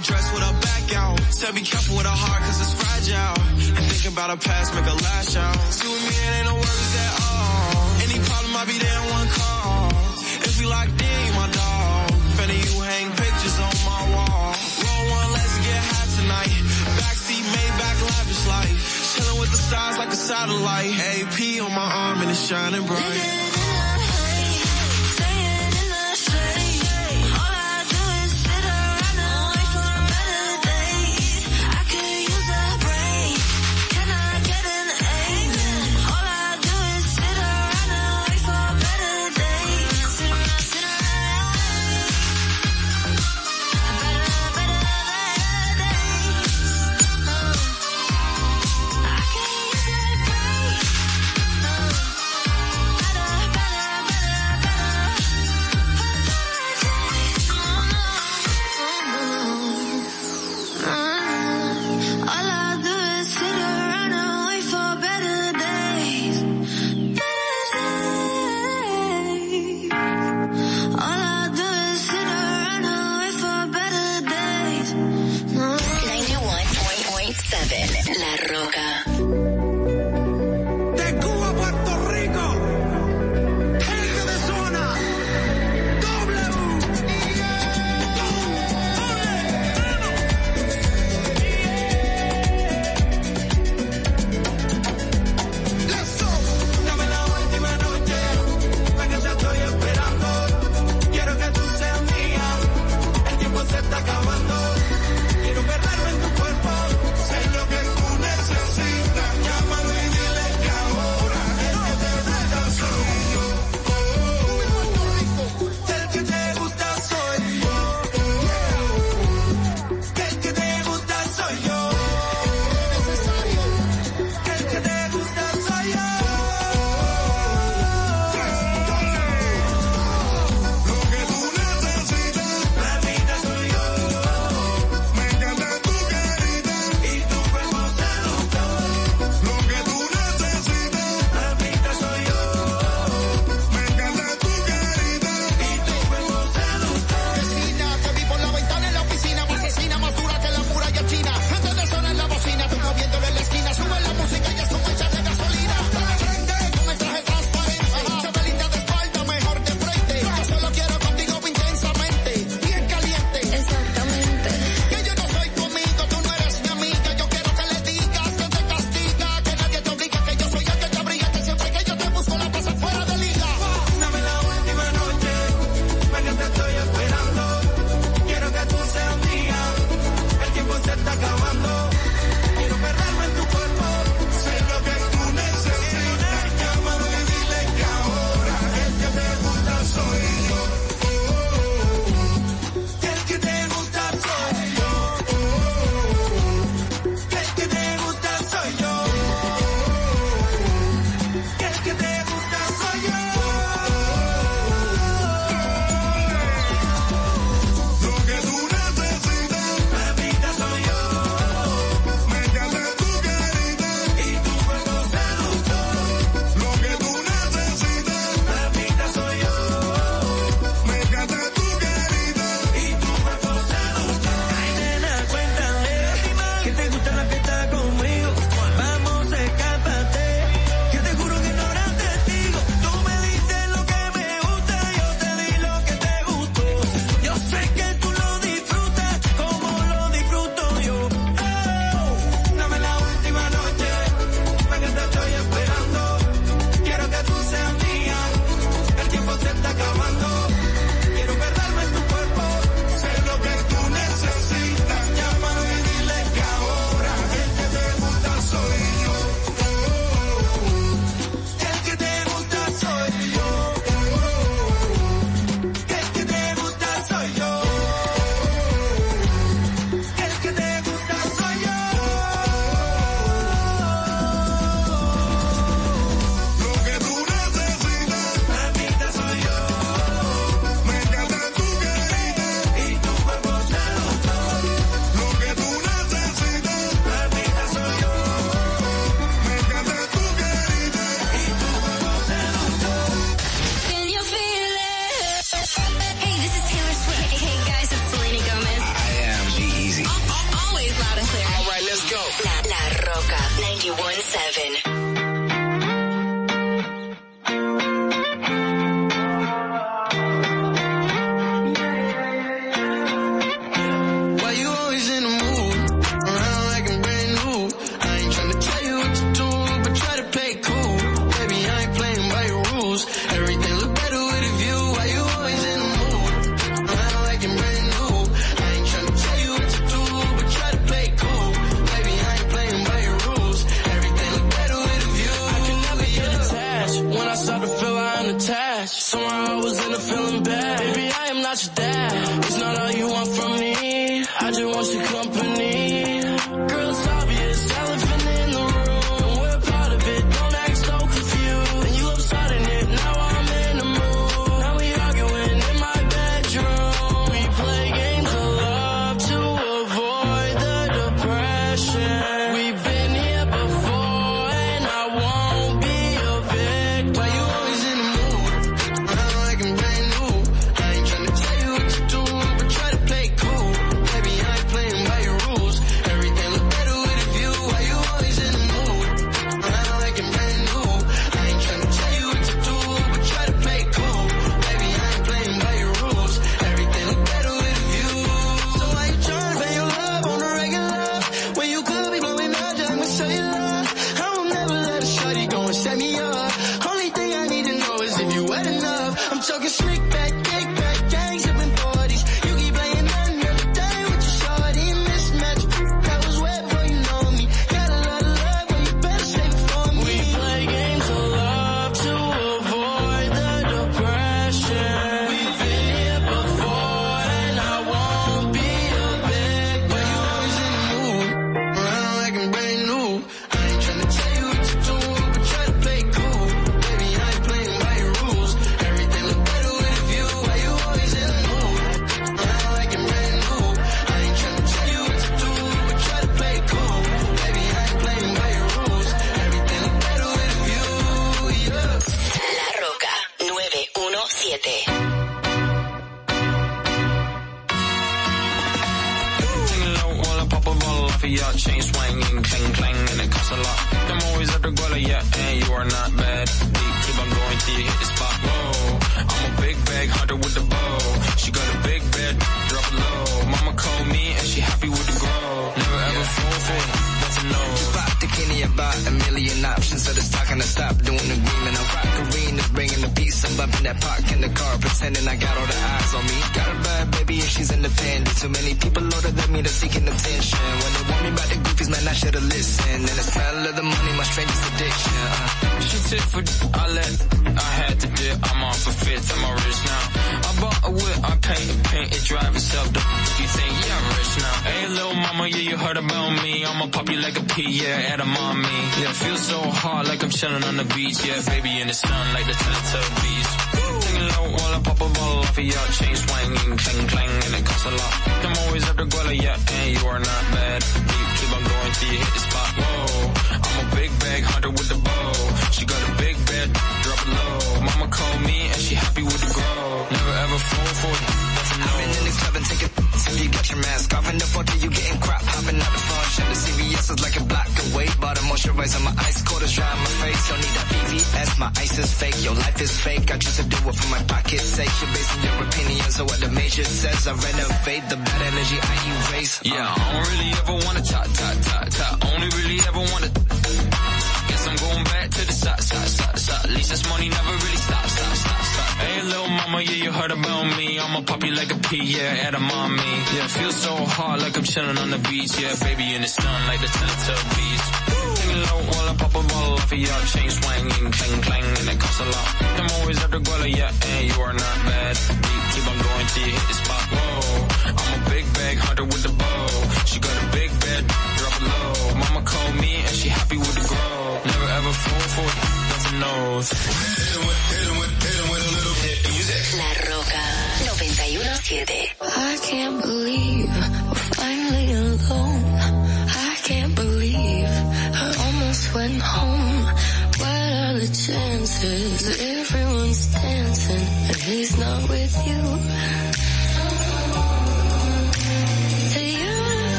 white dress with a back out. Said be careful with her heart cause it's fragile. And think about her past make her lash out. See with me, it ain't no worries at all. Any problem, I be there in one call. If we locked in, you my dog. Fanny, you hang pictures on my wall. Roll one, let's get high tonight. Backseat, Maybach, lavish life. Chilling with the stars like a satellite. AP on my arm and it's shining bright.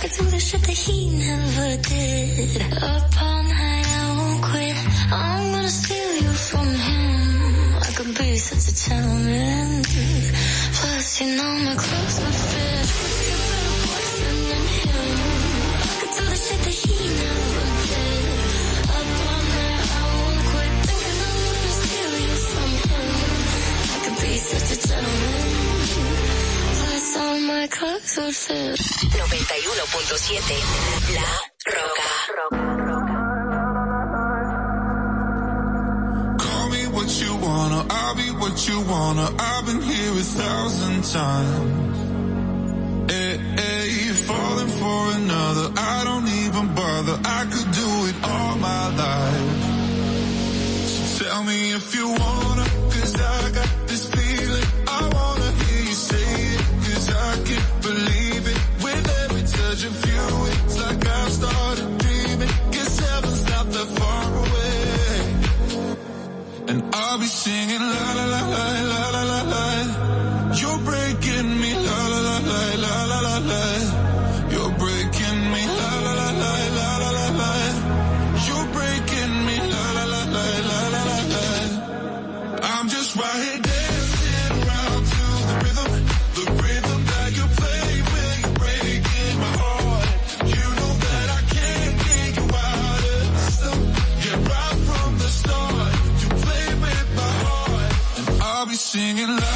Could do the shit that he never did. Up all night, I won't quit. I'm gonna steal you from him. I could be such a. Plus, you know my clothes 91.7 La Roca. Call me what you wanna, I'll be what you wanna. I've been here a thousand times. Hey, hey, falling for another, I don't even bother. I could do it all my life. So tell me if you wanna, cause I got I'll be singing la la la la la la la singing la.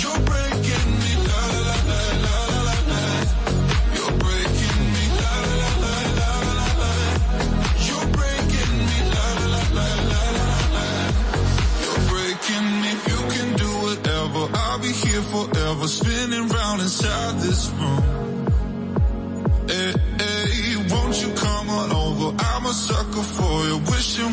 You're breaking me. You're breaking me. You're breaking me. You can do whatever. I'll be here forever, spinning round inside this room. Hey, hey, won't you come on over? I'm a sucker for you, wishing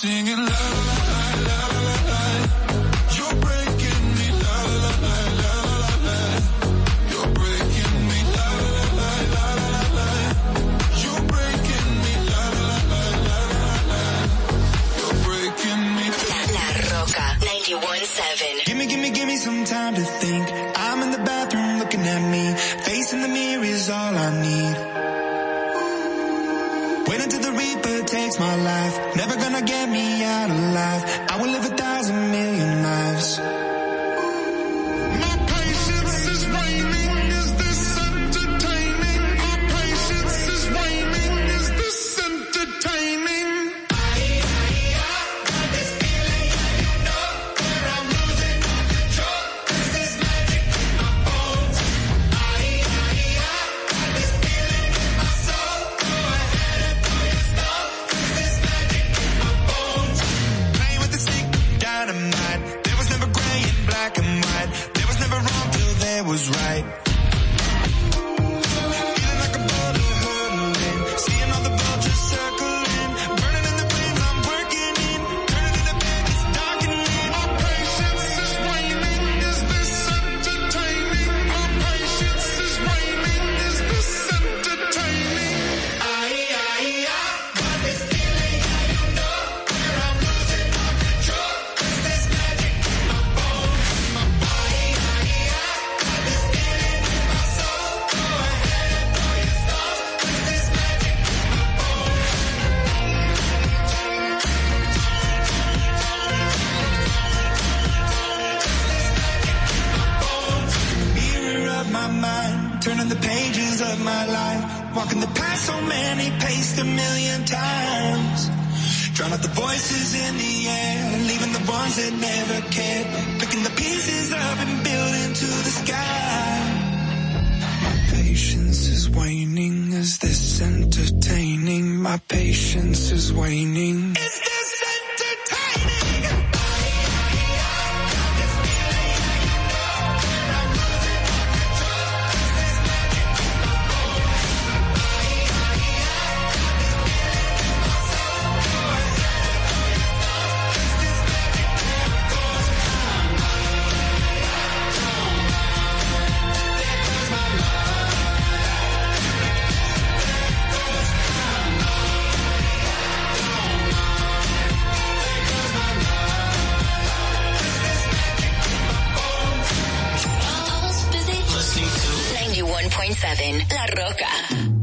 singing la la la la la la la. You're breaking me la la la la la la la. You're breaking me la la la la la la la. You're breaking me la la la la la la la. You're breaking me. La Roca 91.7. Gimme, gimme, gimme some time to think. To 91.7 La Roca.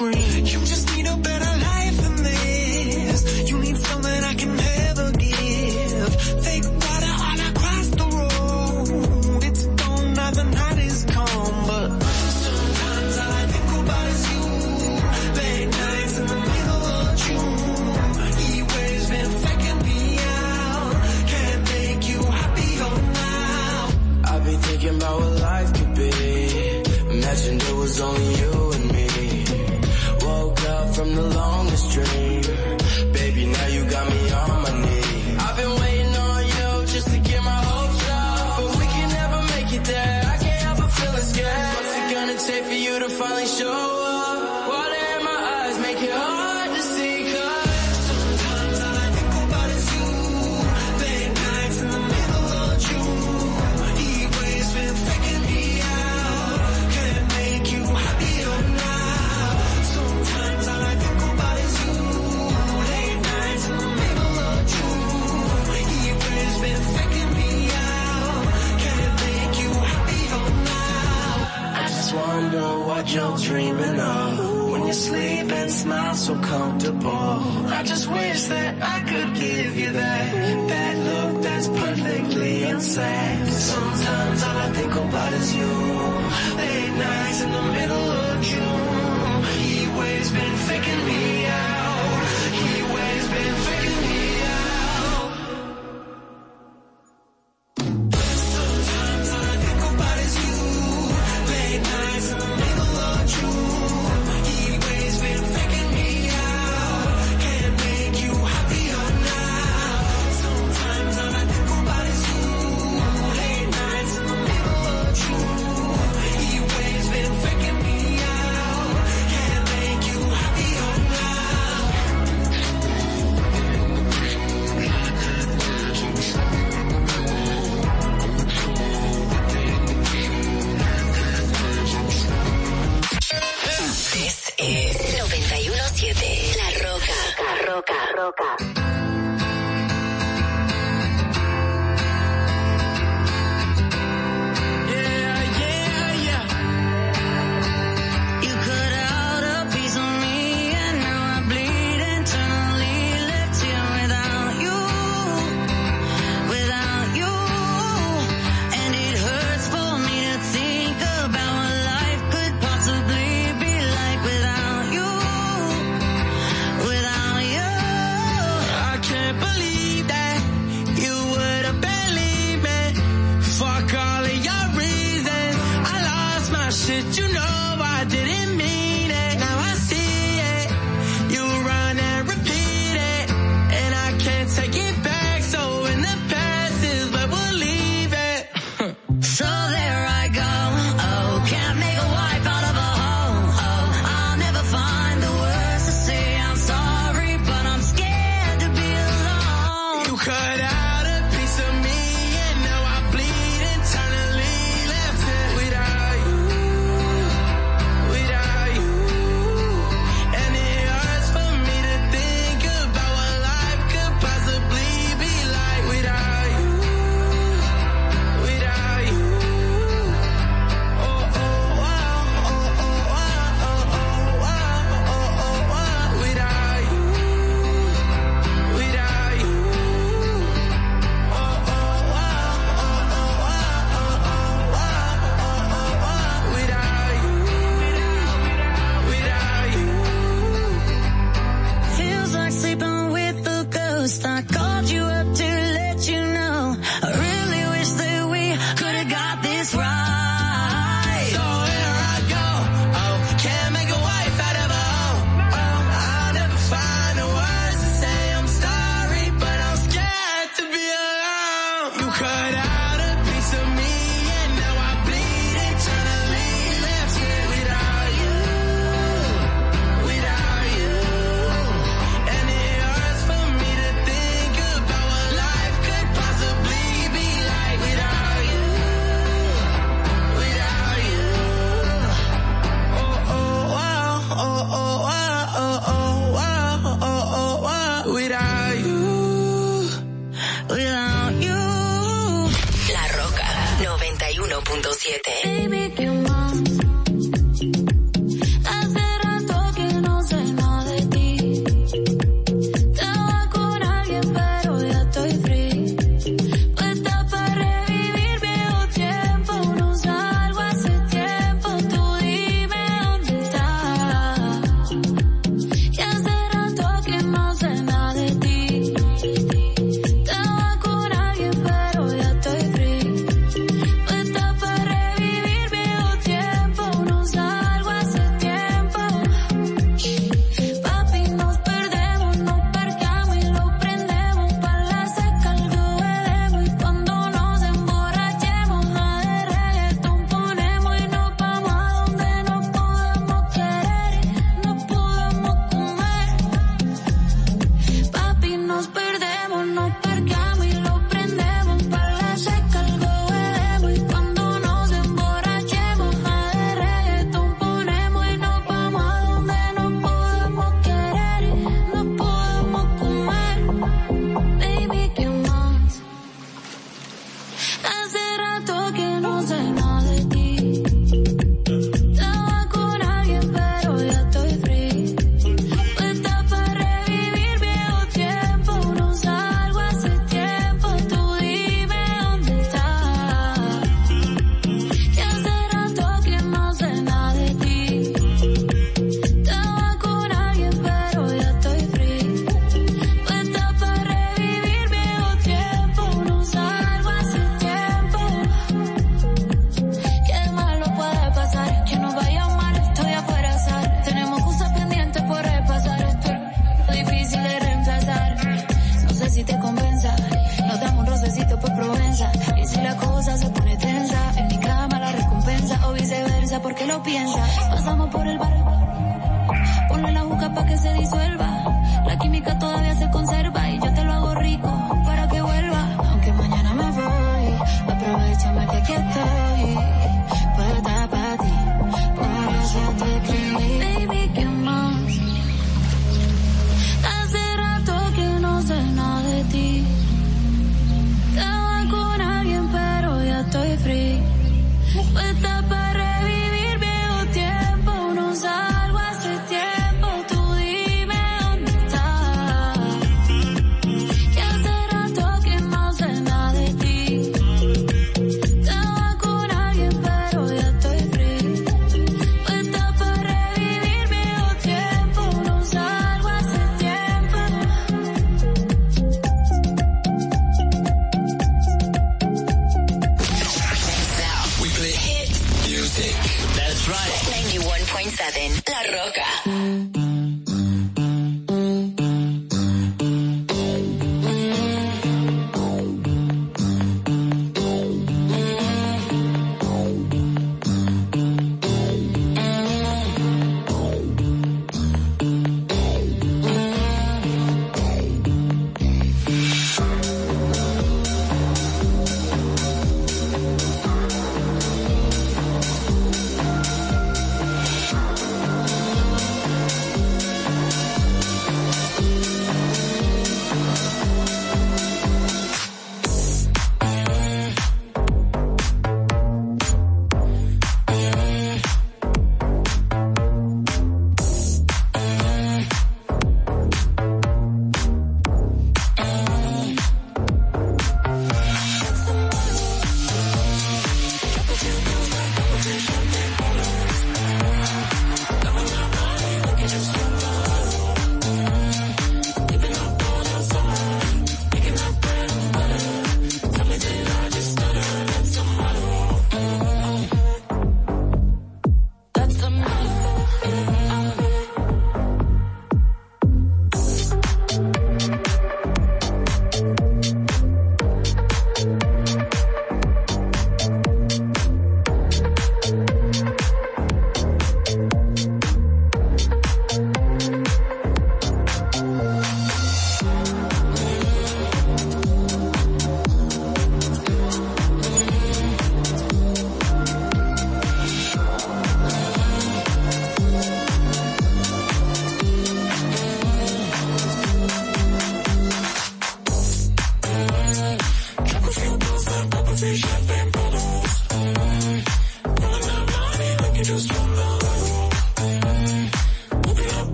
On the screen. You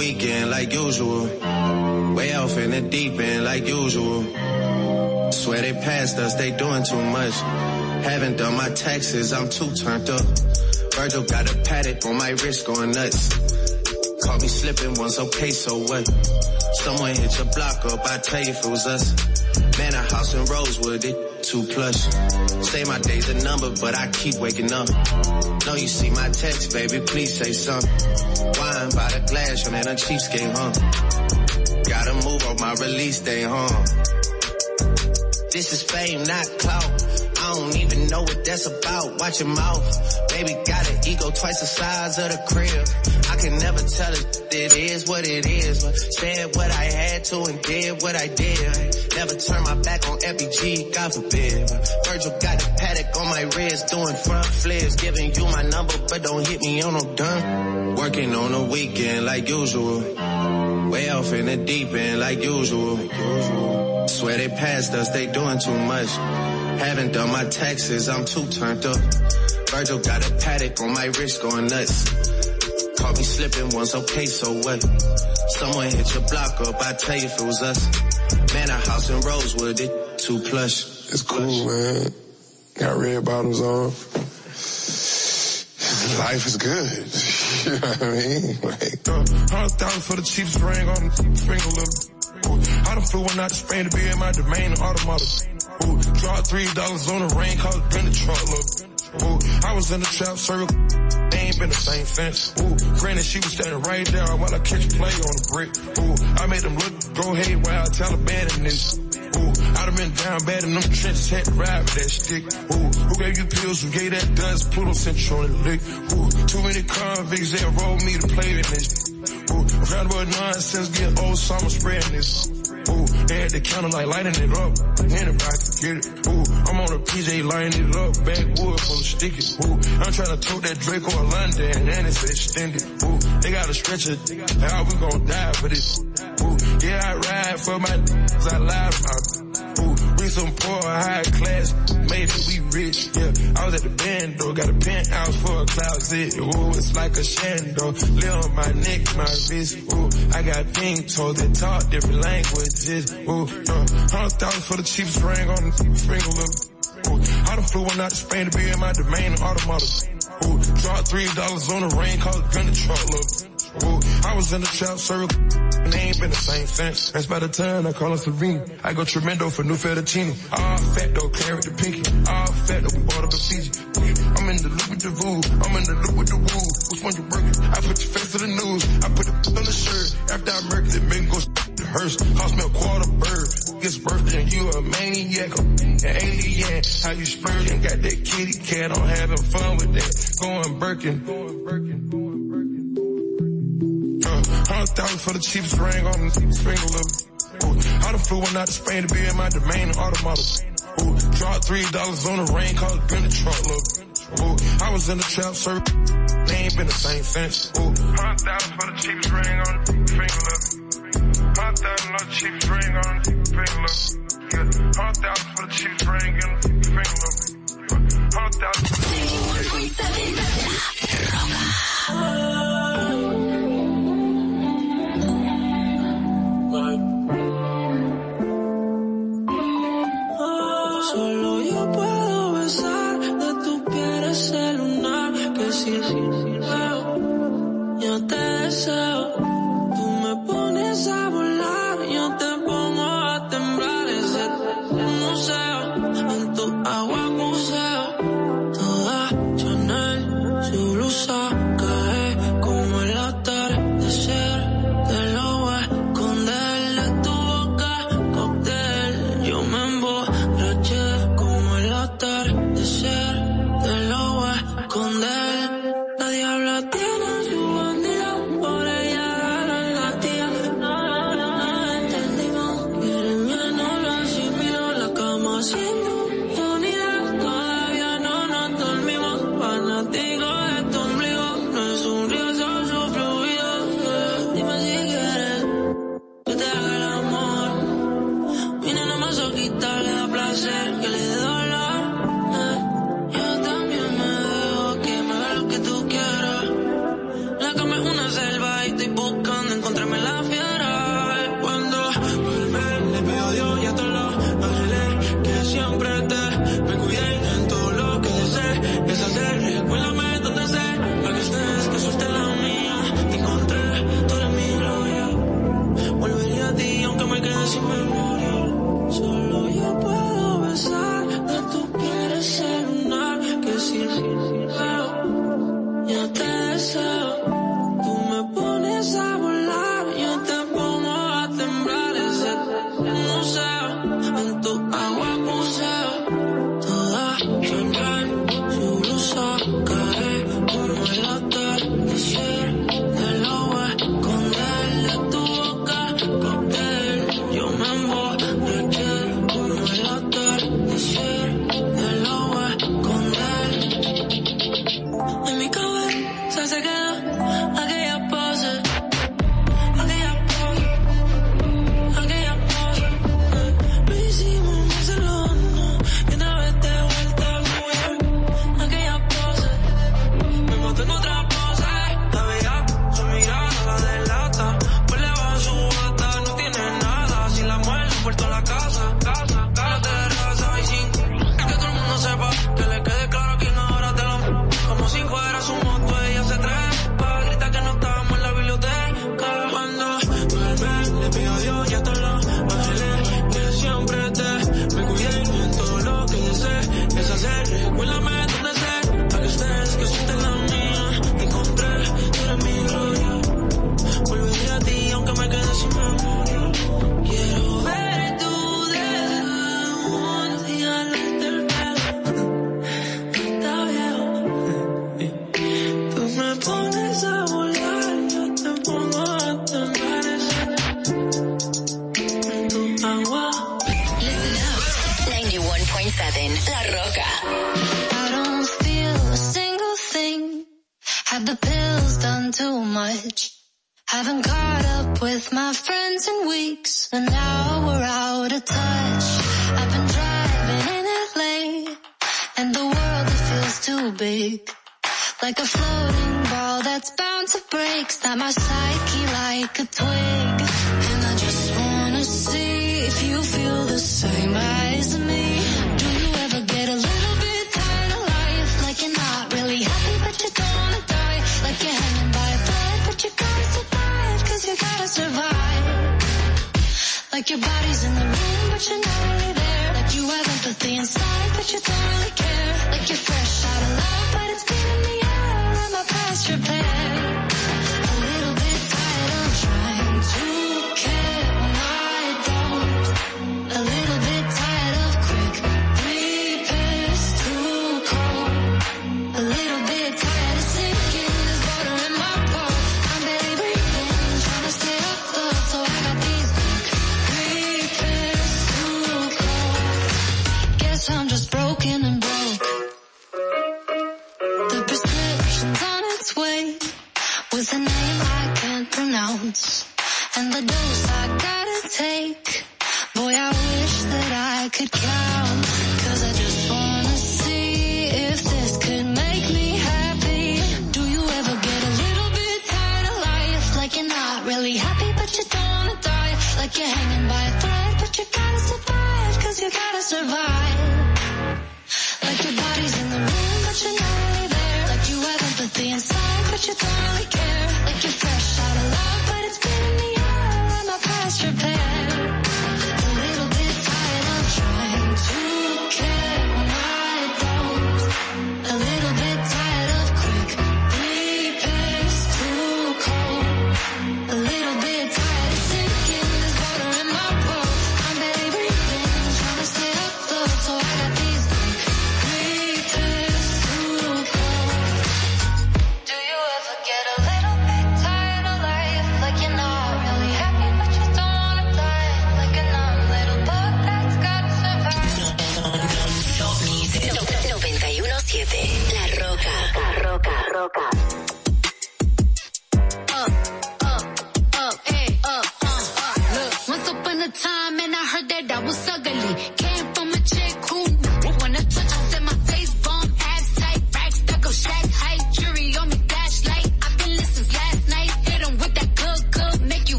like usual. Way off in the deep end like usual. Swear they passed us, they doing too much. Haven't done my taxes, I'm too turned up. Virgil got a paddock on my wrist going nuts. Caught me slipping once, okay, so what? Someone hit your block up, I tell you if it was us. Man, a house in Rosewood, it too plush. Say my day's a number, but I keep waking up. Know you see my text, baby, please say something. Wine by the glass, man a cheapskate, huh? Gotta move on my release day, huh? This is fame, not clout. I don't even know what that's about. Watch your mouth. Baby got an ego twice the size of the crib. I can never tell it. It is what it is. But said what I had to and did what I did. Never turn my back on FBG, God forbid. Virgil got a paddock on my wrist, doing front flips, giving you my number, but don't hit me on no done. Working on the weekend like usual. Way off in the deep end like usual. Swear they passed us, they doing too much. Haven't done my taxes, I'm too turned up. Virgil got a paddock on my wrist going nuts. Caught me slipping once, okay, so what? Someone hit your block up, I tell you if it was us. Man, a house in Rosewood, it too plush. It's cool, man. Got red bottoms on. Life is good. you know what I mean? Like, Hundred thousand for the cheapest ring on the finger, look. Ooh, I done flew one out to Spain to be in my domain, automotive. Ooh, dropped three dollars on the rain, cause it been the truck, look. Ooh, I was in the trap circle, they ain't been the same fence. Ooh, granted she was standing right there while I catch play on the brick. Ooh, I made them look, go haywire, Taliban in this. Ooh, I done been down bad in them trenches, had to ride with that stick. Ooh, who gave you pills, who gave that dust, Pluto sent you on the lick. Ooh, too many convicts, they rolled me to play in this. Ooh, round about nonsense, get old, so I'm spreading this. Ooh, they had the counter like lighting it up. Anybody get it. Ooh, I'm on a PJ lighting it up. Backwood full of sticky. Ooh, I'm trying to tote that Draco or London and it's extended. Ooh, they got a stretcher. How we gon' die for this? Ooh, yeah, I ride for my I lie Ooh, we some poor high class, made it we rich, yeah. I was at the band though, got a penthouse for a closet. Ooh, it's like a shando, live on my neck, my wrist. Ooh, I got pink toes that talk different languages. Ooh, uh, hundred thousand for the cheapest ring on the finger, look. Ooh, I done flew one out to Spain to be in my domain, automotive. Ooh, dropped three dollars on the rain, called it the truck, look. Ooh, I was in the trap circle, and they ain't been the same since. That's by the time I call her Serene. I go tremendo for new fettuccine. All fat though, carrot the pinky. All fat though, we bought up a Fiji. I'm in the loop with the voo. I'm in the loop with the woo. Which one you working? I put your face to the news. I put the on the shirt. After I murk it, make go the hearse. Cost me a quarter bird. Gets birthday and you a maniac. An alien. How you splurging? Got that kitty cat on having fun with that. Going Birkin. Going Birkin. Uh, hundred thousand for the cheapest ring on the cheapest finger. Ooh, I done flew one out to Spain to be in my domain, automotive. Ooh, dropped three dollars on the rain, it been the truck, look. Ooh, I was in the trap circle, they ain't been the same fence. Ooh, hundred thousand for the cheapest ring on the finger, look. Hundred thousand for the cheapest ring on the finger, look. Yeah, hundred thousand for the cheapest ring on the finger, look. Hundred thousand for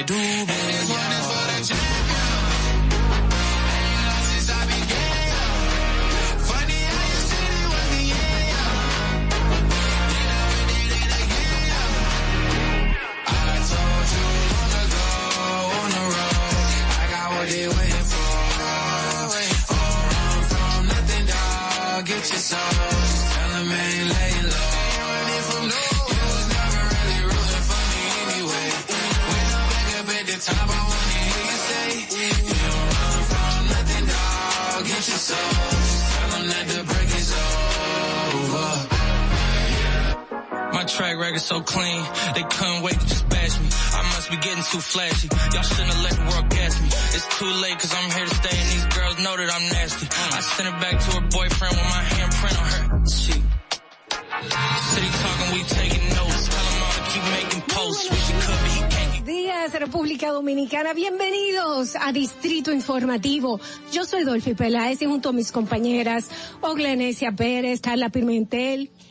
hood call me Doobie. And this one is for the champion. So clean, they couldn't wait to just bash me. I must be getting too flashy. Y'all shouldn't have let the world gas me. It's too late cause I'm here to stay and these girls know that I'm nasty. I sent her back to her boyfriend with my handprint on her. City talking, we taking notes. Tell him all to keep making posts. Días, República Dominicana. Bienvenidos a Distrito Informativo. Yo soy Dolphy Peláez y junto a mis compañeras Oglenesia Pérez, Carla Pimentel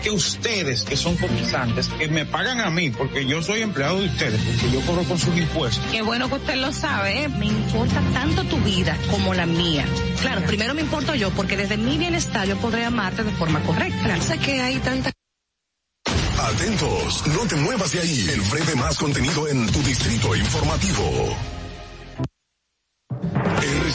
que ustedes, que son cotizantes, que me pagan a mí, porque yo soy empleado de ustedes, porque yo cobro con sus impuestos. Qué bueno que usted lo sabe, ¿eh? me importa tanto tu vida como la mía. Claro, primero me importo yo, porque desde mi bienestar yo podré amarte de forma correcta. Sé que hay tanta Atentos, no te muevas de ahí. El breve más contenido en tu distrito informativo.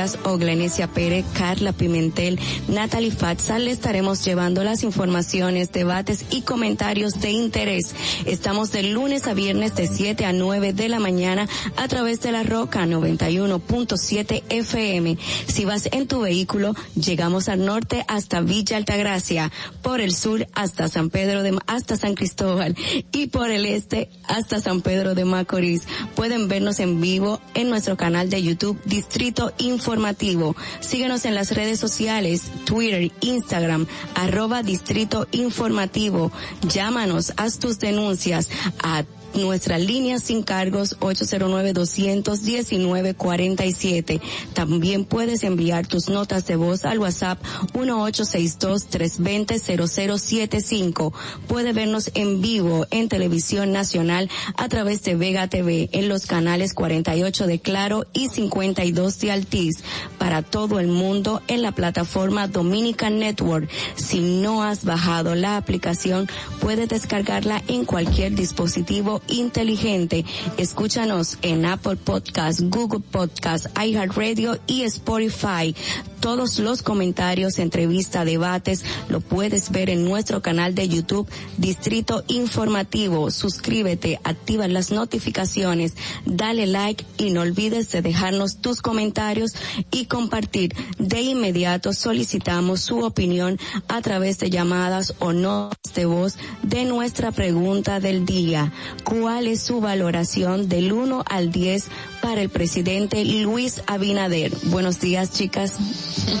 Compañeras Oglenecia Pérez, Carla Pimentel, Natalie Fatsa, le estaremos llevando las informaciones, debates y comentarios de interés. Estamos de lunes a viernes de 7 a 9 de la mañana a través de la Roca 91.7 FM. Si vas en tu vehículo, llegamos al norte hasta Villa Altagracia, por el sur hasta San Pedro de hasta San Cristóbal y por el este hasta San Pedro de Macorís. Pueden vernos en vivo en nuestro canal de YouTube Distrito Informativo. Síguenos en las redes sociales, Twitter, Instagram, arroba Distrito Informativo. Llámanos, haz tus denuncias a nuestra línea sin cargos 809-219-47. También puedes enviar tus notas de voz al WhatsApp 1862-320-0075. Puede vernos en vivo en Televisión Nacional a través de Vega TV en los canales 48 de Claro y 52 de Altiz. Para todo el mundo en la plataforma Dominican Network. Si no has bajado la aplicación, puedes descargarla en cualquier dispositivo inteligente. Escúchanos en Apple Podcast, Google Podcast, iHeartRadio y Spotify. Todos los comentarios, entrevistas, debates, lo puedes ver en nuestro canal de YouTube Distrito Informativo. Suscríbete, activa las notificaciones, dale like y no olvides de dejarnos tus comentarios y compartir. De inmediato solicitamos su opinión a través de llamadas o notas de voz de nuestra pregunta del día. ¿Cuál es su valoración del 1 al 10 para el presidente Luis Abinader? Buenos días, chicas.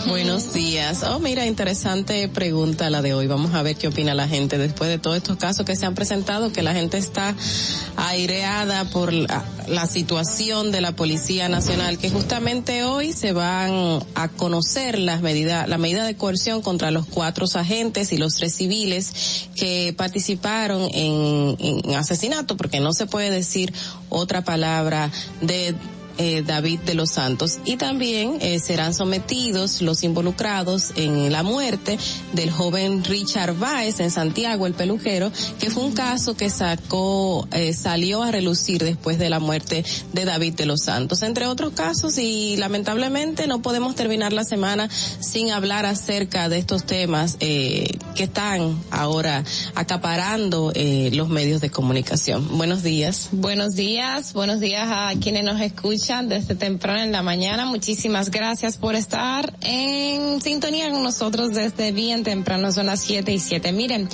Buenos días. Oh, mira, interesante pregunta la de hoy. Vamos a ver qué opina la gente después de todos estos casos que se han presentado, que la gente está aireada por la, situación de la Policía Nacional, que justamente hoy se van a conocer las medidas, la medida de coerción contra los cuatro agentes y los tres civiles que participaron en, en asesinato, porque no se puede decir otra palabra de eh, David de los Santos y también eh, serán sometidos los involucrados en la muerte del joven Richard Baez en Santiago, el pelujero, que fue un caso que sacó, eh, salió a relucir después de la muerte de David de los Santos, entre otros casos y lamentablemente no podemos terminar la semana sin hablar acerca de estos temas que están ahora acaparando los medios de comunicación. Buenos días. Buenos días, buenos días a quienes nos escuchan desde temprano en la mañana. Muchísimas gracias por estar en sintonía con nosotros desde bien temprano, son las 7 y 7. Miren,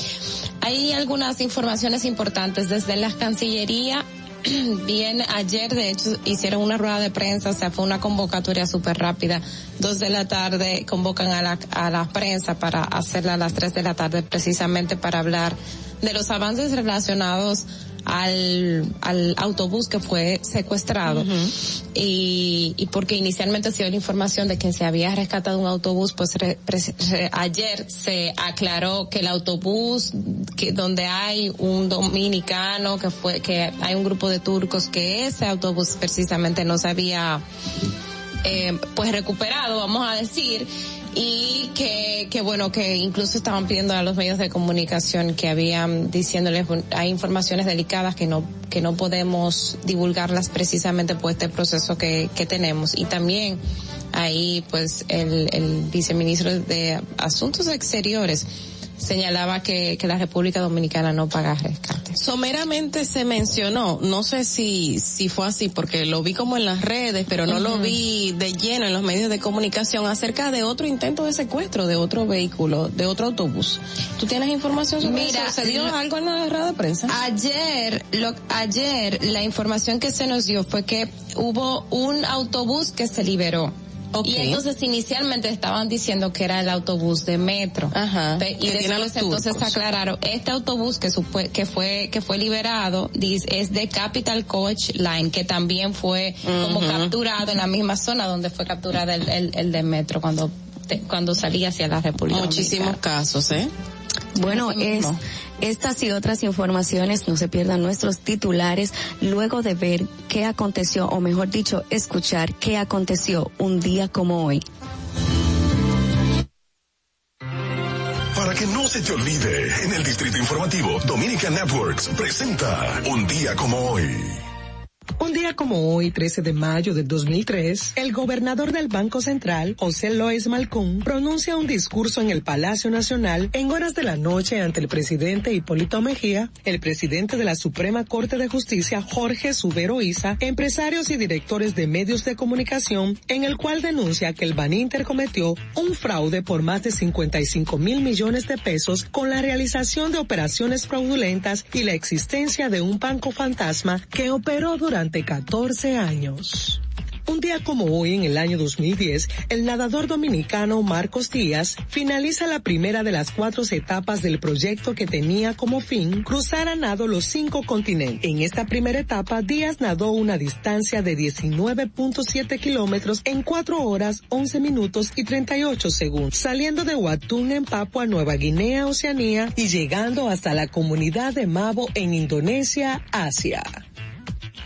hay algunas informaciones importantes desde la Cancillería bien ayer de hecho hicieron una rueda de prensa, o sea, fue una convocatoria súper rápida. Dos de la tarde convocan a la, a la prensa para hacerla a las tres de la tarde precisamente para hablar de los avances relacionados al, al autobús que fue secuestrado. Y, y porque inicialmente se dio la información de que se había rescatado un autobús, pues ayer se aclaró que el autobús que donde hay un dominicano que fue que hay un grupo de turcos que ese autobús precisamente no se había eh, pues recuperado, vamos a decir, y que, que bueno, que incluso estaban pidiendo a los medios de comunicación que habían diciéndoles, hay informaciones delicadas que no, que no podemos divulgarlas precisamente por este proceso que, que tenemos. Y también ahí pues el, el viceministro de Asuntos Exteriores señalaba que, que la República Dominicana no paga rescate. Someramente se mencionó, no sé si, si fue así, porque lo vi como en las redes, pero no lo vi de lleno en los medios de comunicación acerca de otro intento de secuestro de otro vehículo, de otro autobús. ¿Tú tienes información sobre Mira, eso? ¿Se dio algo en la rueda de prensa? Ayer, lo, ayer la información que se nos dio fue que hubo un autobús que se liberó. Y entonces inicialmente estaban diciendo que era el autobús de metro. Ajá. Y después entonces aclararon, este autobús que, supue- que fue que fue liberado dis- es de Capital Coach Line, que también fue como capturado en la misma zona donde fue capturado el, el, el de metro cuando te- cuando salía hacia la República Muchísimos casos, ¿eh? Bueno, es, mismo. Estas y otras informaciones, no se pierdan nuestros titulares luego de ver qué aconteció, o mejor dicho, escuchar qué aconteció un día como hoy. Para que no se te olvide, en el Distrito Informativo, Dominica Networks presenta Un día como hoy. Un día como hoy, 13 de mayo del 2003, el gobernador del Banco Central, José Lois Malcún, pronuncia un discurso en el Palacio Nacional en horas de la noche ante el presidente Hipólito Mejía, el presidente de la Suprema Corte de Justicia, Jorge Subero Isa, empresarios y directores de medios de comunicación, en el cual denuncia que el Baninter cometió un fraude por más de 55 mil millones de pesos con la realización de operaciones fraudulentas y la existencia de un banco fantasma que operó durante 14 años. Un día como hoy, en el año 2010, el nadador dominicano Marcos Díaz finaliza la primera de las cuatro etapas del proyecto que tenía como fin cruzar a nado los cinco continentes. En esta primera etapa, Díaz nadó una distancia de 19.7 kilómetros en 4 horas, 11 minutos y 38 segundos, saliendo de Huatún en Papua Nueva Guinea, Oceanía, y llegando hasta la comunidad de Mabo en Indonesia, Asia.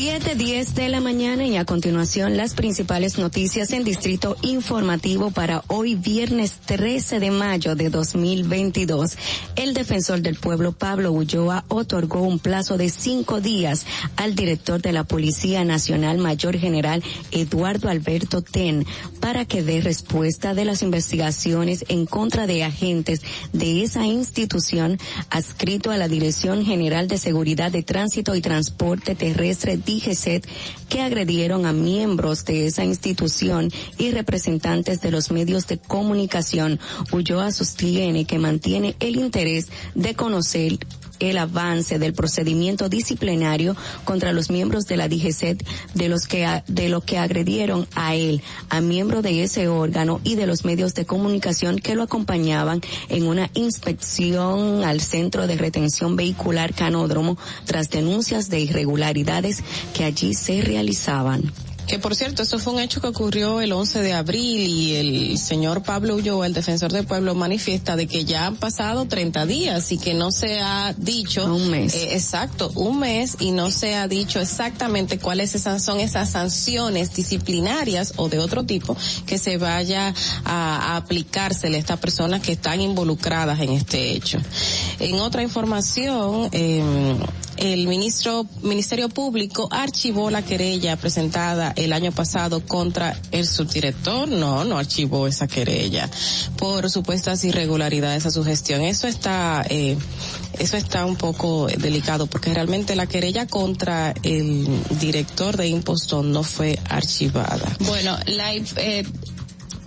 7:10 de la mañana y a continuación las principales noticias en Distrito Informativo para hoy viernes 13 de mayo de 2022. El defensor del pueblo Pablo Ulloa otorgó un plazo de cinco días al director de la Policía Nacional Mayor General Eduardo Alberto Ten para que dé respuesta de las investigaciones en contra de agentes de esa institución adscrito a la Dirección General de Seguridad de Tránsito y Transporte Terrestre DGCET que agredieron a miembros de esa institución y representantes de los medios de comunicación. Ulloa sostiene que mantiene el interés de conocer el avance del procedimiento disciplinario contra los miembros de la DGCET de los que de los que agredieron a él, a miembro de ese órgano y de los medios de comunicación que lo acompañaban en una inspección al centro de retención vehicular Canódromo tras denuncias de irregularidades que allí se realizaban. Que por cierto, eso fue un hecho que ocurrió el 11 de abril y el señor Pablo Ulloa, el defensor del pueblo, manifiesta de que ya han pasado 30 días y que no se ha dicho. Un mes. Eh, exacto, un mes y no se ha dicho exactamente cuáles esas son esas sanciones disciplinarias o de otro tipo que se vaya a, a aplicársele a estas personas que están involucradas en este hecho. En otra información, eh, el ministro, Ministerio Público archivó la querella presentada el año pasado contra el subdirector. No, no archivó esa querella por supuestas irregularidades a su gestión. Eso está, eh, eso está un poco delicado porque realmente la querella contra el director de Impostón no fue archivada. Bueno, la, eh,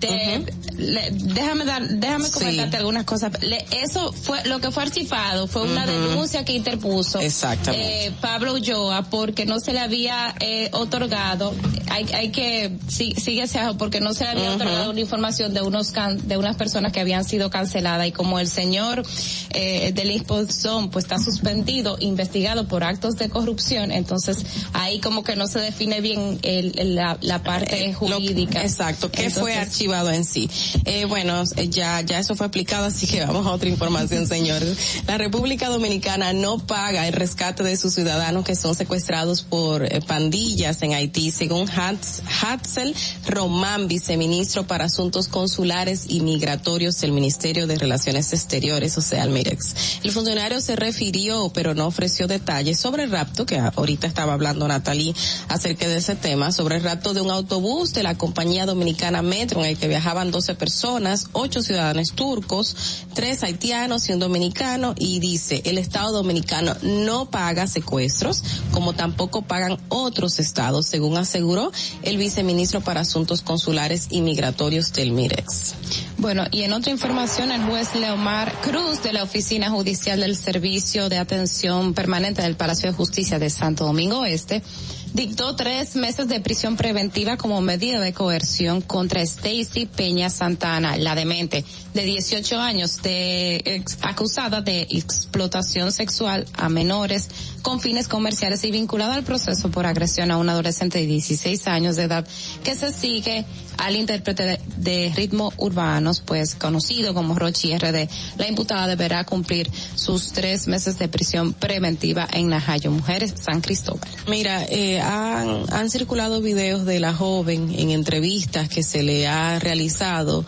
te- le- déjame dar, déjame Sí. comentarte algunas cosas. Le- eso fue lo que fue archivado fue una denuncia que interpuso Exactamente. eh, Pablo Ulloa porque no se le había eh, otorgado. Hay, hay que sí, sigue ese ajo porque no se le había otorgado una información de unos can- de unas personas que habían sido canceladas y como el señor eh, del Impostón pues está suspendido, investigado por actos de corrupción, entonces ahí como que no se define bien el, el- la, la parte jurídica. Exacto, ¿qué fue Entonces, en sí? Eh, bueno, eh, ya, ya eso fue explicado, así que vamos a otra información, señores. La República Dominicana no paga el rescate de sus ciudadanos que son secuestrados por eh, pandillas en Haití, según Hats- Hatzel Román, viceministro para Asuntos Consulares y Migratorios del Ministerio de Relaciones Exteriores, o sea, el MIREX. El funcionario se refirió, pero no ofreció detalles sobre el rapto, que ahorita estaba hablando Natalie acerca de ese tema, sobre el rapto de un autobús de la compañía dominicana Metro en que viajaban 12 personas, ocho ciudadanos turcos, tres haitianos y un dominicano, y dice, el Estado dominicano no paga secuestros, como tampoco pagan otros estados, según aseguró el viceministro para Asuntos Consulares y Migratorios del MIREX. Bueno, y en otra información, el juez Leomar Cruz de la Oficina Judicial del Servicio de Atención Permanente del Palacio de Justicia de Santo Domingo Este dictó tres meses de prisión preventiva como medida de coerción contra Stacy Peña Santana, la demente, de 18 años, de ex- acusada de explotación sexual a menores con fines comerciales y vinculada al proceso por agresión a un adolescente de 16 años de edad que se sigue al intérprete de, de ritmo urbanos, pues conocido como Rochi RD. La imputada deberá cumplir sus tres meses de prisión preventiva en Najayo Mujeres, San Cristóbal. Mira, eh, han, han circulado videos de la joven en entrevistas que se le ha realizado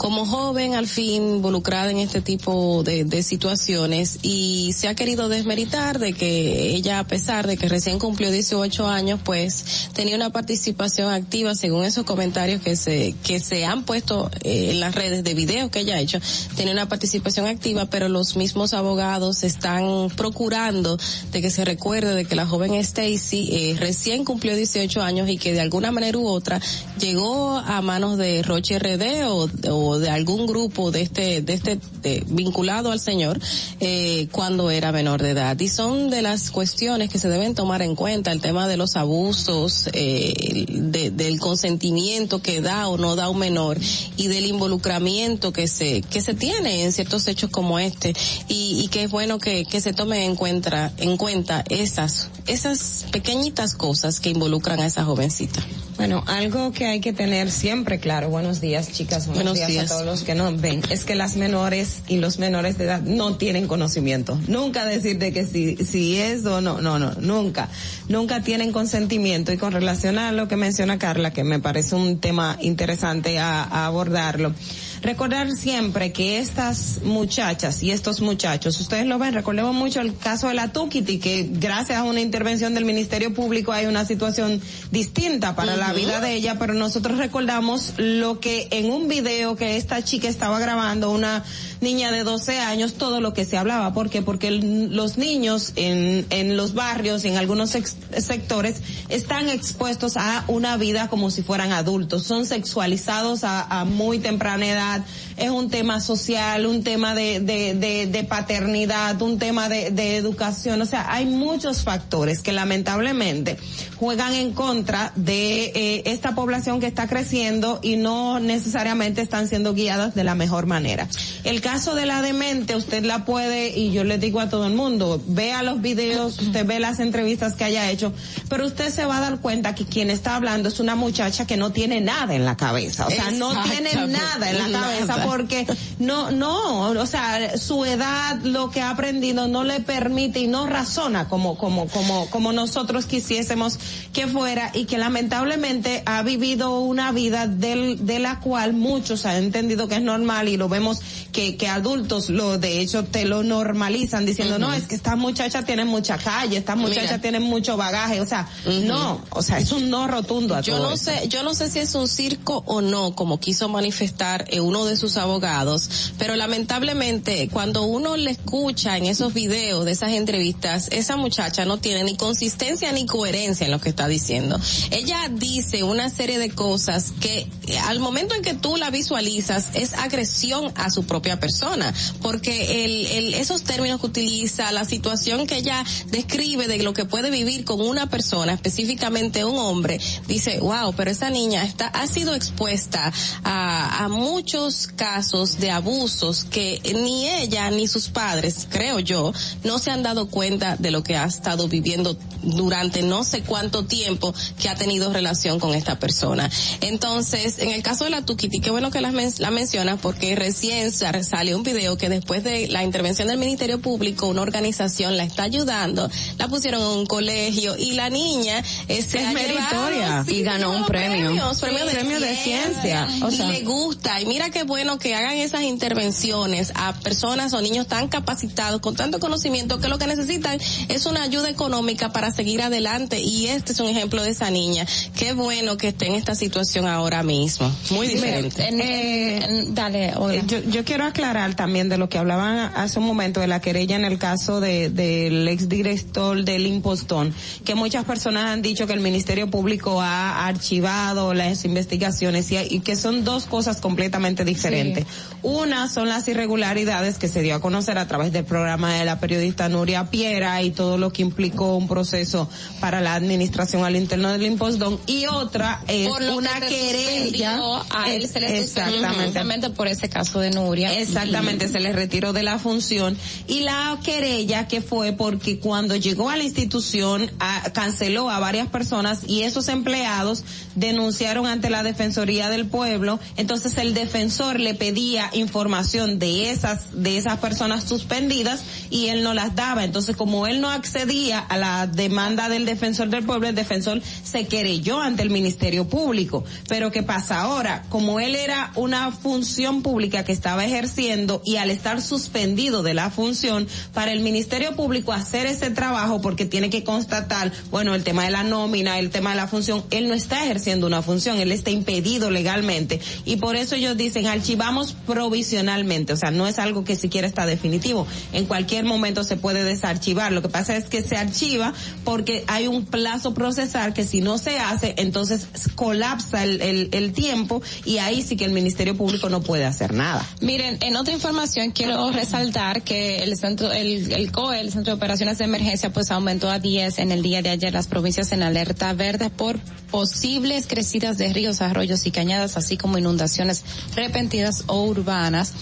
como joven al fin involucrada en este tipo de, de situaciones y se ha querido desmeritar de que ella a pesar de que recién cumplió 18 años pues tenía una participación activa según esos comentarios que se que se han puesto eh, en las redes de videos que ella ha hecho tenía una participación activa pero los mismos abogados están procurando de que se recuerde de que la joven Stacy eh, recién cumplió 18 años y que de alguna manera u otra llegó a manos de Roche RD o, de algún grupo de este de este de- vinculado al señor eh, cuando era menor de edad. Y son de las cuestiones que se deben tomar en cuenta el tema de los abusos eh, de- del consentimiento que da o no da un menor y del involucramiento que se que se tiene en ciertos hechos como este. Y, y que es bueno que, que se tomen en cuenta en cuenta esas esas pequeñitas cosas que involucran a esa jovencita. Bueno, algo que hay que tener siempre claro, buenos días chicas, buenos, Buenos días, días. a todos los que nos ven, es que las menores y los menores de edad no tienen conocimiento. Nunca decirte que si, si es o no, no, no, nunca. Nunca tienen consentimiento y con relación a lo que menciona Carla, que me parece un tema interesante a, a abordarlo. Recordar siempre que estas muchachas y estos muchachos, ustedes lo ven, recordemos mucho el caso de la Tukiti, que gracias a una intervención del Ministerio Público hay una situación distinta para la vida de ella, pero nosotros recordamos lo que en un video que esta chica estaba grabando, una niña de 12 años, todo lo que se hablaba. ¿Por qué? Porque los niños en, en los barrios, en algunos sectores, están expuestos a una vida como si fueran adultos. Son sexualizados a, a muy temprana edad. Es un tema social, un tema de, de, de, de paternidad, un tema de, de educación. O sea, hay muchos factores que lamentablemente juegan en contra de eh, esta población que está creciendo y no necesariamente están siendo guiadas de la mejor manera. El caso de la demente, usted la puede, y yo le digo a todo el mundo, vea los videos, usted ve las entrevistas que haya hecho, pero usted se va a dar cuenta que quien está hablando es una muchacha que no tiene nada en la cabeza, o sea, no tiene nada en la cabeza porque no, no, o sea, su edad, lo que ha aprendido no le permite y no razona como, como, como, como nosotros quisiésemos que fuera y que lamentablemente ha vivido una vida del, de la cual muchos han entendido que es normal y lo vemos que, que adultos lo, de hecho, te lo normalizan diciendo, no, es que estas muchachas tienen mucha calle, estas muchachas tienen mucho bagaje, o sea, no, o sea, es un no rotundo a Yo todo no esto. sé, yo no sé si es un circo o no, como quiso manifestar eh, uno de sus abogados, pero lamentablemente cuando uno le escucha en esos videos de esas entrevistas, esa muchacha no tiene ni consistencia ni coherencia en lo que está diciendo. Ella dice una serie de cosas que eh, al momento en que tú la visualizas es agresión a su propia persona, porque el, el, esos términos que utiliza, la situación que ella describe de lo que puede vivir con una persona, específicamente un hombre, dice, wow, pero esa niña está, ha sido expuesta a, a muchos casos de abusos que ni ella ni sus padres, creo yo, no se han dado cuenta de lo que ha estado viviendo durante no sé cuánto tiempo que ha tenido relación con esta persona. Entonces, en el caso de la Tukiti, qué bueno que la, men- la mencionas porque recién sa- salió un video que después de la intervención del Ministerio Público, una organización la está ayudando, la pusieron en un colegio y la niña eh, se Es ha meritoria. Y ganó un premio. premios, Sí, premio de, premio de ciencia. O y sea. le gusta. Y mira qué bueno que hagan esas intervenciones a personas o niños tan capacitados, con tanto conocimiento, que lo que necesitan es una ayuda económica para seguir adelante. Y este es un ejemplo de esa niña. Qué bueno que esté en esta situación ahora mismo. Muy diferente. Eh, dale, Olga. yo, yo quiero aclarar también de lo que hablaban hace un momento de la querella en el caso de, del exdirector del impostón, que muchas personas han dicho que el Ministerio Público ha archivado las investigaciones y, y que son dos cosas completamente diferentes. Una son las irregularidades que se dio a conocer a través del programa de la periodista Nuria Piera y todo lo que implicó un proceso para la administración al interno del impostón y otra es Por una que querella. a él se le exactamente. por ese caso de Nuria. Exactamente, se le retiró de la función y la querella que fue porque cuando llegó a la institución a- canceló a varias personas y esos empleados denunciaron ante la Defensoría del Pueblo, entonces el defensor le pedía información de esas de esas personas suspendidas y él no las daba, entonces como él no accedía a la demanda del defensor del pueblo, el defensor se querelló ante el Ministerio Público, pero ¿qué pasa ahora? Como él era una función pública que estaba ejerciendo y al estar suspendido de la función, para el Ministerio Público hacer ese trabajo porque tiene que constatar, bueno, el tema de la nómina, el tema de la función, él no está ejerciendo una función, él está impedido legalmente. Y por eso ellos dicen archivamos provisionalmente, o sea, no es algo que siquiera está definitivo, en cualquier momento se puede desarchivar, lo que pasa es que se archiva porque hay un plazo procesal que si no se hace, entonces colapsa el, el, el tiempo y ahí sí que el Ministerio Público no puede hacer nada. Miren, en otra información quiero resaltar que el centro, el, el COE, el Centro de Operaciones de Emergencia, pues aumentó a 10 en el día de ayer las provincias en alerta verde por posibles crecidas de ríos, arroyos y cañadas, así como inundaciones repentinas o urbanas.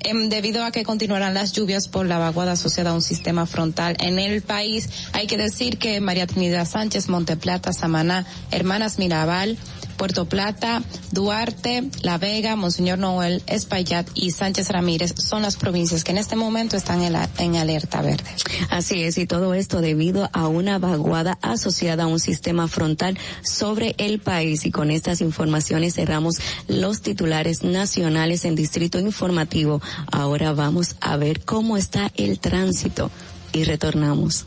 Em, debido a que continuarán las lluvias por la vaguada asociada a un sistema frontal en el país, hay que decir que María Trinidad Sánchez, Monteplata, Samaná, Hermanas Mirabal, Puerto Plata, Duarte, La Vega, Monseñor Noel, Espaillat y Sánchez Ramírez son las provincias que en este momento están en, la, en alerta verde. Así es, y todo esto debido a una vaguada asociada a un sistema frontal sobre el país. Y con estas informaciones cerramos los titulares nacionales en Distrito Informativo. Ahora vamos a ver cómo está el tránsito y retornamos.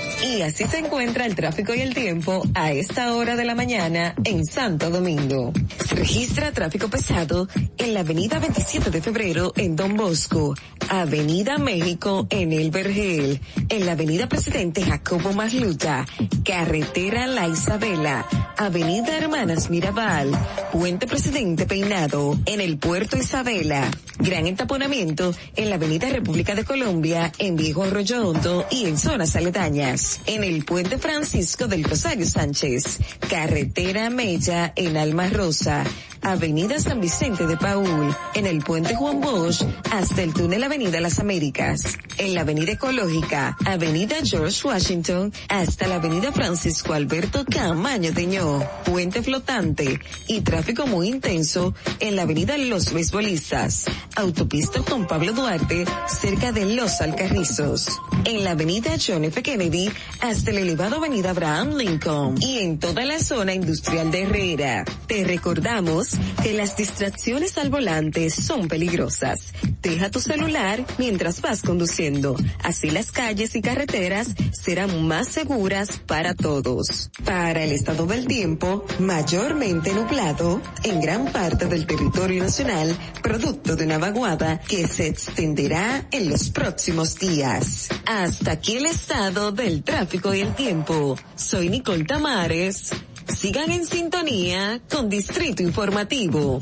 Y así se encuentra el tráfico y el tiempo a esta hora de la mañana en Santo Domingo. Se registra tráfico pesado en la avenida 27 de febrero en Don Bosco, avenida México en El Vergel, en la avenida Presidente Jacobo Masluta, carretera La Isabela, avenida Hermanas Mirabal, puente Presidente Peinado, en el puerto Isabela, gran entaponamiento en la avenida República de Colombia, en Viejo Arroyo Hondo y en zonas aledañas en el puente Francisco del Rosario Sánchez, carretera Mella en Alma Rosa, avenida San Vicente de Paul, en el puente Juan Bosch hasta el túnel Avenida Las Américas, en la avenida Ecológica, avenida George Washington hasta la avenida Francisco Alberto Camaño Teñó, puente flotante y tráfico muy intenso en la avenida Los Beisbolistas, autopista Juan Pablo Duarte cerca de Los Alcarrizos, en la avenida John F. Kennedy hasta el elevado avenida Abraham Lincoln. Y en toda la zona industrial de Herrera. Te recordamos que las distracciones al volante son peligrosas. Deja tu celular mientras vas conduciendo. Así las calles y carreteras serán más seguras para todos. Para el estado del tiempo, mayormente nublado en gran parte del territorio nacional, producto de una vaguada que se extenderá en los próximos días. Hasta aquí el estado del tráfico y el tiempo. Soy Nicole Tamares. Sigan en sintonía con Distrito Informativo.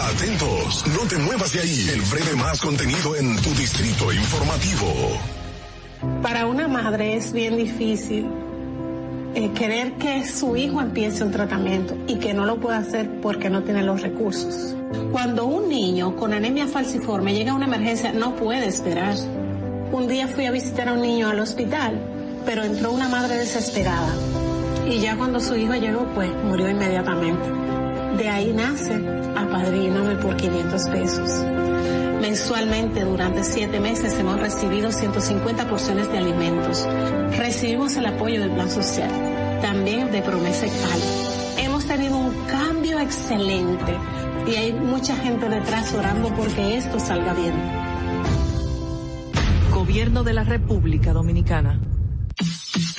Atentos, no te muevas de ahí. El breve más contenido en tu Distrito Informativo. Para una madre es bien difícil eh, querer que su hijo empiece un tratamiento y que no lo pueda hacer porque no tiene los recursos. Cuando un niño con anemia falciforme llega a una emergencia, no puede esperar. Un día fui a visitar a un niño al hospital, pero entró una madre desesperada y ya cuando su hijo llegó, pues murió inmediatamente. De ahí nace Apadríname por 500 pesos. Mensualmente durante siete meses hemos recibido 150 porciones de alimentos. Recibimos el apoyo del Plan Social, también de Promesa Cal. Hemos tenido un cambio excelente y hay mucha gente detrás orando porque esto salga bien. Gobierno de la República Dominicana.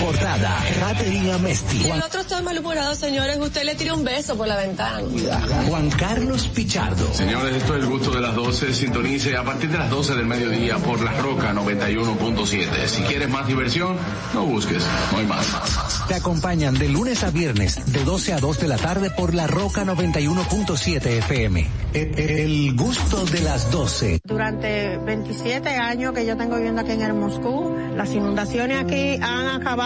importada, Caterina Mesti. Y el otro está malhumorado, señores. Usted le tira un beso por la ventana. Juan Carlos Pichardo. Señores, esto es el gusto de las 12. Sintonice a partir de las 12 del mediodía por La Roca 91.7. Si quieres más diversión, no busques, no hay más. te acompañan de lunes a viernes de 12 a 2 de la tarde por la Roca 91.7 FM. El, el gusto de las 12. Durante 27 años que yo tengo viviendo aquí en el Moscú, las inundaciones aquí han acabado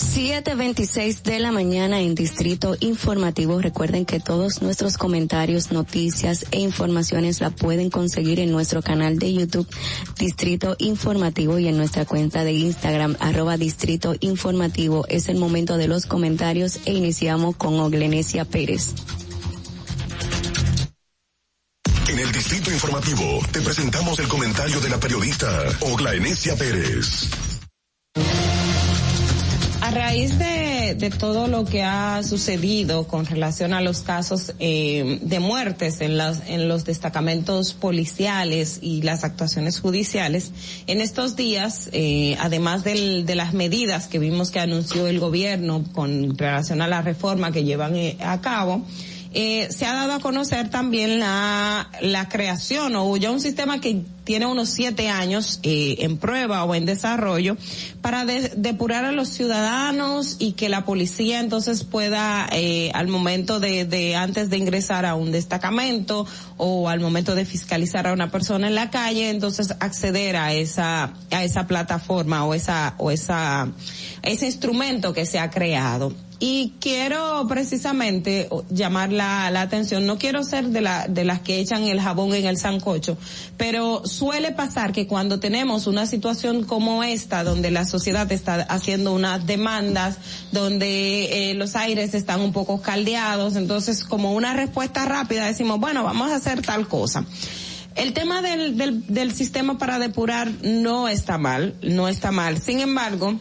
7.26 de la mañana en Distrito Informativo. Recuerden que todos nuestros comentarios, noticias e informaciones la pueden conseguir en nuestro canal de YouTube Distrito Informativo y en nuestra cuenta de Instagram arroba Distrito Informativo. Es el momento de los comentarios e iniciamos con Oglenesia Pérez. En el Distrito Informativo te presentamos el comentario de la periodista Ogla Enesia Pérez. Raíz de, de, todo lo que ha sucedido con relación a los casos eh, de muertes en, las, en los destacamentos policiales y las actuaciones judiciales, en estos días, eh, además del, de las medidas que vimos que anunció el gobierno con relación a la reforma que llevan eh, a cabo, eh, se ha dado a conocer también la, la creación o ya un sistema que tiene unos siete años eh, en prueba o en desarrollo para de, depurar a los ciudadanos y que la policía entonces pueda eh, al momento de, de antes de ingresar a un destacamento o al momento de fiscalizar a una persona en la calle entonces acceder a esa a esa plataforma o esa o esa ese instrumento que se ha creado y quiero precisamente llamar la, atención, no quiero ser de, la, de las que echan el jabón en el sancocho, pero suele pasar que cuando tenemos una situación como esta, donde la sociedad está haciendo unas demandas, donde eh, los aires están un poco caldeados, entonces como una respuesta rápida decimos, bueno, vamos a hacer tal cosa. El tema del, del, del sistema para depurar no está mal, no está mal. Sin embargo,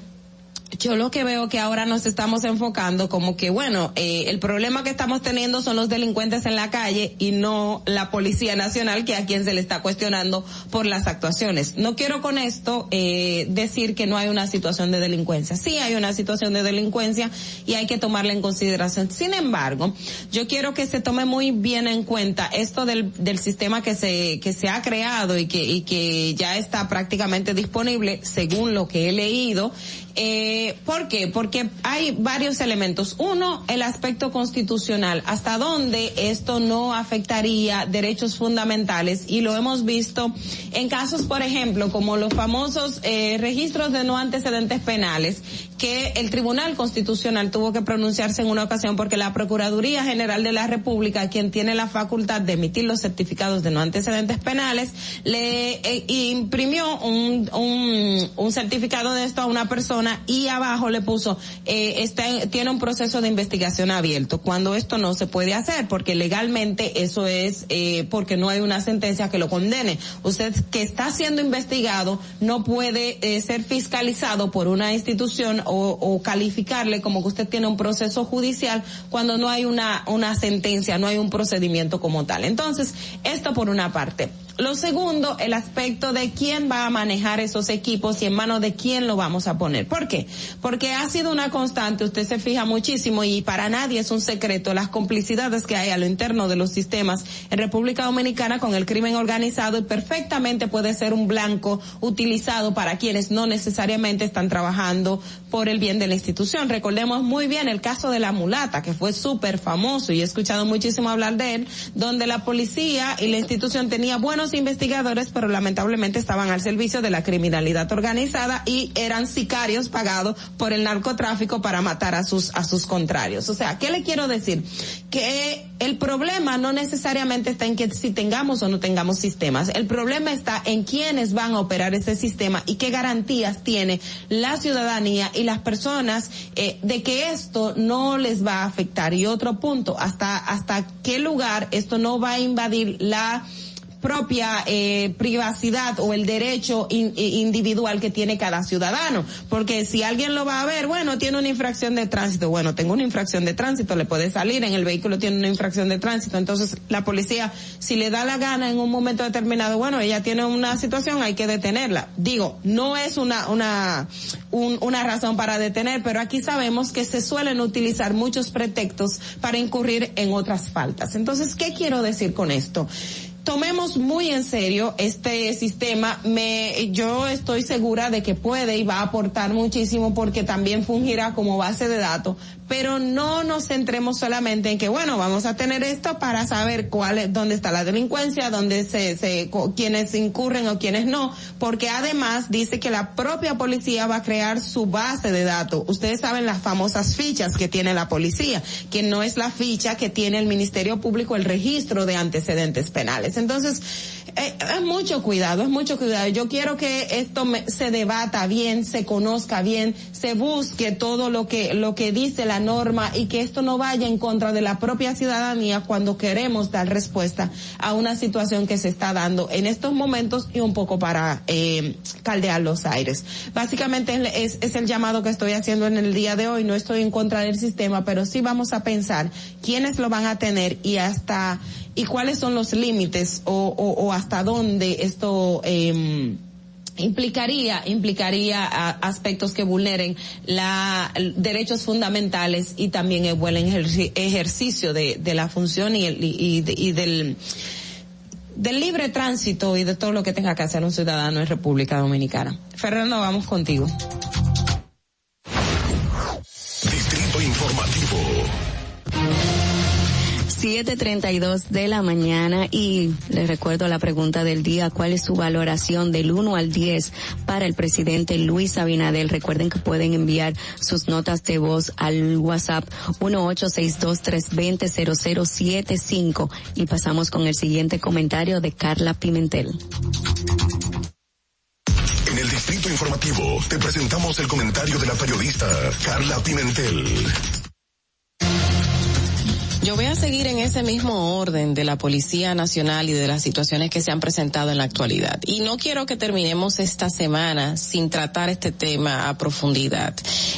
yo lo que veo que ahora nos estamos enfocando como que, bueno, eh, el problema que estamos teniendo son los delincuentes en la calle y no la Policía Nacional, que a quien se le está cuestionando por las actuaciones. No quiero con esto eh, decir que no hay una situación de delincuencia. Sí hay una situación de delincuencia y hay que tomarla en consideración. Sin embargo, yo quiero que se tome muy bien en cuenta esto del, del sistema que se, que se ha creado y que, y que ya está prácticamente disponible, según lo que he leído, eh, ¿Por qué? Porque hay varios elementos. Uno, el aspecto constitucional. ¿Hasta dónde esto no afectaría derechos fundamentales? Y lo hemos visto en casos, por ejemplo, como los famosos eh, registros de no antecedentes penales, que el Tribunal Constitucional tuvo que pronunciarse en una ocasión porque la Procuraduría General de la República, quien tiene la facultad de emitir los certificados de no antecedentes penales, le eh, imprimió un, un, un certificado de esto a una persona y abajo le puso eh, está en, tiene un proceso de investigación abierto. Cuando esto no se puede hacer porque legalmente eso es eh, porque no hay una sentencia que lo condene. Usted que está siendo investigado no puede eh, ser fiscalizado por una institución o, o, calificarle como que usted tiene un proceso judicial cuando no hay una una sentencia no hay un procedimiento como tal. Entonces esto por una parte Lo segundo, el aspecto de quién va a manejar esos equipos y en manos de quién lo vamos a poner. ¿Por qué? Porque ha sido una constante, usted se fija muchísimo y para nadie es un secreto las complicidades que hay a lo interno de los sistemas en República Dominicana con el crimen organizado y perfectamente puede ser un blanco utilizado para quienes no necesariamente están trabajando por el bien de la institución. Recordemos muy bien el caso de la mulata, que fue súper famoso y he escuchado muchísimo hablar de él, donde la policía y la institución tenía buenos investigadores, pero lamentablemente estaban al servicio de la criminalidad organizada y eran sicarios pagados por el narcotráfico para matar a sus, a sus contrarios. O sea, ¿qué le quiero decir? Que el problema no necesariamente está en que si tengamos o no tengamos sistemas. El problema está en quiénes van a operar ese sistema y qué garantías tiene la ciudadanía y las personas eh, de que esto no les va a afectar. Y otro punto, hasta, hasta qué lugar esto no va a invadir la propia eh, privacidad o el derecho in- individual que tiene cada ciudadano. Porque si alguien lo va a ver, bueno, tiene una infracción de tránsito, bueno, tengo una infracción de tránsito, le puede salir, en el vehículo tiene una infracción de tránsito, entonces la policía, si le da la gana en un momento determinado, bueno, ella tiene una situación, hay que detenerla. Digo, no es una, una, un- una razón para detener, pero aquí sabemos que se suelen utilizar muchos pretextos para incurrir en otras faltas. Entonces, ¿qué quiero decir con esto? Tomemos muy en serio este sistema. Me, yo estoy segura de que puede y va a aportar muchísimo porque también fungirá como base de datos, pero no nos centremos solamente en que, bueno, vamos a tener esto para saber cuál es, dónde está la delincuencia, dónde se, se, quienes incurren o quienes no, porque además dice que la propia policía va a crear su base de datos. Ustedes saben las famosas fichas que tiene la policía, que no es la ficha que tiene el Ministerio Público, el registro de antecedentes penales. Entonces, eh, es mucho cuidado, es mucho cuidado. Yo quiero que esto me- se debata bien, se conozca bien, se busque todo lo que, lo que dice la norma y que esto no vaya en contra de la propia ciudadanía cuando queremos dar respuesta a una situación que se está dando en estos momentos y un poco para eh, caldear los aires. Básicamente es, es el llamado que estoy haciendo en el día de hoy. No estoy en contra del sistema, pero sí vamos a pensar quiénes lo van a tener y hasta y cuáles son los límites o, hasta dónde esto eh, implicaría implicaría aspectos que vulneren la derechos fundamentales y también el buen ejerci- ejercicio de, la función y, el, del del libre tránsito y de todo lo que tenga que hacer un ciudadano en República Dominicana. Fernando, vamos contigo. Distrito Informativo. 7.32 de la mañana y les recuerdo la pregunta del día, ¿cuál es su valoración del 1 al 10 para el presidente Luis Abinadel? Recuerden que pueden enviar sus notas de voz al WhatsApp 1862-320-0075 y pasamos con el siguiente comentario de Carla Pimentel. En el Distrito Informativo te presentamos el comentario de la periodista Carla Pimentel. Yo voy a seguir en ese mismo orden de la Policía Nacional y de las situaciones que se han presentado en la actualidad. Y no quiero que terminemos esta semana sin tratar este tema a profundidad.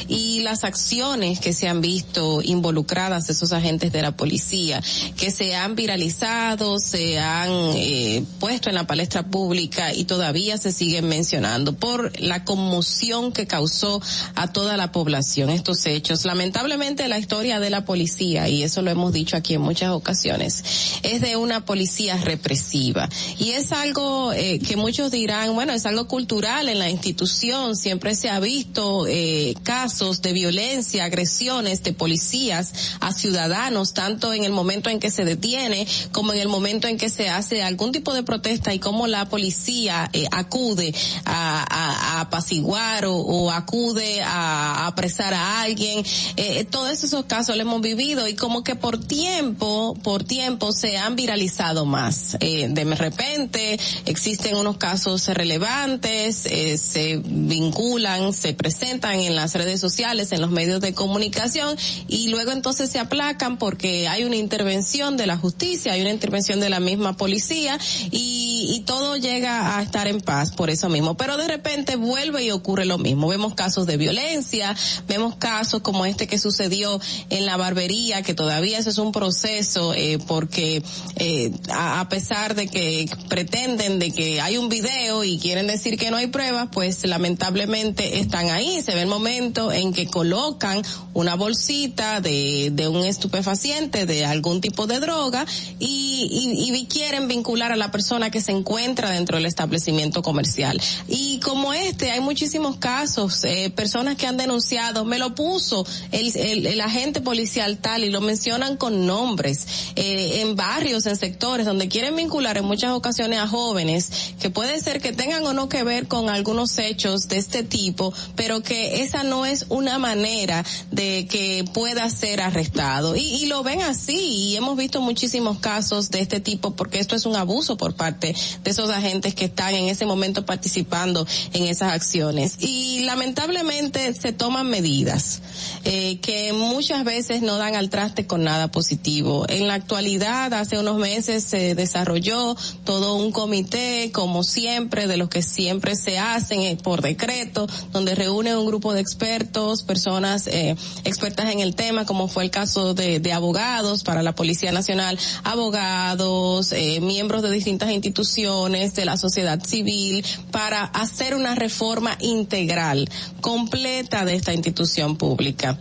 Y las acciones que se han visto involucradas esos agentes de la policía, que se han viralizado, se han eh, puesto en la palestra pública y todavía se siguen mencionando por la conmoción que causó a toda la población estos hechos. Lamentablemente la historia de la policía, y eso lo hemos dicho aquí en muchas ocasiones, es de una policía represiva. Y es algo eh, que muchos dirán, bueno, es algo cultural en la institución, siempre se ha visto eh, casos de violencia, agresiones de policías a ciudadanos, tanto en el momento en que se detiene como en el momento en que se hace algún tipo de protesta y cómo la policía eh, acude a, a- apaciguar o, o acude a, apresar a alguien. Eh, todos esos casos los hemos vivido y como que por tiempo, por tiempo se han viralizado más. Eh, de repente existen unos casos relevantes, eh, se vinculan, se presentan en las redes sociales, en los medios de comunicación y luego entonces se aplacan porque hay una intervención de la justicia, hay una intervención de la misma policía y, y, todo llega a estar en paz por eso mismo. Pero de repente vuelve y ocurre lo mismo. Vemos casos de violencia, vemos casos como este que sucedió en la barbería, que todavía es un proceso, eh, porque eh, a, pesar de que pretenden de que hay un video y quieren decir que no hay pruebas, pues lamentablemente están ahí. Se ve el momento en que colocan una bolsita de, de un estupefaciente, de algún tipo de droga, y, y, y quieren vincular a la persona que se encuentra dentro del establecimiento comercial. Y como este, hay muchísimos casos, eh, personas que han denunciado, me lo puso el, el agente policial tal y lo mencionan con nombres, eh, en barrios, en sectores donde quieren vincular en muchas ocasiones a jóvenes que puede ser que tengan o no que ver con algunos hechos de este tipo, pero que esa no es una manera de que pueda ser arrestado. Y, y lo ven así, y hemos visto muchísimos casos de este tipo porque esto es un abuso por parte de esos agentes que están en ese momento participando en esas acciones. Y lamentablemente se toman medidas eh, que muchas veces no dan al traste con nada positivo. En la actualidad, hace unos meses se desarrolló todo un comité, como siempre, de los que siempre se hacen eh, por decreto, donde reúne un grupo de expertos, personas eh, expertas en el tema, como fue el caso de, de abogados para la Policía Nacional, abogados, eh, miembros de distintas instituciones, de la sociedad civil, para hacer una reforma integral, completa de esta institución pública.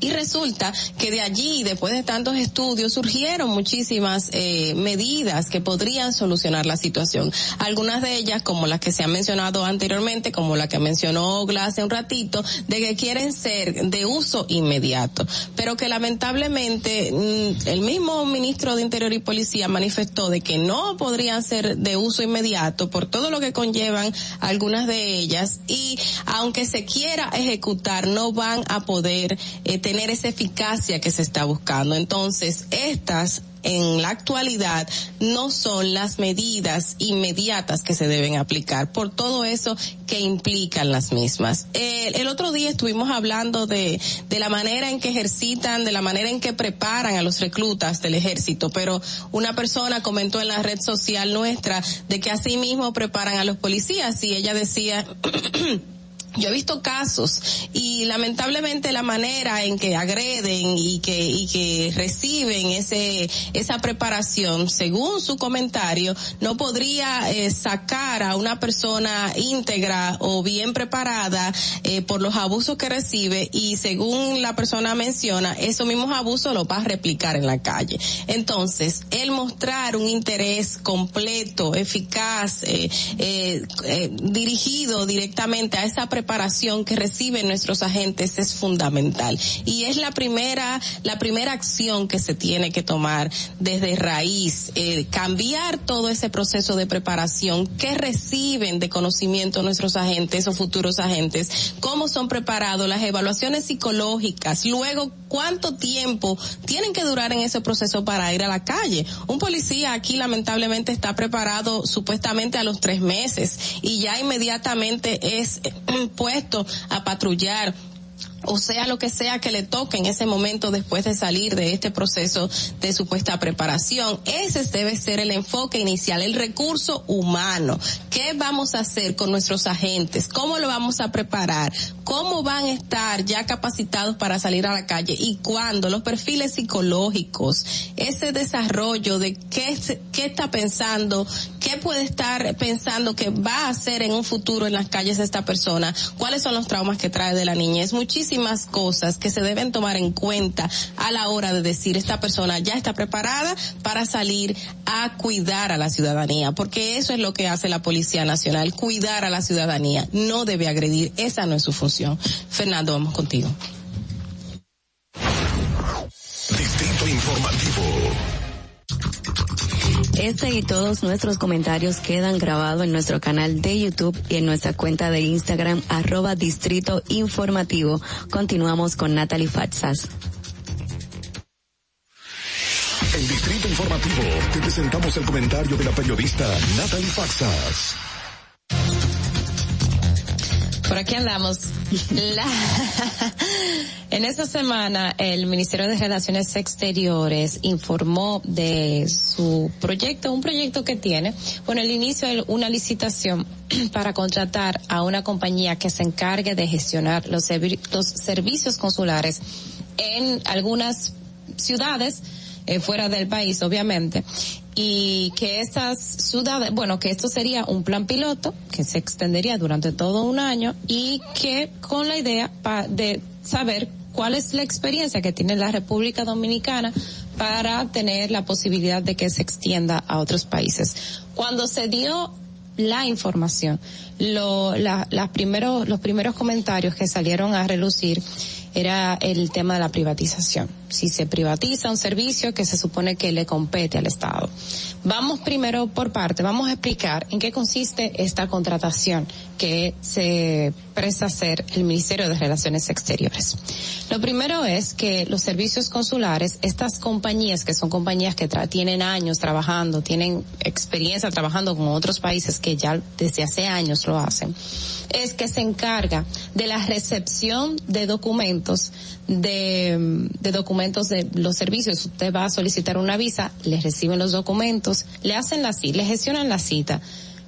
Y resulta que de allí, después de tantos estudios, surgieron muchísimas eh, medidas que podrían solucionar la situación. Algunas de ellas, como las que se han mencionado anteriormente, como la que mencionó Ogla hace un ratito, de que quieren ser de uso inmediato, pero que lamentablemente mm, el mismo ministro de Interior y Policía manifestó de que no podrían ser de uso inmediato por todo lo que conllevan algunas de ellas y aunque se quiera ejecutar, no van a poder eh, tener esa eficacia que se está buscando. Entonces, estas en la actualidad no son las medidas inmediatas que se deben aplicar por todo eso que implican las mismas. El otro día estuvimos hablando de, de la manera en que ejercitan, de la manera en que preparan a los reclutas del ejército, pero una persona comentó en la red social nuestra de que así mismo preparan a los policías y ella decía yo he visto casos y lamentablemente la manera en que agreden y que y que reciben ese esa preparación según su comentario no podría eh, sacar a una persona íntegra o bien preparada eh, por los abusos que recibe y según la persona menciona esos mismos abusos los va a replicar en la calle. Entonces el mostrar un interés completo eficaz eh, eh, eh, dirigido directamente a esa preparación que reciben nuestros agentes es fundamental. Y es la primera la primera acción que se tiene que tomar desde raíz eh, cambiar todo ese proceso de preparación que reciben de conocimiento nuestros agentes o futuros agentes cómo son preparados las evaluaciones psicológicas luego cuánto tiempo tienen que durar en ese proceso para ir a la calle. Un policía aquí lamentablemente está preparado supuestamente a los tres meses y ya inmediatamente es puesto a patrullar o sea lo que sea que le toque en ese momento después de salir de este proceso de supuesta preparación. Ese debe ser el enfoque inicial, el recurso humano. ¿Qué vamos a hacer con nuestros agentes? ¿Cómo lo vamos a preparar? ¿Cómo van a estar ya capacitados para salir a la calle? ¿Y cuándo? Los perfiles psicológicos, ese desarrollo de qué, qué está pensando, qué puede estar pensando que va a hacer en un futuro en las calles esta persona, cuáles son los traumas que trae de la niñez, muchísimas cosas que se deben tomar en cuenta a la hora de decir esta persona ya está preparada para salir a cuidar a la ciudadanía, porque eso es lo que hace la Policía Nacional, cuidar a la ciudadanía, no debe agredir, esa no es su función. Fernando, vamos contigo. Este y todos nuestros comentarios quedan grabados en nuestro canal de YouTube y en nuestra cuenta de Instagram, arroba Distrito Informativo. Continuamos con Natalie Fatsas. En Distrito Informativo te presentamos el comentario de la periodista Natalie Faxas. Por aquí andamos. La- en esta semana, el Ministerio de Relaciones Exteriores informó de su proyecto, un proyecto que tiene, bueno, el inicio de una licitación para contratar a una compañía que se encargue de gestionar los, los servicios consulares en algunas ciudades eh, fuera del país, obviamente, y que estas ciudades, bueno, que esto sería un plan piloto que se extendería durante todo un año y que con la idea de saber cuál es la experiencia que tiene la República Dominicana para tener la posibilidad de que se extienda a otros países. Cuando se dio la información, lo, la, las primeros, los primeros comentarios que salieron a relucir era el tema de la privatización. Si se privatiza un servicio que se supone que le compete al Estado. Vamos primero por parte, vamos a explicar en qué consiste esta contratación que se presta a hacer el Ministerio de Relaciones Exteriores. Lo primero es que los servicios consulares, estas compañías que son compañías que tienen años trabajando, tienen experiencia trabajando con otros países que ya desde hace años lo hacen, es que se encarga de la recepción de documentos, de, de documentos de los servicios. Usted va a solicitar una visa, le reciben los documentos, le hacen la cita, le gestionan la cita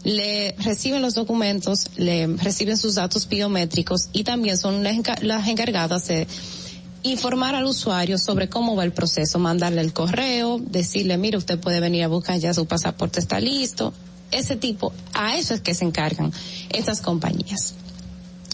le reciben los documentos, le reciben sus datos biométricos y también son las, enca- las encargadas de informar al usuario sobre cómo va el proceso, mandarle el correo, decirle, mire, usted puede venir a buscar ya su pasaporte está listo, ese tipo, a eso es que se encargan estas compañías.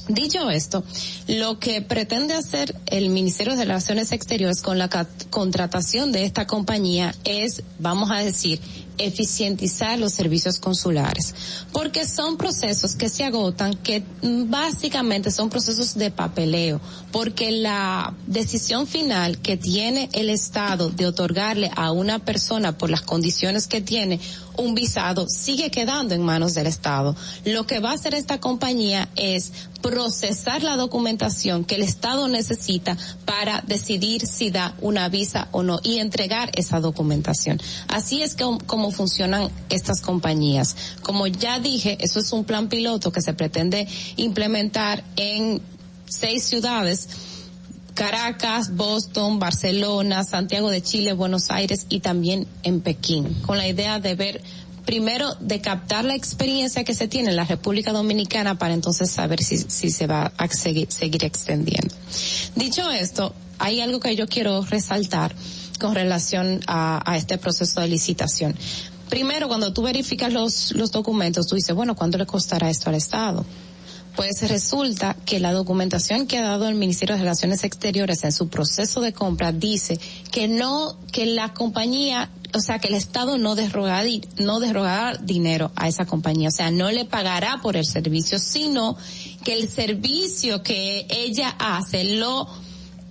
Dicho esto, lo que pretende hacer el Ministerio de Relaciones Exteriores con la contratación de esta compañía es, vamos a decir, eficientizar los servicios consulares, porque son procesos que se agotan, que mm, básicamente son procesos de papeleo, porque la decisión final que tiene el Estado de otorgarle a una persona por las condiciones que tiene un visado sigue quedando en manos del Estado. Lo que va a hacer esta compañía es procesar la documentación que el Estado necesita para decidir si da una visa o no y entregar esa documentación. Así es que, como funcionan estas compañías. Como ya dije, eso es un plan piloto que se pretende implementar en seis ciudades Caracas, Boston, Barcelona, Santiago de Chile, Buenos Aires y también en Pekín, con la idea de ver primero de captar la experiencia que se tiene en la República Dominicana para entonces saber si, si se va a seguir, seguir extendiendo. Dicho esto, hay algo que yo quiero resaltar con relación a, a este proceso de licitación. Primero, cuando tú verificas los, los documentos, tú dices, bueno, ¿cuánto le costará esto al Estado? pues resulta que la documentación que ha dado el Ministerio de Relaciones Exteriores en su proceso de compra dice que no, que la compañía, o sea, que el Estado no derrogará, no derrogará dinero a esa compañía, o sea, no le pagará por el servicio, sino que el servicio que ella hace lo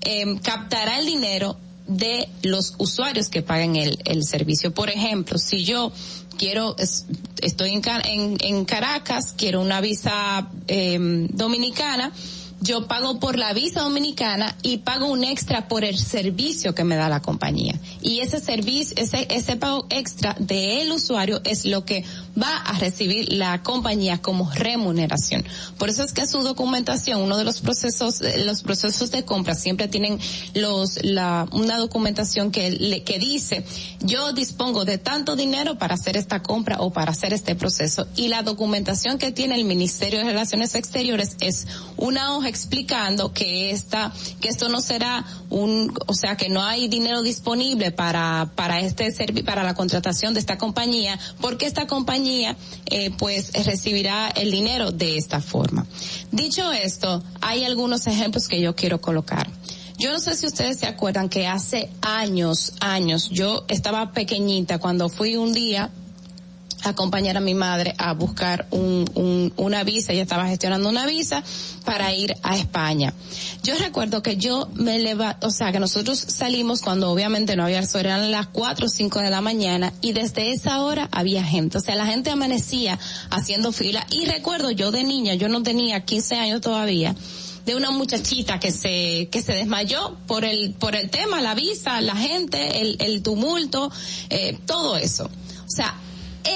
eh, captará el dinero de los usuarios que paguen el, el servicio. Por ejemplo, si yo quiero, es- estoy en, en, en Caracas, quiero una visa eh, dominicana, yo pago por la visa dominicana y pago un extra por el servicio que me da la compañía. Y ese servicio, ese, ese pago extra del usuario es lo que va a recibir la compañía como remuneración. Por eso es que su documentación, uno de los procesos, eh, los procesos de compra siempre tienen los, la, una documentación que, le, que dice, yo dispongo de tanto dinero para hacer esta compra o para hacer este proceso. Y la documentación que tiene el Ministerio de Relaciones Exteriores es una hoja explicando que esta, que esto no será un, o sea, que no hay dinero disponible para, para este para la contratación de esta compañía, porque esta compañía, eh, pues recibirá el dinero de esta forma. Dicho esto, hay algunos ejemplos que yo quiero colocar. Yo no sé si ustedes se acuerdan que hace años, años, yo estaba pequeñita cuando fui un día acompañar a mi madre a buscar un, un- una visa, ella estaba gestionando una visa para ir a España. Yo recuerdo que yo me leva, o sea, que nosotros salimos cuando obviamente no había sol, eran las cuatro o cinco de la mañana y desde esa hora había gente, o sea, la gente amanecía haciendo fila. Y recuerdo yo de niña, yo no tenía 15 años todavía, de una muchachita que se que se desmayó por el por el tema la visa la gente el, el tumulto eh, todo eso. O sea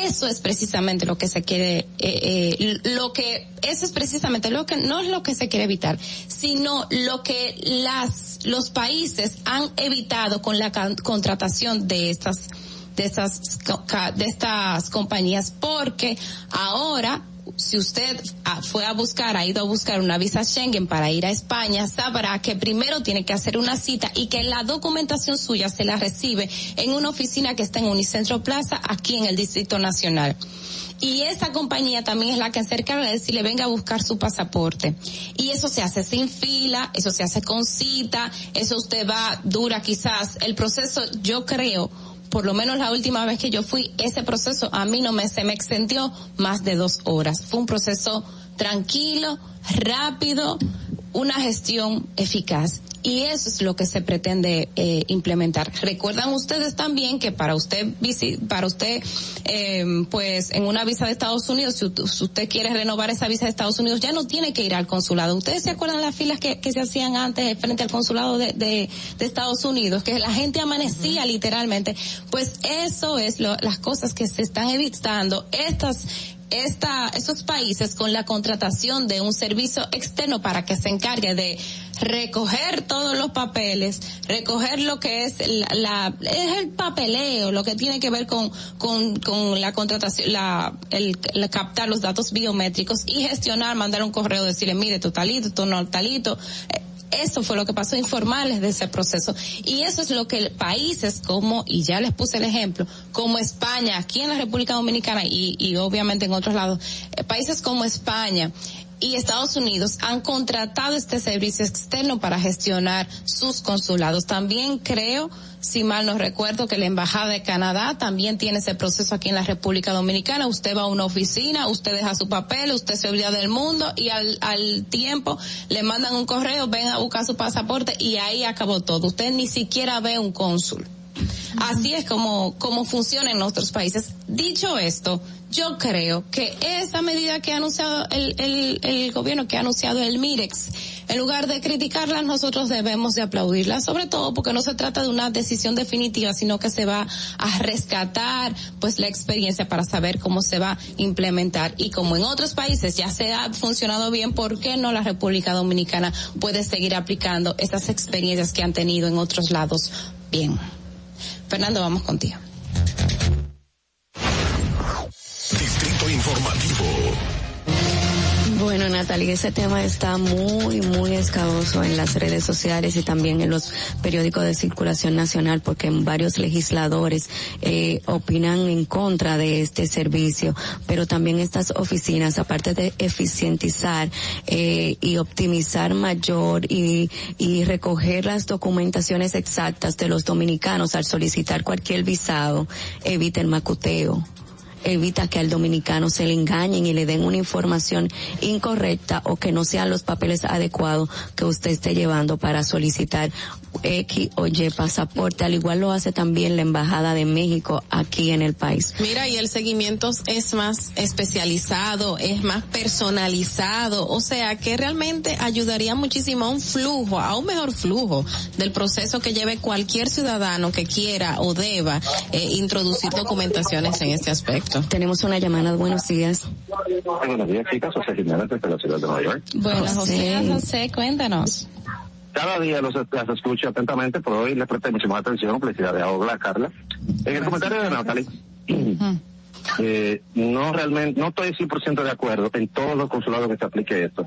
eso es precisamente lo que se quiere, eh, eh, lo que, eso es precisamente lo que, no es lo que se quiere evitar, sino lo que las, los países han evitado con la can- contratación de estas, de estas, de estas compañías, porque ahora si usted fue a buscar, ha ido a buscar una visa Schengen para ir a España, sabrá que primero tiene que hacer una cita y que la documentación suya se la recibe en una oficina que está en Unicentro Plaza, aquí en el Distrito Nacional. Y esa compañía también es la que se encarga de decirle venga a buscar su pasaporte. Y eso se hace sin fila, eso se hace con cita, eso usted va, dura quizás. El proceso, yo creo, por lo menos la última vez que yo fui, ese proceso a mí no me, se me extendió más de dos horas. Fue un proceso tranquilo, rápido, una gestión eficaz. Y eso es lo que se pretende eh, implementar. Recuerdan ustedes también que para usted para usted eh, pues en una visa de Estados Unidos, si, usted quiere renovar esa visa de Estados Unidos, ya no tiene que ir al consulado. ¿Ustedes se acuerdan las filas que, que se hacían antes frente al consulado de, de, de Estados Unidos? Que la gente amanecía literalmente. Pues eso es lo- las cosas que se están evitando. Estas esta, estos países con la contratación de un servicio externo para que se encargue de recoger todos los papeles, recoger lo que es la, la- es el papeleo, lo que tiene que ver con, con, con la contratación, la, el, captar los datos biométricos y gestionar, mandar un correo, decirle, mire, tu talito, no talito, eh, eso fue lo que pasó, informarles de ese proceso. Y eso es lo que países como, y ya les puse el ejemplo, como España, aquí en la República Dominicana y, y obviamente en otros lados, eh, países como España y Estados Unidos han contratado este servicio externo para gestionar sus consulados. También creo, si mal no recuerdo, que la Embajada de Canadá también tiene ese proceso aquí en la República Dominicana. Usted va a una oficina, usted deja su papel, usted se olvida del mundo y al, al tiempo le mandan un correo, ven a buscar su pasaporte y ahí acabó todo. Usted ni siquiera ve un cónsul. Así es como, funciona en otros países. Dicho esto, yo creo que esa medida que ha anunciado el, el, gobierno, que ha anunciado el MIREX, en lugar de criticarla, nosotros debemos de aplaudirla, sobre todo porque no se trata de una decisión definitiva, sino que se va a rescatar pues la experiencia para saber cómo se va a implementar. Y como en otros países ya se ha funcionado bien, ¿por qué no la República Dominicana puede seguir aplicando estas experiencias que han tenido en otros lados? Bien. Fernando, vamos contigo. Bueno, Natalie, ese tema está muy, muy escaboso en las redes sociales y también en los periódicos de circulación nacional porque varios legisladores eh, opinan en contra de este servicio, pero también estas oficinas, aparte de eficientizar eh, y optimizar mayor y, y recoger las documentaciones exactas de los dominicanos al solicitar cualquier visado, evita el macuteo evita que al dominicano se le engañen y le den una información incorrecta o que no sean los papeles adecuados que usted esté llevando para solicitar X o Y pasaporte. Al igual lo hace también la Embajada de México aquí en el país. Mira, y el seguimiento es más especializado, es más personalizado, o sea que realmente ayudaría muchísimo a un flujo, a un mejor flujo del proceso que lleve cualquier ciudadano que quiera o deba eh, introducir documentaciones en este aspecto. Tenemos una llamada, buenos días. Buenos días, chicas. José Jiménez, desde la ciudad de Nueva York. Bueno, José, José, cuéntanos. Cada día los, las escucho atentamente, por hoy les presté más atención. Felicidades a Ogla, Carla. En el comentario de Natalie, eh, no realmente, no estoy 100% de acuerdo en todos los consulados que se aplique esto.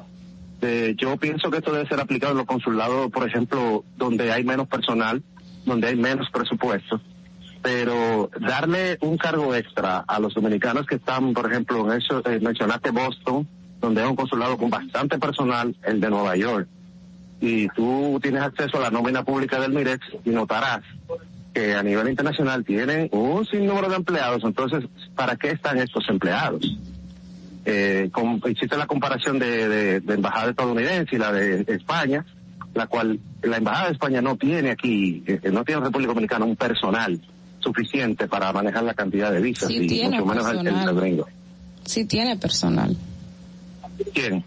Eh, yo pienso que esto debe ser aplicado en los consulados, por ejemplo, donde hay menos personal, donde hay menos presupuesto. Pero darle un cargo extra a los dominicanos que están, por ejemplo, en eso, eh, mencionaste Boston, donde es un consulado con bastante personal, el de Nueva York. Y tú tienes acceso a la nómina pública del MIREX y notarás que a nivel internacional tienen un sinnúmero de empleados. Entonces, ¿para qué están estos empleados? Eh, com- existe la comparación de, de, de embajada estadounidense y la de España, la cual la embajada de España no tiene aquí, eh, no tiene en República Dominicana un personal suficiente para manejar la cantidad de visas Sí y tiene mucho menos el, el gringo. Sí tiene personal. ¿Quién?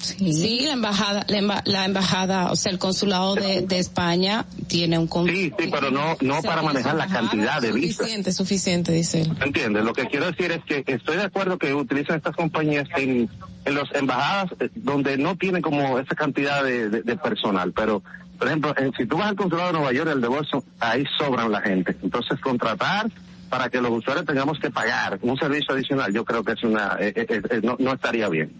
Sí, la embajada, la, emba- la embajada, o sea, el consulado de, de España tiene un Sí, sí, pero no, no para manejar la cantidad de visas. suficiente, suficiente, dice él. ¿Entiendes? Lo que quiero decir es que estoy de acuerdo que utilizan estas compañías en, en las embajadas eh, donde no tienen como esa cantidad de, de- de personal, pero por ejemplo, en- si tú vas al consulado de Nueva York, el de Boston, ahí sobran la gente. Entonces, contratar para que los usuarios tengamos que pagar un servicio adicional, yo creo que es una, eh, eh, eh, no, no estaría bien.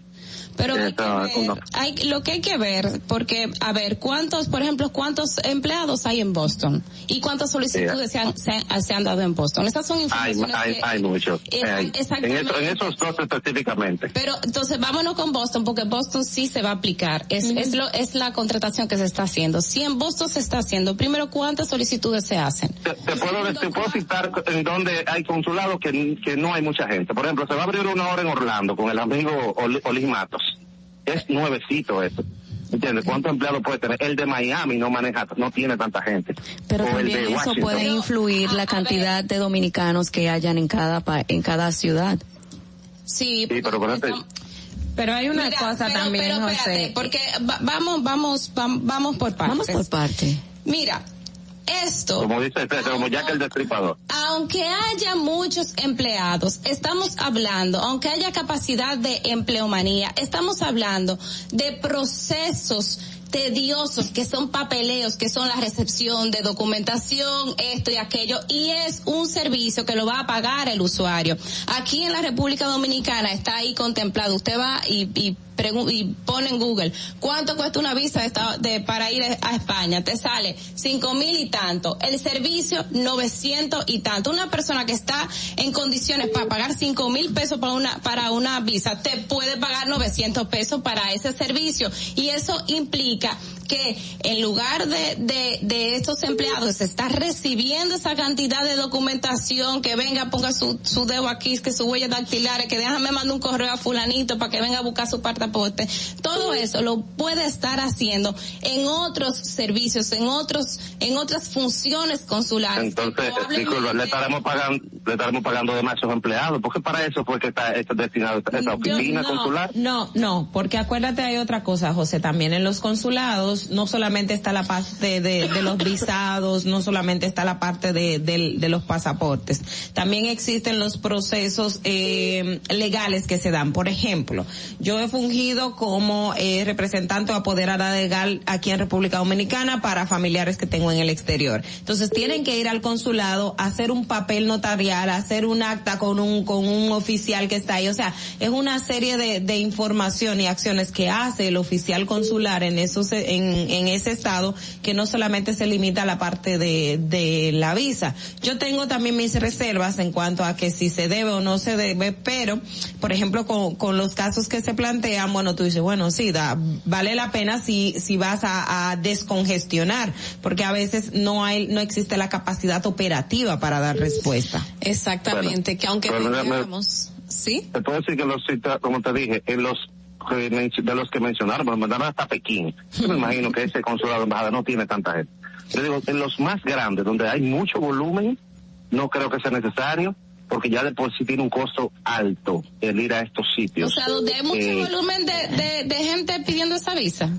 Pero hay que Esta- ver, no. hay, lo que hay que ver, porque, a ver, ¿cuántos, por ejemplo, cuántos empleados hay en Boston? ¿Y cuántas solicitudes se, han, se, han, se han dado en Boston? Esas son Hay, informaciones hay, que- hay muchos. Hay. En, en esos dos específicamente. Pero entonces vámonos con Boston porque Boston sí se va a aplicar. Es, es, lo, es la contratación que se está haciendo. Si en Boston se está haciendo, primero, ¿cuántas solicitudes se hacen? Te, te puedo, te puedo citar en donde hay consulados que, que no hay mucha gente. Por ejemplo, se va a abrir una hora en Orlando con el amigo Oli- Olis Matos. Es nuevecito eso. ¿Entiendes? ¿Cuántos empleados puede tener? El de Miami no maneja, no tiene tanta gente. Pero o el también de eso Washington. puede influir la cantidad de dominicanos que hayan en cada pa- en cada ciudad. Sí, Sí, pero Pero hay una cosa también, José. Porque va- vamos, vamos, vam- vamos por partes. Vamos por parte. Mira, esto, como dice como Jack el Destripador. aunque haya muchos empleados, estamos hablando, aunque haya capacidad de empleomanía, estamos hablando de procesos tediosos que son papeleos, que son la recepción de documentación, esto y aquello, y es un servicio que lo va a pagar el usuario. Aquí en la República Dominicana está ahí contemplado, usted va y, y y pone en Google cuánto cuesta una visa de, para ir a España, te sale cinco mil y tanto, el servicio 900 y tanto. Una persona que está en condiciones para pagar cinco mil pesos para una para una visa te puede pagar 900 pesos para ese servicio y eso implica que en lugar de, de, de estos empleados se está recibiendo esa cantidad de documentación que venga ponga su, su dedo aquí que su huella dactilares que déjame mandar un correo a fulanito para que venga a buscar su pasaporte. Todo eso lo puede estar haciendo en otros servicios en otros en otras funciones consulares. Entonces, disculpa, le estaremos pagando, le estaremos pagando de más a esos empleados, porque para eso fue que está, está destinado esta oficina no, consular. No, no, porque acuérdate hay otra cosa, José, también en los consulados no solamente está la parte de, de los visados, no solamente está la parte de, del- de los pasaportes, también existen los procesos eh, legales que se dan. Por ejemplo, yo he fungido como eh, representante o apoderada legal aquí en República Dominicana para familiares que tengo en el exterior. Entonces tienen que ir al consulado, hacer un papel notarial, hacer un acta con un con un oficial que está ahí. O sea, es una serie de, de información y acciones que hace el oficial consular en esos en ese estado que no solamente se limita a la parte de, de la visa. Yo tengo también mis reservas en cuanto a que si se debe o no se debe, pero por ejemplo con, con los casos que se plantean, bueno, tú dices, bueno, sí, da, vale la pena si si vas a, a descongestionar, porque a veces no hay no existe la capacidad operativa para dar respuesta. Exactamente, que aunque Bueno, me- tengamos, ¿sí? Te puedo decir que los cita- como te dije, en los que de los que mencionaron, me mandaron hasta Pekín. Yo me imagino que ese consulado de embajada no tiene tanta gente. Yo digo, en los más grandes, donde hay mucho volumen, no creo que sea necesario, porque ya de por sí tiene un costo alto el ir a estos O sitios. sea, donde hay mucho Eh, volumen de, de, de gente pidiendo esa visa.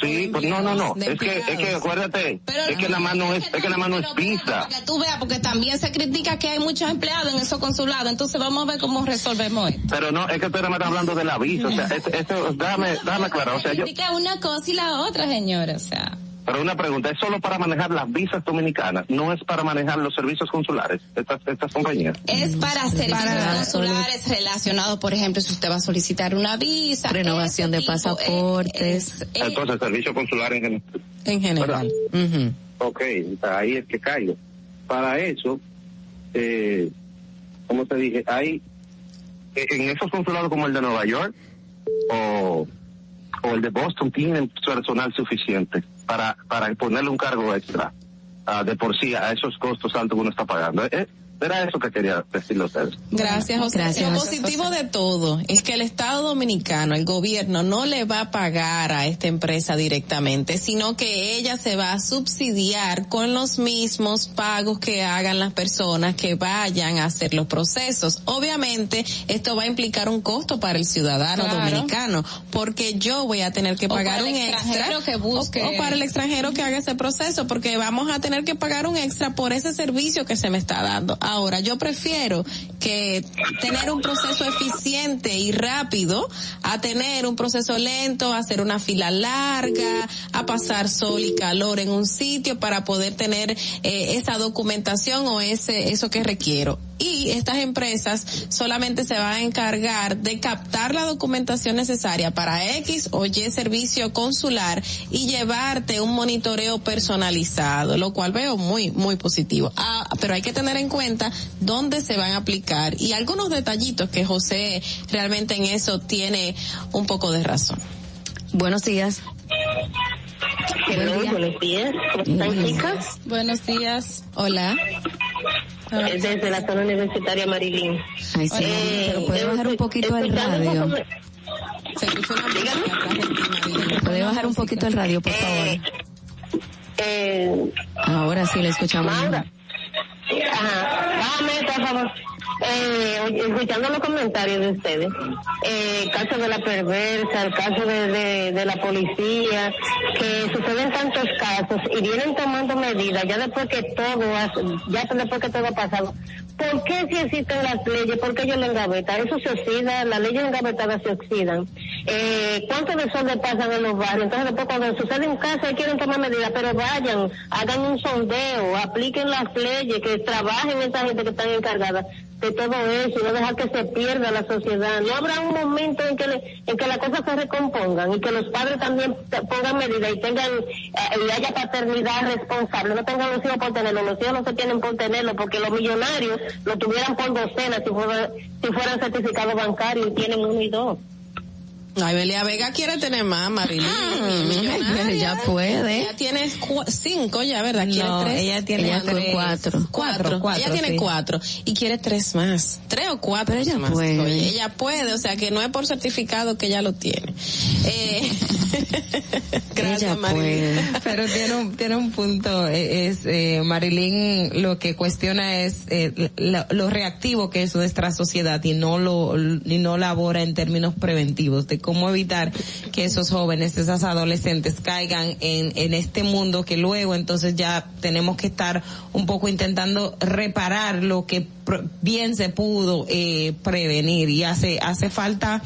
Sí, pues no, no, no. Es que, es que acuérdate, es que nada más no es, es que nada más no es visa. Que tú veas, porque también se critica que hay muchos empleados en esos consulados. Entonces vamos a ver cómo resolvemos esto. Pero no, es que usted no me está hablando de la visa. O sea, esto, esto- déjame, déjame aclarar. O sea, yo, Critica una cosa y la otra, señora. O sea, pero una pregunta, es solo para manejar las visas dominicanas, no es para manejar los servicios consulares, estas, estas compañías. es para servicios Para- consulares relacionados, por ejemplo, si usted va a solicitar una visa. Renovación de pasaportes. Entonces, servicio consular en general. En general. Ok, ahí es que caigo. Para eso, eh, como te dije, hay eh, en esos consulados como el de Nueva York o, o el de Boston tienen personal suficiente para, para ponerle un cargo extra ah, de por sí a esos costos altos que uno está pagando. Eh, Era eso que quería decirle a ustedes. Gracias, José. Gracias, Lo José. positivo de todo es que el Estado Dominicano, el gobierno, no le va a pagar a esta empresa directamente, sino que ella se va a subsidiar con los mismos pagos que hagan las personas que vayan a hacer los procesos. Obviamente, esto va a implicar un costo para el ciudadano Claro. dominicano, porque yo voy a tener que pagar para el un extra extranjero que busque. o, o para el extranjero que haga ese proceso, porque vamos a tener que pagar un extra por ese servicio que se me está dando. Ahora, yo prefiero que tener un proceso eficiente y rápido a tener un proceso lento, a hacer una fila larga, a pasar sol y calor en un sitio para poder tener eh, esa documentación o ese eso que requiero. Y estas empresas solamente se van a encargar de captar la documentación necesaria para X o Y servicio consular y llevarte un monitoreo personalizado, lo cual veo muy, muy positivo. Ah, pero hay que tener en cuenta dónde se van a aplicar y algunos detallitos que José realmente en eso tiene un poco de razón. Buenos días. Hello, buenos días. ¿Cómo están, Buenos chicas? Buenos días. Hola. Es desde la zona universitaria Marilín. Ay, sí, Eh, pero puede eh, bajar un poquito el radio. Se escucha una María. Puede bajar un poquito el radio, por favor. Eh, Ahora sí le escuchamos. Maura. Ajá, bájame, por favor. Eh, escuchando los comentarios de ustedes, eh, caso de la perversa, el caso de, de, la policía, que suceden tantos casos y vienen tomando medidas ya después que todo, ha- ya después que todo ha pasado. ¿Por qué si existen las leyes? ¿Por qué ellos lo engavetan? Eso se oxida, las leyes engavetadas se oxidan. Eh, ¿Cuántos desorden pasan en los barrios? Entonces después cuando sucede un caso y quieren tomar medidas, pero vayan, hagan un sondeo, apliquen las leyes, que trabajen esa gente que están encargada de todo eso y no dejar que se pierda la sociedad. No habrá un momento en que, en que las cosas se recompongan y que los padres también pongan medidas y tengan eh, y haya paternidad responsable. No tengan los hijos por tenerlo. Los hijos no se tienen por tenerlo porque los millonarios lo tuvieran por docenas si, fuera- si fueran certificados bancarios y tienen uno y dos. Ay, Belia Vega quiere tener más, Marilyn. millonaria. ya puede. Ella tiene cinco ya, ¿verdad? Quiere No, tres. ella tiene Ella cuatro. Cuatro. Cuatro, ella tiene cuatro y quiere tres más. Tres o cuatro Pero ella más. puede. Oye, ella puede, o sea que no es por certificado que ella lo tiene. Eh, gracias, Ella Marilyn. puede. Pero tiene un, tiene un punto, eh, es, eh, Marilyn lo que cuestiona es eh, la- lo reactivo que es nuestra sociedad y no lo, y no labora en términos preventivos de cómo evitar que esos jóvenes, esas adolescentes caigan en, en este mundo que luego entonces ya tenemos que estar un poco intentando reparar lo que bien se pudo eh, prevenir y hace hace falta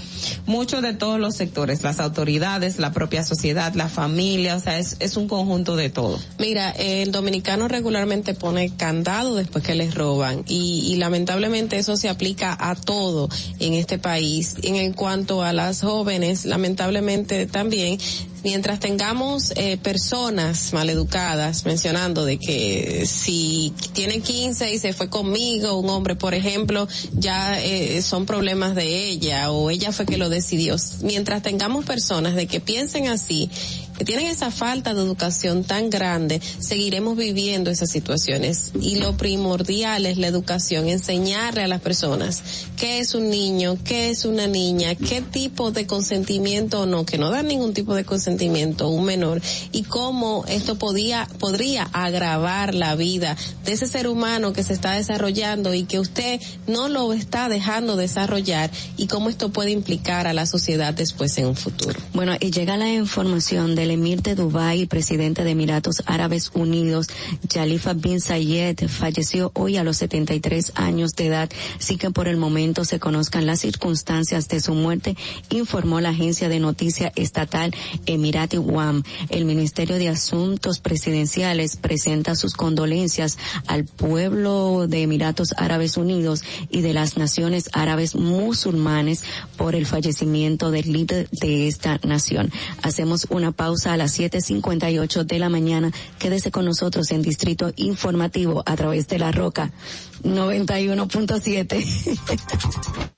mucho de todos los sectores, las autoridades, la propia sociedad, la familia, o sea, es, es un conjunto de todo. Mira, el dominicano regularmente pone candado después que les roban y, y lamentablemente eso se aplica a todo en este país. En cuanto a las jóvenes, lamentablemente también, mientras tengamos eh, personas maleducadas mencionando de que si tiene 15 y se fue conmigo, un hombre, por ejemplo, ya eh, son problemas de ella o ella fue que lo decidió. Mientras tengamos personas de que piensen así, que tienen esa falta de educación tan grande, seguiremos viviendo esas situaciones. Y lo primordial es la educación, enseñarle a las personas qué es un niño, qué es una niña, qué tipo de consentimiento o no, que no dan ningún tipo de consentimiento un menor y cómo esto podía, podría agravar la vida de ese ser humano que se está desarrollando y que usted no lo está dejando desarrollar y cómo esto puede implicar a la sociedad después en un futuro. Bueno, y llega la información del emir de Dubái presidente de Emiratos Árabes Unidos, Khalifa bin Zayed, falleció hoy a los 73 años de edad, sin que por el momento se conozcan las circunstancias de su muerte, informó la agencia de noticia estatal Emirati WAM. El Ministerio de Asuntos Presidenciales presenta sus condolencias al pueblo de Emiratos Árabes Unidos y de las naciones árabes musulmanes por el fallecimiento del líder de esta nación. Hacemos una pausa a las 7.58 de la mañana. Quédese con nosotros en Distrito Informativo a través de la Roca 91.7.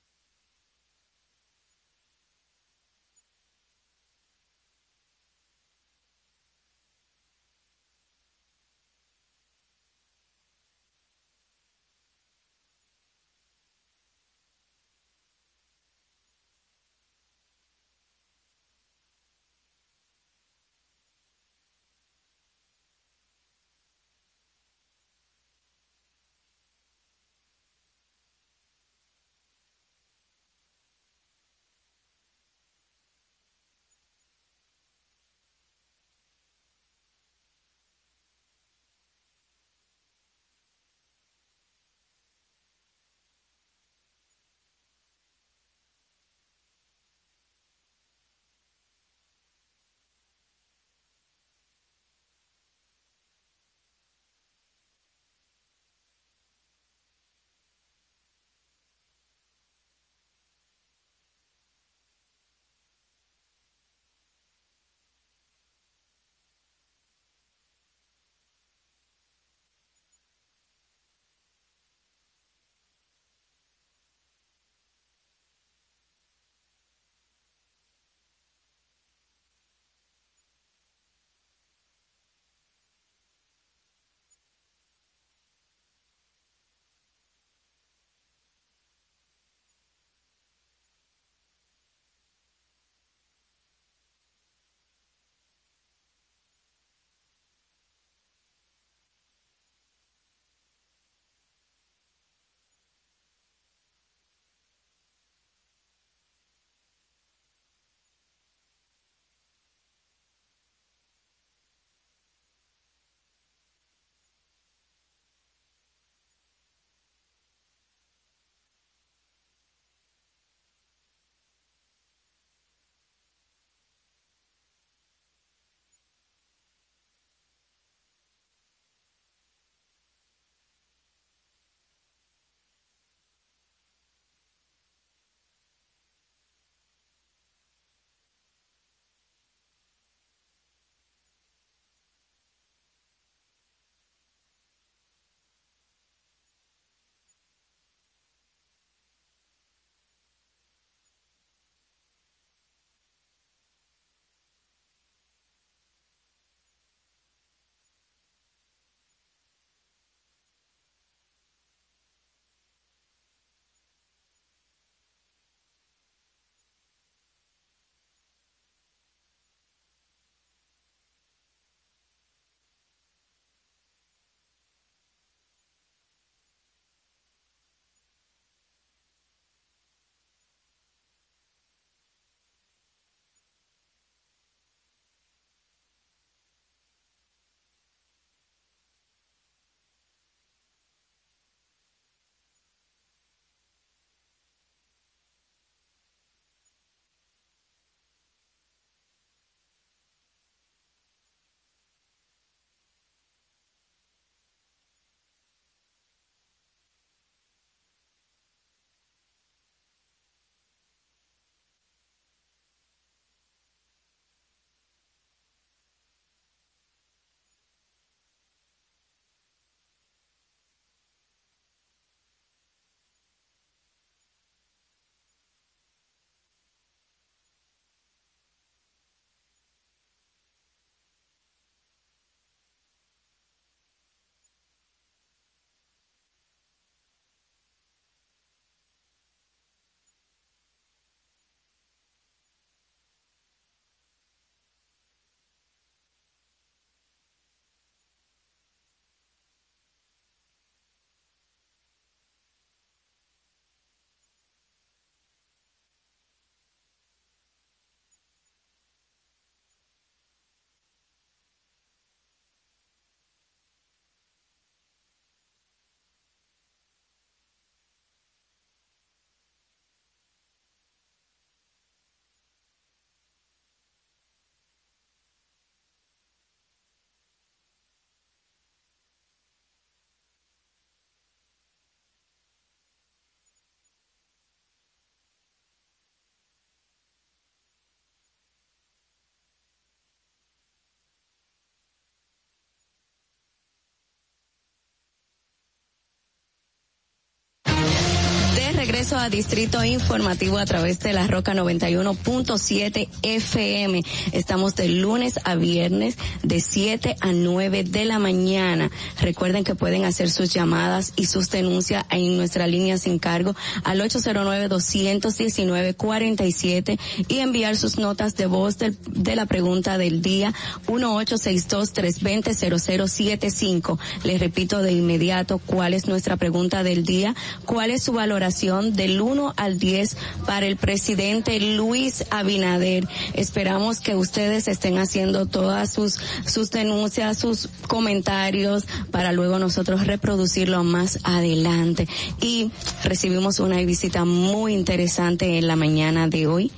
regreso a Distrito Informativo a través de la Roca 91.7 FM. Estamos de lunes a viernes de 7 a 9 de la mañana. Recuerden que pueden hacer sus llamadas y sus denuncias en nuestra línea sin cargo al 809-219-47 y enviar sus notas de voz de, de la pregunta del día 1862-320-0075. Les repito de inmediato cuál es nuestra pregunta del día, cuál es su valoración del 1 al 10 para el presidente Luis Abinader. Esperamos que ustedes estén haciendo todas sus, sus denuncias, sus comentarios para luego nosotros reproducirlo más adelante. Y recibimos una visita muy interesante en la mañana de hoy.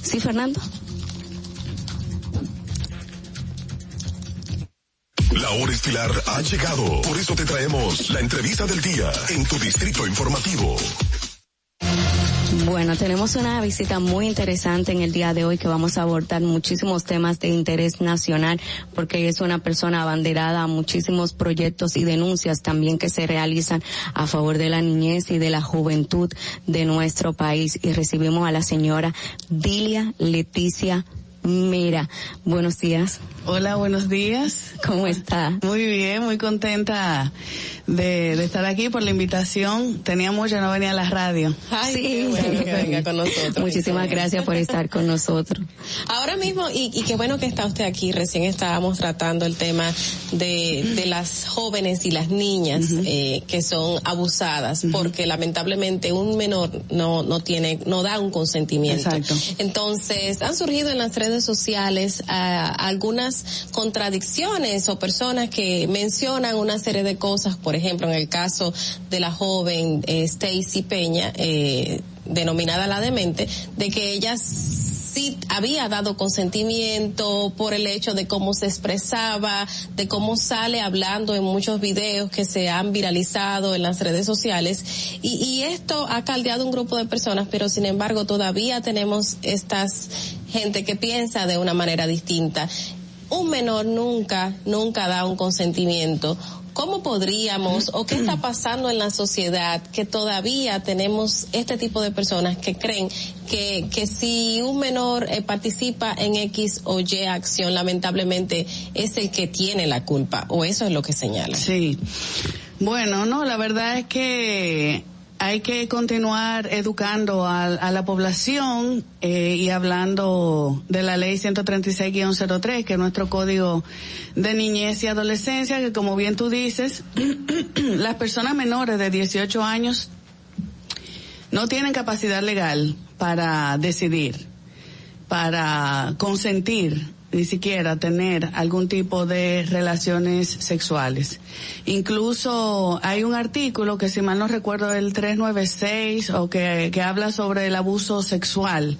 Sí, Fernando. La hora estilar ha llegado. Por eso te traemos la entrevista del día en tu distrito informativo. Bueno, tenemos una visita muy interesante en el día de hoy que vamos a abordar muchísimos temas de interés nacional porque es una persona abanderada a muchísimos proyectos y denuncias también que se realizan a favor de la niñez y de la juventud de nuestro país y recibimos a la señora Dilia Leticia Mira, buenos días. Hola, buenos días. ¿Cómo está? Muy bien, muy contenta de, de estar aquí por la invitación. Tenía mucho, no venía a la radio. Ay, sí. Bueno que venga con nosotros. Muchísimas gracias por estar con nosotros. Ahora mismo, y, y qué bueno que está usted aquí, recién estábamos tratando el tema de, de las jóvenes y las niñas uh -huh. eh, que son abusadas, uh -huh. porque lamentablemente un menor no, no tiene, no da un consentimiento. Exacto. Entonces, han surgido en las redes sociales uh, algunas contradicciones o personas que mencionan una serie de cosas, por ejemplo, en el caso de la joven eh, Stacy Peña, eh, denominada la demente, de que ella sí había dado consentimiento por el hecho de cómo se expresaba, de cómo sale hablando en muchos videos que se han viralizado en las redes sociales. Y, y esto ha caldeado un grupo de personas, pero sin embargo todavía tenemos estas gente que piensa de una manera distinta. Un menor nunca, nunca da un consentimiento. ¿Cómo podríamos o qué está pasando en la sociedad que todavía tenemos este tipo de personas que creen que, que si un menor eh, participa en X o Y acción, lamentablemente es el que tiene la culpa o eso es lo que señala? Sí. Bueno, no, la verdad es que hay que continuar educando a, a la población eh, y hablando de la ley 136-03, que es nuestro código de niñez y adolescencia, que como bien tú dices, las personas menores de 18 años no tienen capacidad legal para decidir, para consentir ni siquiera tener algún tipo de relaciones sexuales. Incluso hay un artículo que si mal no recuerdo el 396 o que, que habla sobre el abuso sexual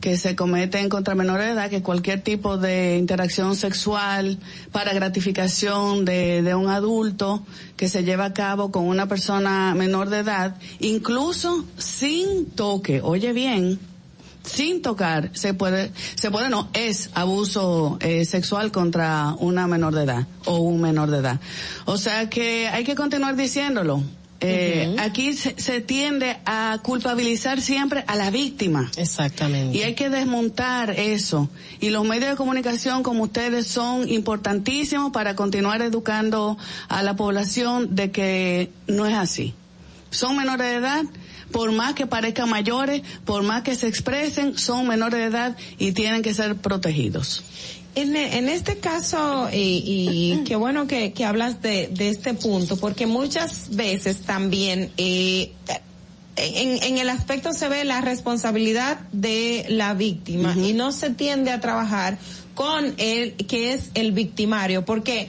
que se comete en contra menores de edad, que cualquier tipo de interacción sexual para gratificación de, de un adulto que se lleva a cabo con una persona menor de edad, incluso sin toque, oye bien, sin tocar se puede se puede no es abuso eh, sexual contra una menor de edad o un menor de edad o sea que hay que continuar diciéndolo eh, uh -huh. aquí se, se, tiende a culpabilizar siempre a la víctima. Exactamente. Y hay que desmontar eso. Y los medios de comunicación como ustedes son importantísimos para continuar educando a la población de que no es así. Son menores de edad, por más que parezcan mayores, por más que se expresen, son menores de edad y tienen que ser protegidos. En, en, este caso, y, y qué bueno que, que hablas de, de, este punto, porque muchas veces también eh, en, en, el aspecto se ve la responsabilidad de la víctima uh -huh. y no se tiende a trabajar con el que es el victimario, porque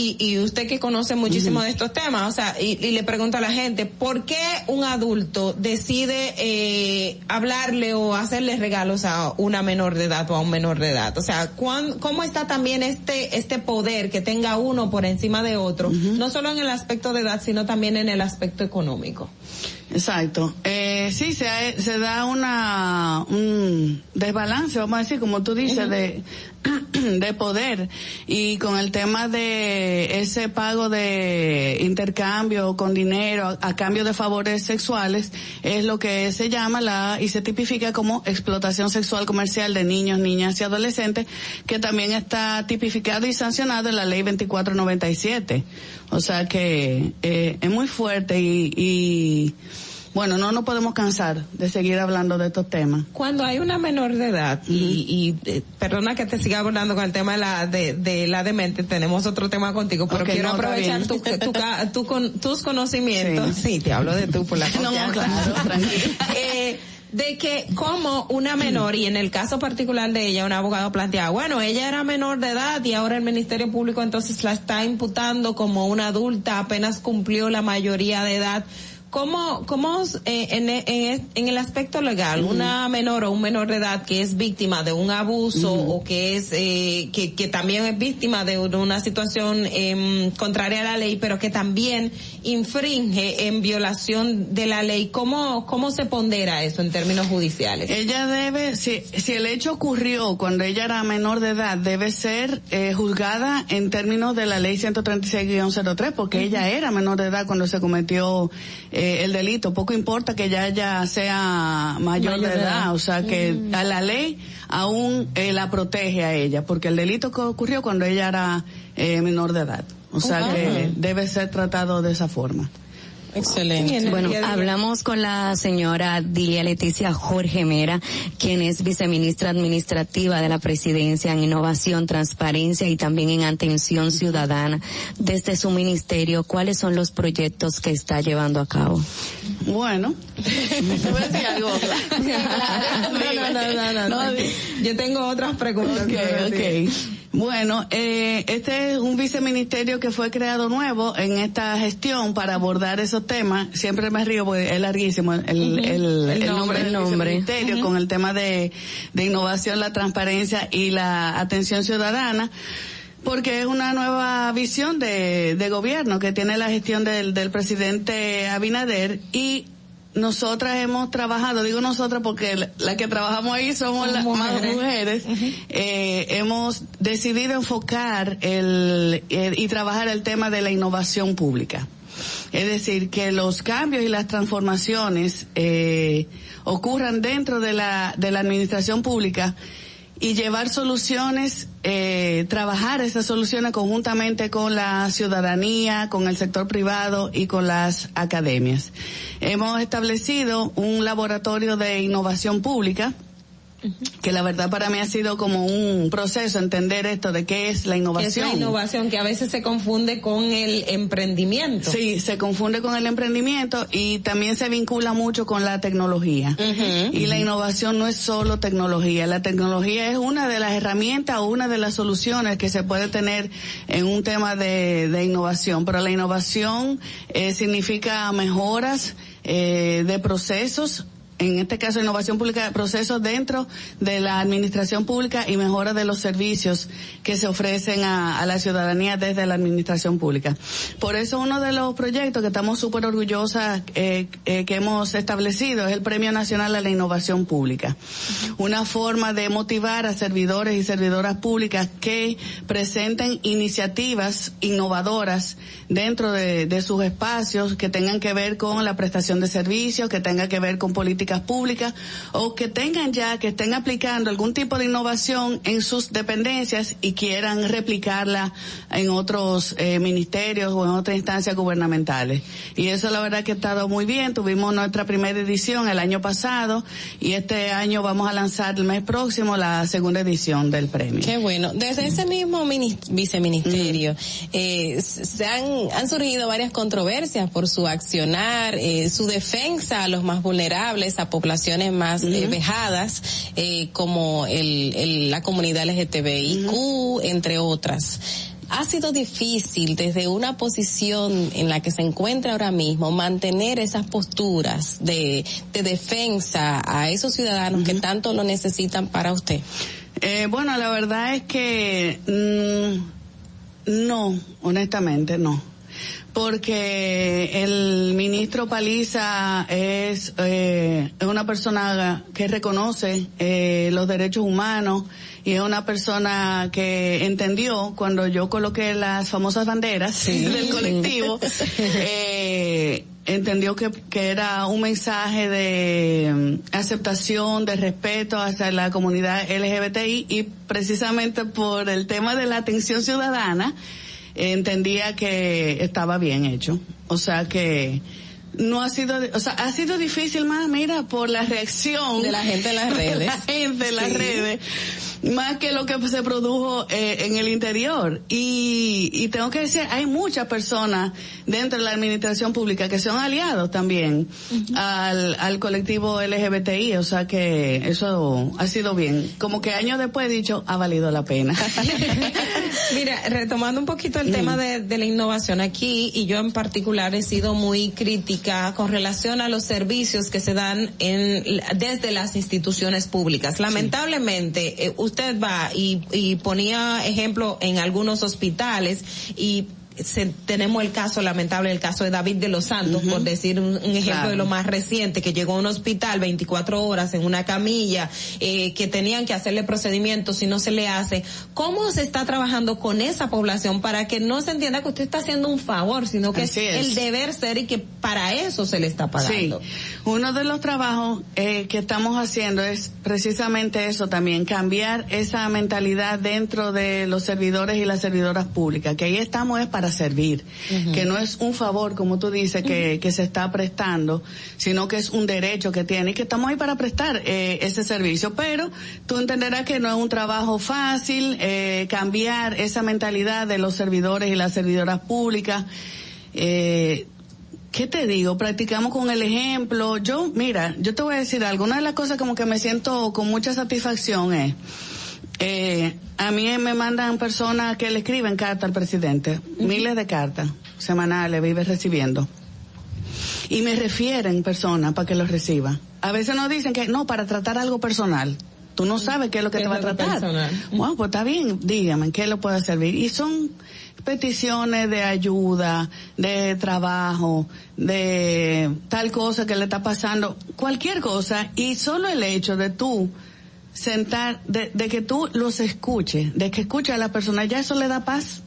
y, y usted que conoce muchísimo uh -huh. de estos temas, o sea, y, y, le pregunto a la gente, ¿por qué un adulto decide eh, hablarle o hacerle regalos a una menor de edad o a un menor de edad? O sea, ¿cuán, ¿cómo está también este, este poder que tenga uno por encima de otro, uh -huh. no solo en el aspecto de edad, sino también en el aspecto económico? Exacto. Eh, sí, se, se da una un desbalance, vamos a decir, como tú dices, de de poder y con el tema de ese pago de intercambio con dinero a, a, cambio de favores sexuales es lo que se llama la y se tipifica como explotación sexual comercial de niños, niñas y adolescentes que también está tipificado y sancionado en la ley 2497. O sea que eh, es muy fuerte y, y bueno, no nos podemos cansar de seguir hablando de estos temas. Cuando hay una menor de edad, y, y eh, perdona que te siga hablando con el tema de la, de, de la demente, tenemos otro tema contigo, pero quiero no, aprovechar tu, tu, tu con- tus conocimientos. Sí. te hablo de tú por la No, claro, tranquila. Eh, de que como una menor, y en el caso particular de ella, un abogado plantea, bueno, ella era menor de edad y ahora el Ministerio Público entonces la está imputando como una adulta, apenas cumplió la mayoría de edad. ¿Cómo, cómo eh, en, en, en el aspecto legal, una menor o un menor de edad que es víctima de un abuso o que es eh, que, que también es víctima de una situación eh, contraria a la ley, pero que también infringe en violación de la ley, ¿cómo, cómo se pondera eso en términos judiciales? Ella debe, si, si el hecho ocurrió cuando ella era menor de edad, debe ser eh, juzgada en términos de la ley 136-03, porque ella era menor de edad cuando se cometió eh, el delito. Poco importa que ella ya sea mayor, Mayor de edad, edad. o sea que Mm. a la ley aún eh, la protege a ella, porque el delito que ocurrió cuando ella era eh, menor de edad. O sea que debe ser tratado de esa forma. Excelente. Bueno, hablamos con la señora Dilia Leticia Jorge Mera, quien es viceministra administrativa de la presidencia en innovación, transparencia y también en atención ciudadana. Desde su ministerio, ¿cuáles son los proyectos que está llevando a cabo? Bueno. Yo tengo otras preguntas. Bueno, eh, este es un viceministerio que fue creado nuevo en esta gestión para abordar esos temas. Siempre me río porque es larguísimo el, el, nombre, nombre el del nombre. viceministerio con el tema de, de innovación, la transparencia y la atención ciudadana porque es una nueva visión de, de gobierno que tiene la gestión del, del presidente Abinader y nosotras hemos trabajado, digo nosotras porque la, la que trabajamos ahí somos las más mujeres, eh, hemos decidido enfocar el, el- y trabajar el tema de la innovación pública. Es decir, que los cambios y las transformaciones eh, ocurran dentro de la, de la administración pública y llevar soluciones, eh, trabajar esas soluciones conjuntamente con la ciudadanía, con el sector privado y con las academias. Hemos establecido un laboratorio de innovación pública que la verdad para mí ha sido como un proceso entender esto de qué es la Que es innovación. la innovación que a veces se confunde con el emprendimiento. Sí, se confunde con el emprendimiento y también se vincula mucho con la tecnología. Y la innovación no es solo tecnología, la tecnología es una de las herramientas o una de las soluciones que se puede tener en un tema de, de innovación, pero la innovación eh, significa mejoras eh, de procesos en este caso innovación pública, procesos dentro de la administración pública y mejora de los servicios que se ofrecen a, a la ciudadanía desde la administración pública. Por eso uno de los proyectos que estamos súper orgullosas eh, eh, que hemos establecido es el Premio Nacional a la Innovación Pública. Una forma de motivar a servidores y servidoras públicas que presenten iniciativas innovadoras dentro de, de sus espacios que tengan que ver con la prestación de servicios, que tengan que ver con políticas públicas o que tengan ya, que estén aplicando algún tipo de innovación en sus dependencias y quieran replicarla en otros eh, ministerios o en otras instancias gubernamentales. Y eso la verdad que ha estado muy bien. Tuvimos nuestra primera edición el año pasado y este año vamos a lanzar el mes próximo la segunda edición del premio. Qué bueno. Desde ese mismo minis- viceministerio eh, s- se han, han surgido varias controversias por su accionar, eh, su defensa a los más vulnerables, a poblaciones más eh, vejadas, eh, como el, el- la comunidad LGTBIQ, entre otras. Ha sido difícil desde una posición en la que se encuentra ahora mismo mantener esas posturas de, de defensa a esos ciudadanos que tanto lo necesitan para usted. Eh, bueno, la verdad es que mm, no, honestamente no. Porque el ministro Paliza es eh, es una persona que reconoce eh, los derechos humanos y es una persona que entendió cuando yo coloqué las famosas banderas del colectivo, eh, entendió que, que era un mensaje de mm, aceptación, de respeto hacia la comunidad LGBTI y precisamente por el tema de la atención ciudadana, entendía que estaba bien hecho. O sea que no ha sido, o sea, ha sido difícil más, mira, por la reacción De la gente en las redes. De la gente en las redes. Más que lo que se produjo eh, en el interior. Y, y tengo que decir, hay muchas personas dentro de la administración pública que son aliados también al, al colectivo LGBTI. O sea que eso ha sido bien. Como que años después he dicho, ha valido la pena. Mira, retomando un poquito el Mm. tema de, de la innovación aquí, y yo en particular he sido muy crítica con relación a los servicios que se dan en, desde las instituciones públicas. Lamentablemente, eh, usted va y, y ponía ejemplo en algunos hospitales y se- tenemos el caso lamentable, el caso de David de los Santos, por decir un, un ejemplo Claro. de lo más reciente, que llegó a un hospital 24 horas en una camilla, eh, que tenían que hacerle procedimientos y no se le hace. ¿Cómo se está trabajando con esa población para que no se entienda que usted está haciendo un favor, sino que es, es. el deber ser y que para eso se le está pagando? Sí, uno de los trabajos eh, que estamos haciendo es precisamente eso también, cambiar esa mentalidad dentro de los servidores y las servidoras públicas, que ahí estamos es para servir, que no es un favor, como tú dices, que, que se está prestando, sino que es un derecho que tiene y que estamos ahí para prestar eh, ese servicio. Pero tú entenderás que no es un trabajo fácil eh, cambiar esa mentalidad de los servidores y las servidoras públicas. Eh, ¿Qué te digo? Practicamos con el ejemplo. Yo, mira, yo te voy a decir, alguna de las cosas como que me siento con mucha satisfacción es, eh, a mí me mandan personas que le escriben cartas al presidente, miles de cartas semanales vive recibiendo. Y me refieren personas para que los reciba. A veces nos dicen que no, para tratar algo personal. Tú no sabes qué es lo que ¿Qué te va a tratar. personal? Bueno, pues está bien, dígame, ¿en ¿qué lo puede servir? Y son peticiones de ayuda, de trabajo, de tal cosa que le está pasando, cualquier cosa, y solo el hecho de tú sentar, de, de que tú los escuches, de que escuches a la persona, ya eso le da paz.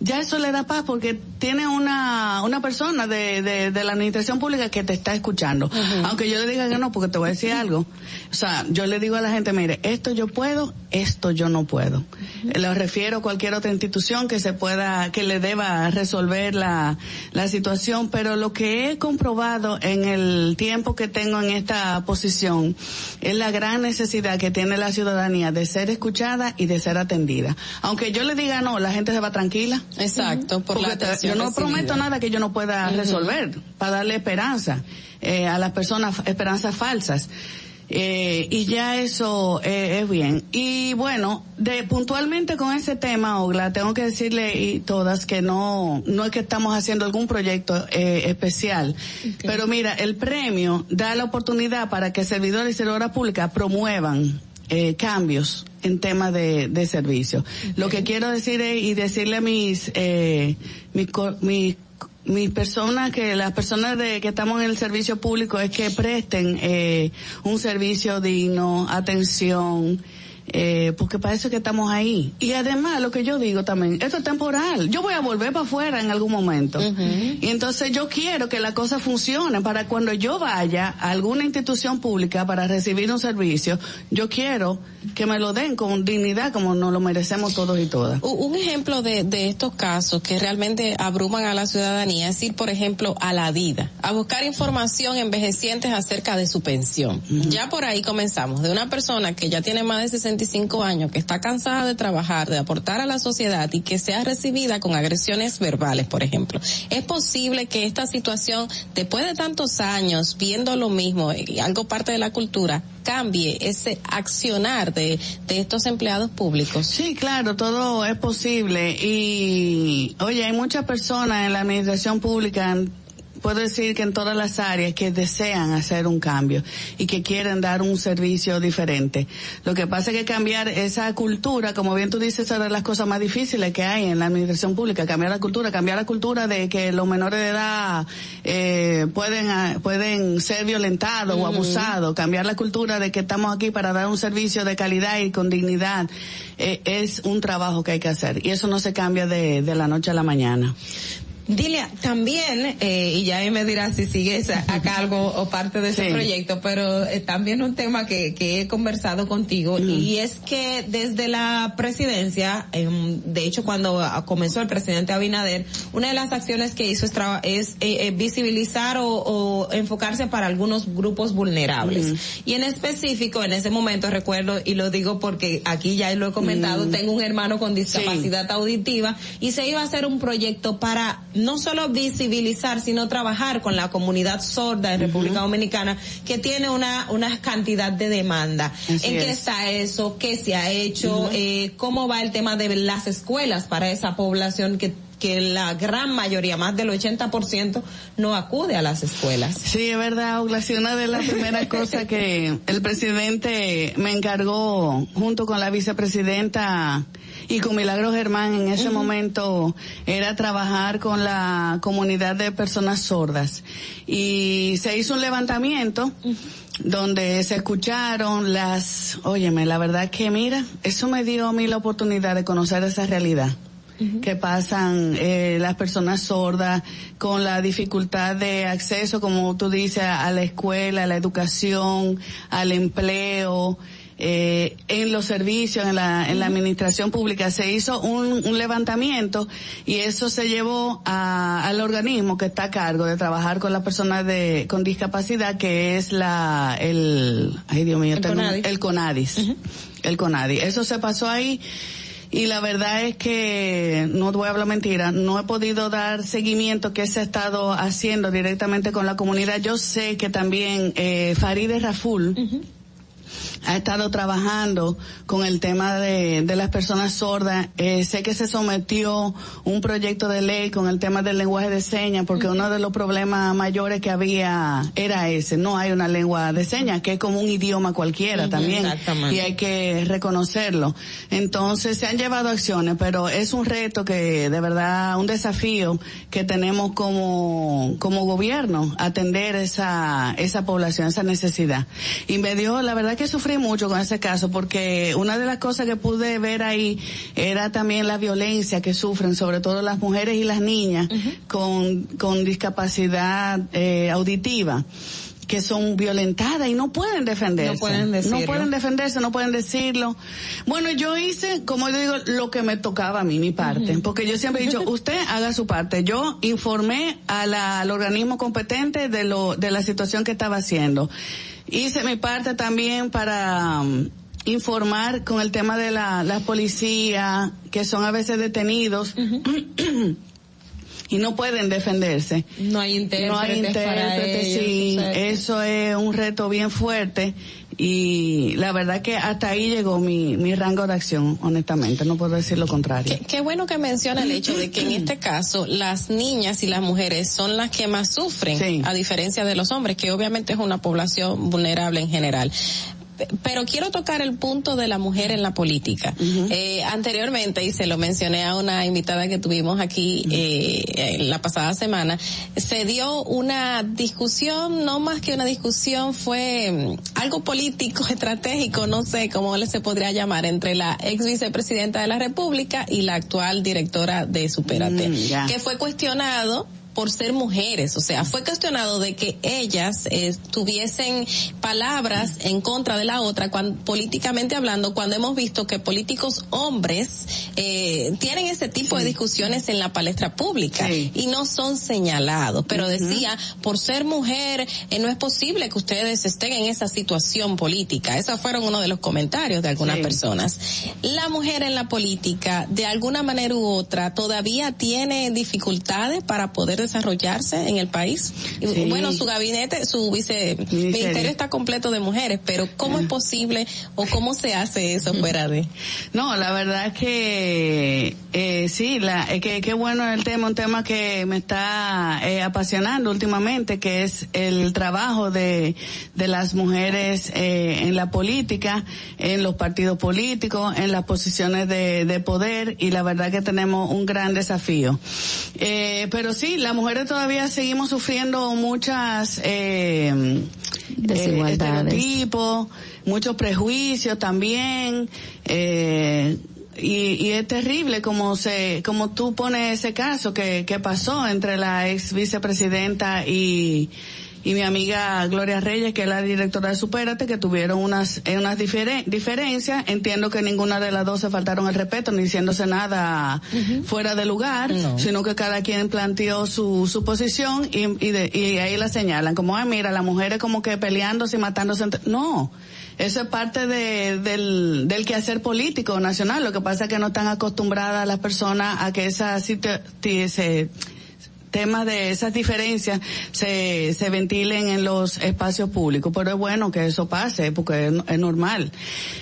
Ya eso le da paz porque tiene una, una persona de, de, de la administración pública que te está escuchando. Aunque yo le diga que no, porque te voy a decir algo. O sea, yo le digo a la gente, mire, esto yo puedo, esto yo no puedo. Lo refiero a cualquier otra institución que se pueda, que le deba resolver la, la situación, pero lo que he comprobado en el tiempo que tengo en esta posición es la gran necesidad que tiene la ciudadanía de ser escuchada y de ser atendida. Aunque yo le diga no, la gente se va tranquila. Exacto, por Porque yo no recibida. prometo nada que yo no pueda resolver para darle esperanza eh, a las personas, esperanzas falsas. Eh, y ya eso eh, es bien. Y bueno, de puntualmente con ese tema, Ogla, tengo que decirle y todas que no, no es que estamos haciendo algún proyecto eh, especial, pero mira, el premio da la oportunidad para que servidores y servidoras públicas promuevan eh, cambios en temas de, de servicio. Lo que quiero decir es, y decirle a mis, eh, mis, mis mis personas que las personas de que estamos en el servicio público es que presten eh, un servicio digno atención eh, porque para eso es que estamos ahí. Y además lo que yo digo también esto es temporal. Yo voy a volver para afuera en algún momento. Y entonces yo quiero que la cosa funcione para cuando yo vaya a alguna institución pública para recibir un servicio yo quiero que me lo den con dignidad como nos lo merecemos todos y todas. Un ejemplo de, de estos casos que realmente abruman a la ciudadanía es ir, por ejemplo, a la DIDA, a buscar información envejecientes acerca de su pensión. Ya por ahí comenzamos, de una persona que ya tiene más de 65 años, que está cansada de trabajar, de aportar a la sociedad y que sea recibida con agresiones verbales, por ejemplo. Es posible que esta situación, después de tantos años viendo lo mismo, algo parte de la cultura, cambie ese accionar de, de estos empleados públicos. Sí, claro, todo es posible y, oye, hay muchas personas en la administración pública puedo decir que en todas las áreas que desean hacer un cambio y que quieren dar un servicio diferente. Lo que pasa es que cambiar esa cultura, como bien tú dices, es una de las cosas más difíciles que hay en la administración pública, cambiar la cultura, cambiar la cultura de que los menores de edad eh, pueden ah, pueden ser violentados o abusados, cambiar la cultura de que estamos aquí para dar un servicio de calidad y con dignidad, eh, es un trabajo que hay que hacer y eso no se cambia de, de la noche a la mañana. Dilia, también, eh, y ya ahí me dirás si sigues a cargo o parte de ese Sí. proyecto, pero eh, también un tema que, que he conversado contigo y es que desde la presidencia, em, de hecho cuando ah, comenzó el presidente Abinader, una de las acciones que hizo es, es eh, eh, visibilizar o, o enfocarse para algunos grupos vulnerables. Y en específico, en ese momento recuerdo, y lo digo porque aquí ya lo he comentado, Mm. tengo un hermano con discapacidad auditiva y se iba a hacer un proyecto para no solo visibilizar, sino trabajar con la comunidad sorda en República Dominicana que tiene una, una cantidad de demanda. Así ¿En qué es. está eso? ¿Qué se ha hecho? Eh, ¿Cómo va el tema de las escuelas para esa población que que la gran mayoría, más del 80%, no acude a las escuelas. Sí, es verdad, Ogla. Sí, una de las primeras cosas que el presidente me encargó junto con la vicepresidenta y con Milagro Germán en ese momento era trabajar con la comunidad de personas sordas. Y se hizo un levantamiento donde se escucharon las, óyeme, la verdad que mira, eso me dio a mí la oportunidad de conocer esa realidad. Que pasan eh, las personas sordas con la dificultad de acceso, como tú dices, a la escuela, a la educación, al empleo, eh, en los servicios, en la, en la administración pública. Se hizo un, un levantamiento y eso se llevó a- al organismo que está a cargo de trabajar con las personas de, con discapacidad, que es la, el, ay Dios mío, El tengo- CONADIS. el CONADIS. El CONADIS. Eso se pasó ahí. Y la verdad es que, no voy a hablar mentira, no he podido dar seguimiento que se ha estado haciendo directamente con la comunidad. Yo sé que también eh, Farideh Raful ha estado trabajando con el tema de, de las personas sordas. Eh, sé que se sometió un proyecto de ley con el tema del lenguaje de señas, porque uno de los problemas mayores que había era ese. No hay una lengua de señas, que es como un idioma cualquiera también. Y hay que reconocerlo. Entonces se han llevado acciones, pero es un reto que, de verdad, un desafío que tenemos como, como gobierno, atender esa, esa población, esa necesidad. Y me dio, la verdad que sufrí mucho con ese caso, porque una de las cosas que pude ver ahí era también la violencia que sufren, sobre todo las mujeres y las niñas con, con discapacidad eh, auditiva que son violentadas y no pueden defenderse. No pueden decirlo. No pueden defenderse, no pueden decirlo. Bueno, yo hice, como yo digo, lo que me tocaba a mí, mi parte. Porque yo siempre he dicho, usted haga su parte. Yo informé a la- al organismo competente de lo, de la situación que estaba haciendo. Hice mi parte también para, um, informar con el tema de la, la policía, que son a veces detenidos. y no pueden defenderse. No hay intérpretes No hay para intérpretes, ellos, sí. o sea, Eso es un reto bien fuerte y la verdad que hasta ahí llegó mi, mi rango de acción, honestamente, no puedo decir lo contrario. Qué bueno que menciona el hecho de que en este caso las niñas y las mujeres son las que más sufren, a diferencia de los hombres, que obviamente es una población vulnerable en general. Pero quiero tocar el punto de la mujer en la política. Eh, anteriormente, y se lo mencioné a una invitada que tuvimos aquí eh, eh, la pasada semana, se dio una discusión, no más que una discusión, fue mm, algo político, estratégico, no sé cómo le se podría llamar, entre la ex vicepresidenta de la República y la actual directora de Superate, Mm, que fue cuestionado por ser mujeres, o sea, fue cuestionado de que ellas eh, tuviesen palabras en contra de la otra, cuan- políticamente hablando, cuando hemos visto que políticos hombres eh, tienen ese tipo de discusiones en la palestra pública y no son señalados, pero decía, por ser mujer, eh, no es posible que ustedes estén en esa situación política. Esos fueron uno de los comentarios de algunas Sí. personas. La mujer en la política, de alguna manera u otra, todavía tiene dificultades para poder desarrollarse en el país. Y, Sí. Bueno, su gabinete, su vice ministerio está completo de mujeres, pero ¿cómo es posible o cómo se hace eso fuera de? No, la verdad es que eh, sí, la, es que qué bueno el tema, un tema que me está eh, apasionando últimamente, que es el trabajo de, de las mujeres eh, en la política, en los partidos políticos, en las posiciones de, de poder y la verdad que tenemos un gran desafío. Eh, pero sí, las mujeres todavía seguimos sufriendo muchas eh, Desigualdades. eh, estereotipos, muchos prejuicios también. Eh, y, y es terrible como se, como tú pones ese caso que, que pasó entre la ex vicepresidenta y, y mi amiga Gloria Reyes, que es la directora de Supérate, que tuvieron unas, eh, unas difere- diferencias. Entiendo que ninguna de las dos se faltaron el respeto, ni diciéndose nada fuera de lugar, sino que cada quien planteó su, su posición y, y, de- y ahí la señalan, como, ay, mira, las mujeres como que peleándose y matándose. entre-". No. Eso es parte de, del, del quehacer político nacional. Lo que pasa es que no están acostumbradas las personas a que ti- se- temas de esas diferencias se, se ventilen en los espacios públicos. Pero es bueno que eso pase, porque es, es normal.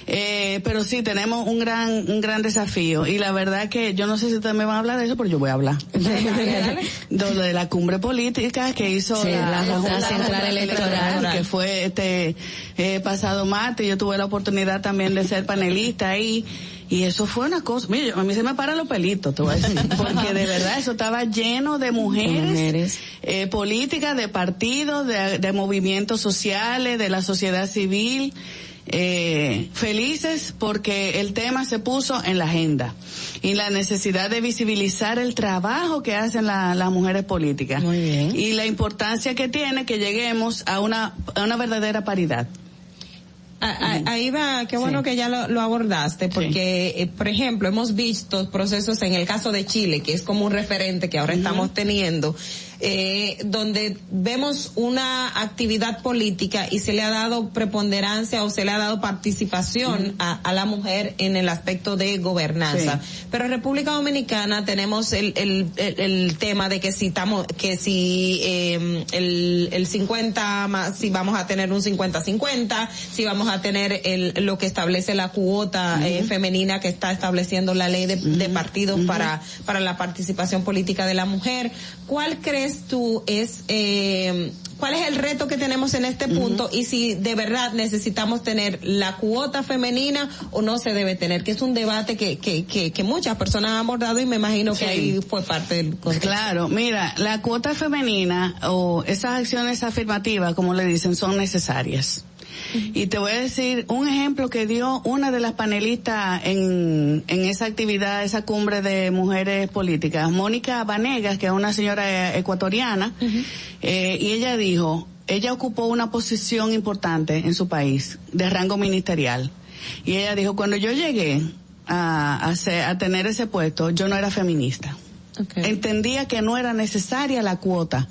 Eh, pero sí, tenemos un gran, un gran desafío. Y la verdad que yo no sé si ustedes me van a hablar de eso, pero yo voy a hablar. de, de la cumbre política que hizo Sí, la, la- la Junta Central Electoral. que fue este eh, pasado martes. Yo tuve la oportunidad también de ser panelista ahí. Y eso fue una cosa, mira, a mí se me paran los pelitos, te voy a decir, porque de verdad eso estaba lleno de mujeres, eh, políticas, de partidos, de, de movimientos sociales, de la sociedad civil, eh, felices porque el tema se puso en la agenda y la necesidad de visibilizar el trabajo que hacen la- las mujeres políticas. Y la importancia que tiene que lleguemos a una, a una verdadera paridad. Ah, ah, Ahí va, qué bueno que ya lo, lo abordaste, porque, eh, por ejemplo, hemos visto procesos en el caso de Chile, que es como un referente que ahora estamos teniendo, eh, donde vemos una actividad política y se le ha dado preponderancia o se le ha dado participación a, a la mujer en el aspecto de gobernanza. Pero en República Dominicana tenemos el, el, el, el tema de que si estamos, que si eh, el, el 50 más, si vamos a tener un 50-50, si vamos a tener el, lo que establece la cuota eh, femenina que está estableciendo la ley de, de partidos para, para la participación política de la mujer. ¿Cuál crees tú es, eh, cuál es el reto que tenemos en este punto y si de verdad necesitamos tener la cuota femenina o no se debe tener? Que es un debate que, que, que, que muchas personas han abordado y me imagino que ahí fue parte del contexto. Claro, mira, la cuota femenina o esas acciones afirmativas, como le dicen, son necesarias. Y te voy a decir un ejemplo que dio una de las panelistas en, en esa actividad, esa cumbre de mujeres políticas, Mónica Vanegas, que es una señora ecuatoriana, eh, y ella dijo, ella ocupó una posición importante en su país, de rango ministerial. Y ella dijo, cuando yo llegué a, a tener ese puesto, yo no era feminista. Entendía que no era necesaria la cuota.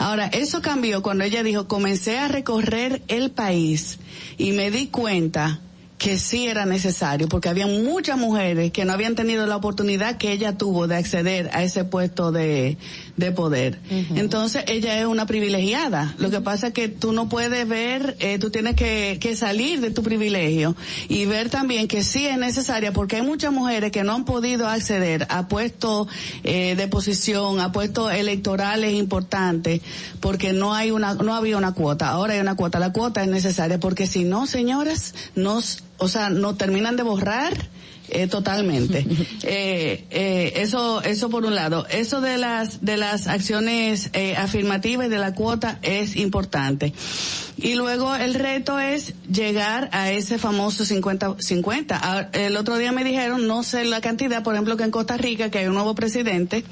Ahora, eso cambió cuando ella dijo, comencé a recorrer el país y me di cuenta que sí era necesario, porque había muchas mujeres que no habían tenido la oportunidad que ella tuvo de acceder a ese puesto de, de poder. Entonces, ella es una privilegiada. Lo que pasa es que tú no puedes ver, eh, tú tienes que, que salir de tu privilegio y ver también que sí es necesaria, porque hay muchas mujeres que no han podido acceder a puestos eh, de posición, a puestos electorales importantes, porque no hay una, no había una cuota. Ahora hay una cuota. La cuota es necesaria, porque si no, señoras, nos, o sea, nos terminan de borrar eh, totalmente. eh, eh, eso, eso por un lado. Eso de las, de las acciones eh, afirmativas y de la cuota es importante. Y luego el reto es llegar a ese famoso 50-50. Ah, El otro día me dijeron, no sé la cantidad, por ejemplo, que en Costa Rica, que hay un nuevo presidente,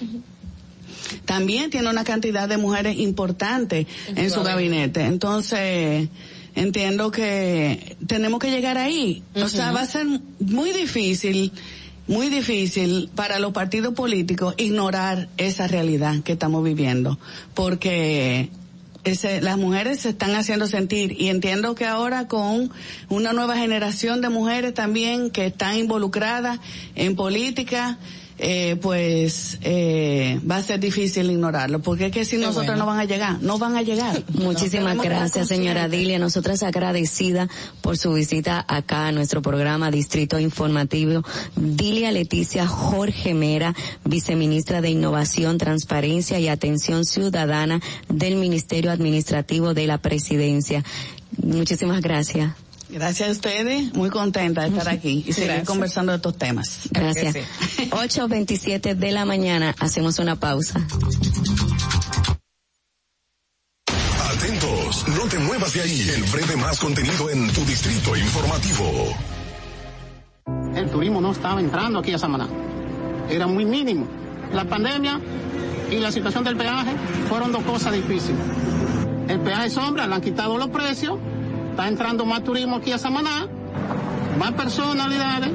también tiene una cantidad de mujeres importante en su gabinete. Entonces, entiendo que tenemos que llegar ahí. O sea, va a ser muy difícil, muy difícil para los partidos políticos ignorar esa realidad que estamos viviendo. Porque ese, las mujeres se están haciendo sentir y entiendo que ahora con una nueva generación de mujeres también que están involucradas en política, eh, pues eh, va a ser difícil ignorarlo, porque es que si nosotros no van a llegar, no van a llegar. Muchísimas gracias, señora Dilia. Nosotras agradecida por su visita acá a nuestro programa Distrito Informativo. Dilia Leticia Jorge Mera, viceministra de Innovación, Transparencia y Atención Ciudadana del Ministerio Administrativo de la Presidencia. Muchísimas gracias. Gracias a ustedes, muy contenta de estar aquí y seguir Gracias. conversando de estos temas. Gracias. 8.27 de la mañana, hacemos una pausa. Atentos, no te muevas de ahí. El breve más contenido en tu distrito informativo. El turismo no estaba entrando aquí a Samaná. Era muy mínimo. La pandemia y la situación del peaje fueron dos cosas difíciles. El peaje sombra, le han quitado los precios, está entrando más turismo aquí a Samaná, más personalidades,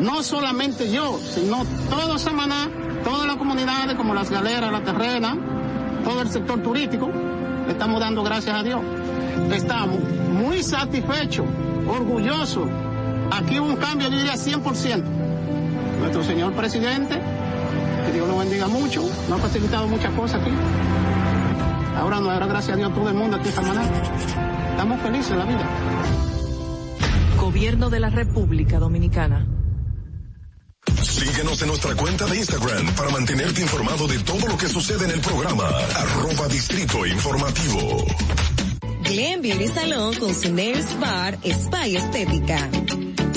no solamente yo, sino todo Samaná, todas las comunidades como las galeras, la terrena, todo el sector turístico, estamos dando gracias a Dios. Estamos muy satisfechos, orgullosos. Aquí hubo un cambio, yo diría 100%. Nuestro señor presidente, que Dios lo bendiga mucho, nos ha facilitado muchas cosas aquí. Ahora nos dará gracias a Dios todo el mundo aquí en Samaná. Estamos felices en la vida. Gobierno de la República Dominicana. Síguenos en nuestra cuenta de Instagram para mantenerte informado de todo lo que sucede en el programa. Arroba Distrito Informativo. Glen Beauty Salon con su Nails Bar Spa y Estética.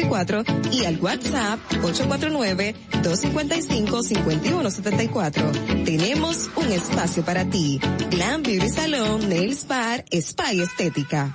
809-333-5174 y al WhatsApp 849-255-5174. Tenemos un espacio para ti. Glam Beauty Salon, Nails Bar, Spa y Estética.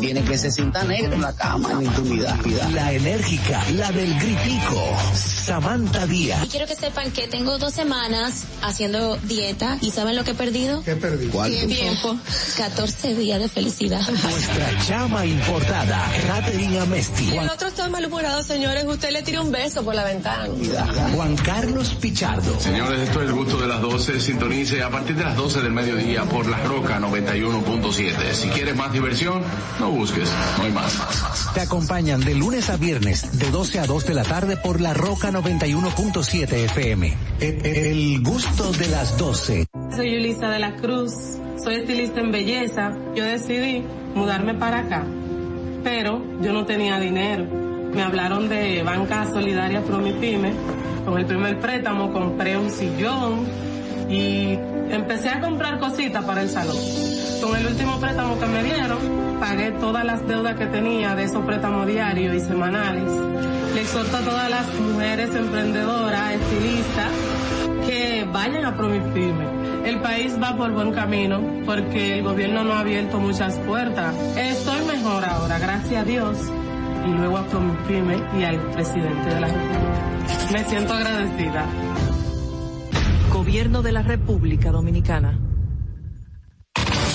tiene que se sienta negro en la cama en intimidad. La enérgica, la del gritico, Samantha Y Díaz. quiero que sepan que tengo dos semanas haciendo dieta y ¿saben lo que he perdido? ¿Qué perdí? ¿Qué tiempo? 14 días de felicidad. Nuestra chama importada, Catherine Amesti. Juan, otro está malhumorado, señores. Usted le tira un beso por la ventana. Juan Carlos Pichardo. Señores, esto es el gusto de las 12. Sintonice a partir de las 12 del mediodía por La Roca 91.7. Si quieres más diversión, no busques, no hay más. Te acompañan de lunes a viernes, de 12 a 2 de la tarde por La Roca 91.7 FM. El, el gusto de las 12. Soy Yulisa de la Cruz, soy estilista en belleza. Yo decidí mudarme para acá, pero yo no tenía dinero. Me hablaron de Banca Solidaria Promipyme. Con el primer préstamo compré un sillón y empecé a comprar cositas para el salón. Con el último préstamo que me dieron, pagué todas las deudas que tenía de esos préstamos diarios y semanales. Le exhorto a todas las mujeres emprendedoras, estilistas, que vayan a Promipyme. El país va por buen camino porque el gobierno no ha abierto muchas puertas. Estoy mejor ahora, gracias a Dios. Y luego a Promipyme y al presidente de la República. Me siento agradecida. Gobierno de la República Dominicana.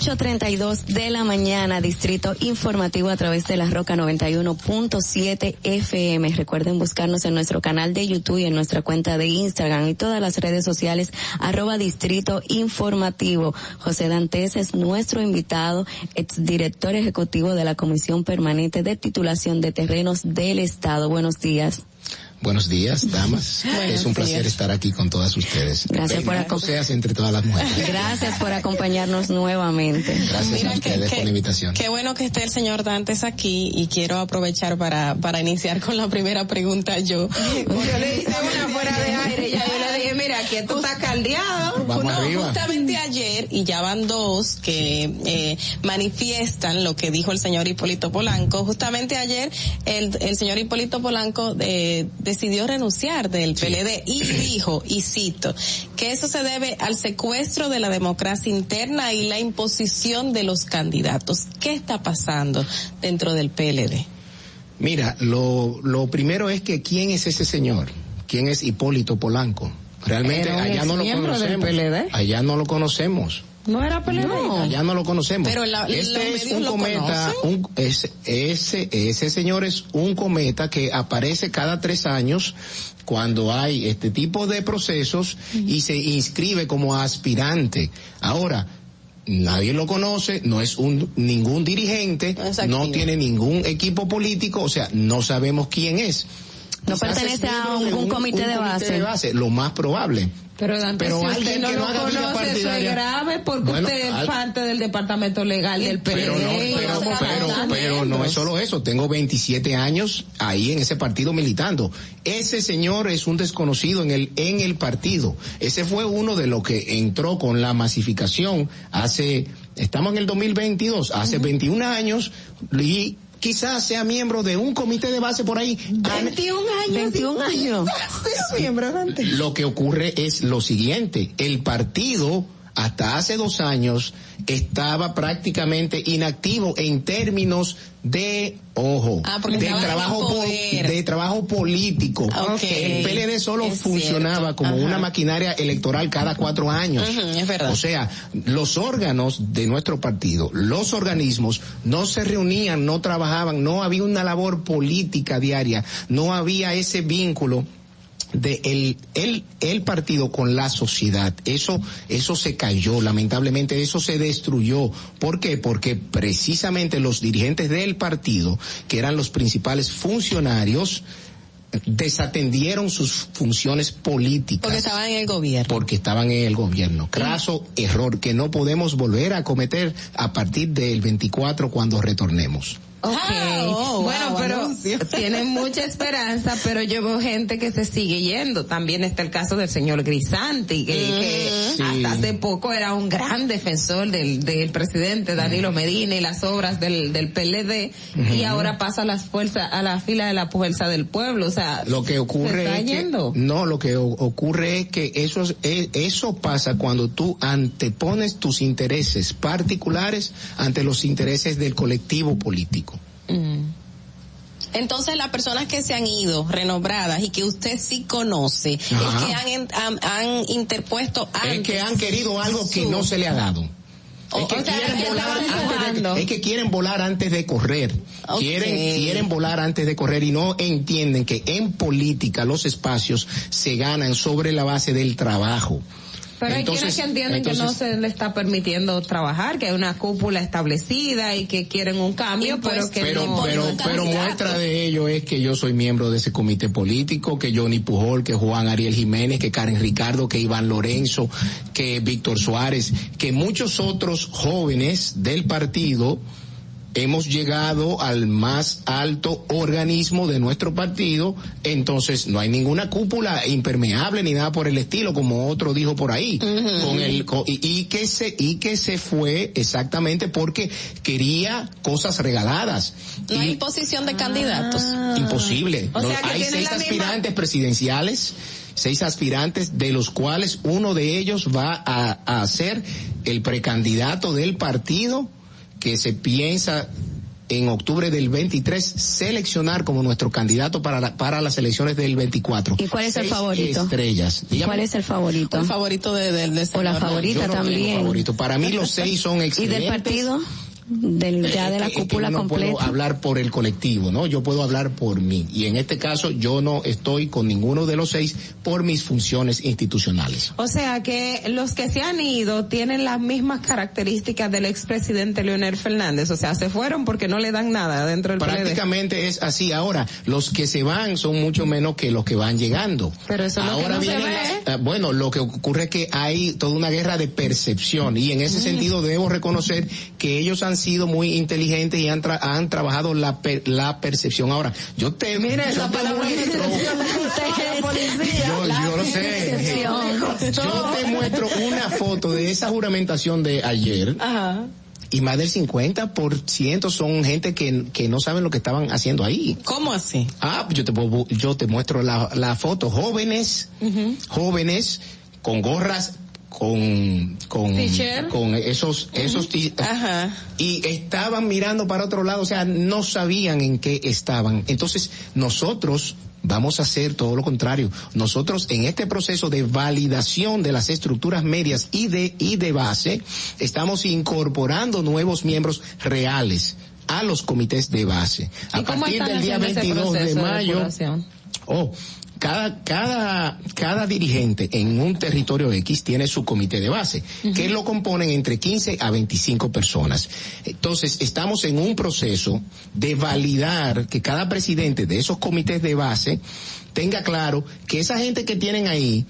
8.32 de la mañana, Distrito Informativo a través de la Roca 91.7 FM. Recuerden buscarnos en nuestro canal de YouTube y en nuestra cuenta de Instagram y todas las redes sociales, arroba Distrito Informativo. José Dantes es nuestro invitado, exdirector ejecutivo de la Comisión Permanente de Titulación de Terrenos del Estado. Buenos días. Buenos días, damas. es un placer estar aquí con todas ustedes. Gracias por acompañarnos. entre todas las mujeres. Gracias por acompañarnos nuevamente. Gracias a ustedes por la invitación. Qué bueno que esté el señor Dantes aquí y quiero aprovechar para, para iniciar con la primera pregunta yo. yo le hice una fuera de aire, ya yo le dije, mira, aquí tú estás caldeado. Vamos no, arriba. Justamente ayer, y ya van dos que eh, manifiestan lo que dijo el señor Hipólito Polanco, justamente ayer el, el señor Hipólito Polanco eh, decidió renunciar del PLD y dijo, y cito, que eso se debe al secuestro de la democracia interna y la imposición de los candidatos. ¿Qué está pasando dentro del PLD? Mira, lo, lo primero es que quién es ese señor, quién es Hipólito Polanco. Realmente allá no lo conocemos. PLD. Allá no lo conocemos. No era PLD. Allá no lo conocemos. Pero la- este es un cometa, un, ese, ese, ese señor es un cometa que aparece cada tres años cuando hay este tipo de procesos y se inscribe como aspirante. Ahora, nadie lo conoce, no es un ningún dirigente, no tiene ningún equipo político, o sea, no sabemos quién es. No Quizás pertenece a de un- comité un de base. base, lo más probable. Pero Dante, Pero si alguien usted no que lo haga conoce, eso es grave porque Bueno, usted es al- parte del departamento legal del PLD. Pero no, y pero, pero, pero no es solo eso. Tengo 27 años ahí en ese partido militando. Ese señor es un desconocido en el, en el partido. Ese fue uno de los que entró con la masificación hace, estamos en el 2022, hace 21 años y quizás sea miembro de un comité de base por ahí. 21 años. 21 años. Lo que ocurre es lo siguiente, el partido hasta hace dos años estaba prácticamente inactivo en términos de, ojo, Ah, de trabajo, po- de trabajo político. El PLD solo Es funcionaba cierto. como Ajá. una maquinaria electoral cada cuatro años. Ujú, es verdad. O sea, los órganos de nuestro partido, los organismos, no se reunían, no trabajaban, no había una labor política diaria, no había ese vínculo de el, el, el partido con la sociedad. Eso, eso se cayó, lamentablemente, eso se destruyó. ¿Por qué? Porque precisamente los dirigentes del partido, que eran los principales funcionarios, desatendieron sus funciones políticas. Porque estaban en el gobierno. Porque estaban en el gobierno. Craso error que no podemos volver a cometer a partir del 24 cuando retornemos. Ok. Ah, oh, bueno, wow, pero anuncio. tienen mucha esperanza, pero yo veo gente que se sigue yendo. También está el caso del señor Grisanti, que, que Sí. hasta hace poco era un gran defensor del, del presidente Danilo Medina y las obras del, del PLD, y ahora pasa a las fuerzas, a la fila de la fuerza del pueblo. O sea, Lo que ocurre se está es que, yendo. no, lo que ocurre es que eso es- eso pasa cuando tú antepones tus intereses particulares ante los intereses del colectivo político. Entonces las personas que se han ido renombradas y que usted sí conoce, es que han, han, han interpuesto antes. Es que han querido algo que no se le ha dado. Es que, o sea, quieren volar antes de, jugando. es que quieren volar antes de correr. Quieren, quieren volar antes de correr y no entienden que en política los espacios se ganan sobre la base del trabajo. Pero hay quienes que entienden que no se le está permitiendo trabajar, que hay una cúpula establecida y que quieren un cambio, pero que pero, no. pero, pero muestra de ello es que yo soy miembro de ese comité político, que Johnny Pujol, que Juan Ariel Jiménez, que Karen Ricardo, que Iván Lorenzo, que Víctor Suárez, que muchos otros jóvenes del partido hemos llegado al más alto organismo de nuestro partido, entonces no hay ninguna cúpula impermeable ni nada por el estilo, como otro dijo por ahí, con el con- y, y que se y que se fue exactamente porque quería cosas regaladas. No hay imposición de candidatos. Imposible. O No, sea, que hay seis misma- aspirantes presidenciales, seis aspirantes, de los cuales uno de ellos va a, a ser el precandidato del partido que se piensa en octubre del 23 seleccionar como nuestro candidato para, la- para las elecciones del 24. ¿Y cuál es el Seis favorito? Estrellas. Dígame. ¿Cuál es el favorito? El favorito de, de, de O la favorita Yo no también. favorito. Para mí los seis son ¿Y excelentes. del partido? Del, ya de la Es que cúpula yo no completa. puedo hablar por el colectivo, ¿no? Yo puedo hablar por mí. Y en este caso yo no estoy con ninguno de los seis por mis funciones institucionales. O sea que los que se han ido tienen las mismas características del expresidente Leonel Fernández. O sea, se fueron porque no le dan nada dentro del PLD. Prácticamente es así. Ahora, los que se van son mucho menos que los que van llegando. Pero eso es lo que Ahora no se vienen ve. las- ah, bueno, lo que ocurre es que hay toda una guerra de percepción y en ese sentido debo reconocer que ellos han sido muy inteligentes y han, tra- han trabajado la, per- la percepción. Ahora, yo te, yo te muestro, yo, yo lo sé, yo te muestro una foto de esa juramentación de ayer. Y más del 50% son gente que, que no saben lo que estaban haciendo ahí. ¿Cómo así? Ah, yo te, yo te muestro la, la foto. Jóvenes, jóvenes con gorras, con, con, con esos, esos, ti- y estaban mirando para otro lado, o sea, no sabían en qué estaban. Entonces, nosotros vamos a hacer todo lo contrario. Nosotros en este proceso de validación de las estructuras medias y de, y de base, estamos incorporando nuevos miembros reales a los comités de base. A ¿Y cómo partir del día haciendo ese 22 de mayo? Oh, cada, cada, cada dirigente en un territorio X tiene su comité de base, que lo componen entre 15 a 25 personas. Entonces, estamos en un proceso de validar que cada presidente de esos comités de base tenga claro que esa gente que tienen ahí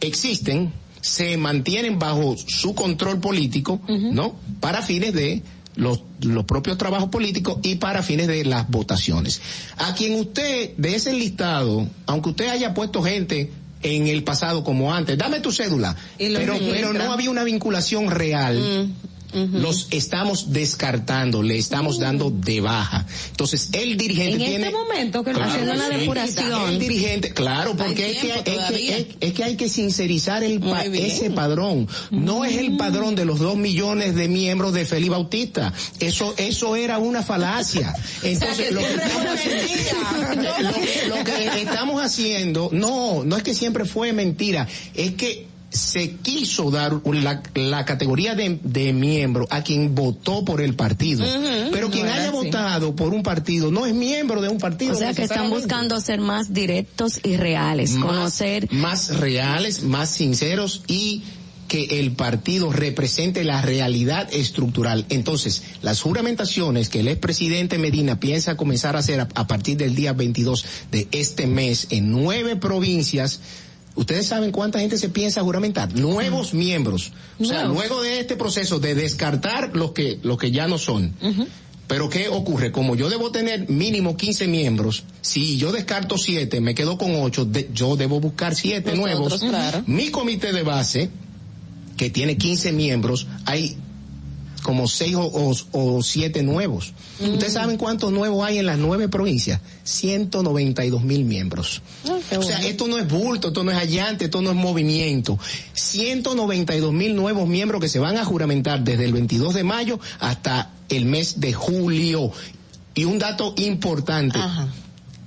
existen, se mantienen bajo su control político, ¿no? Para fines de los, los propios trabajos políticos y para fines de las votaciones. A quien usted, de ese listado, aunque usted haya puesto gente en el pasado como antes, dame tu cédula, pero, pero no había una vinculación real. Los estamos descartando, le estamos dando de baja. Entonces, el dirigente En tiene... este momento que Claro, haciendo la sí. depuración. El dirigente, claro, porque es que, es, que, es- es que hay que sincerizar el pa- ese padrón. No es el padrón de los dos millones de miembros de Felipe Bautista. Eso, eso era una falacia. Entonces, lo, que estamos, lo lo que estamos haciendo, no, no es que siempre fue mentira, es que se quiso dar la, la categoría de, de miembro a quien votó por el partido. Pero quien No haya así. votado por un partido no es miembro de un partido. O sea que están buscando ser más directos y reales, Más- conocer más reales, más sinceros y que el partido represente la realidad estructural. Entonces, las juramentaciones que el expresidente Medina piensa comenzar a hacer a, a partir del día 22 de este mes en nueve provincias, ¿ustedes saben cuánta gente se piensa juramentar? Nuevos miembros. O sea, Nuevos. luego de este proceso de descartar los que, los que ya no son. Pero ¿qué ocurre? Como yo debo tener mínimo 15 miembros, si yo descarto 7, me quedo con 8, yo debo buscar 7 Nosotros, nuevos. claro. Mi comité de base, que tiene 15 miembros, hay como 6 o, o, 7 nuevos. ¿Ustedes saben cuántos nuevos hay en las nueve provincias? 192 mil miembros. o sea, esto no es bulto, esto no es allante, esto no es movimiento. 192 mil nuevos miembros que se van a juramentar desde el 22 de mayo hasta el mes de julio. Y un dato importante.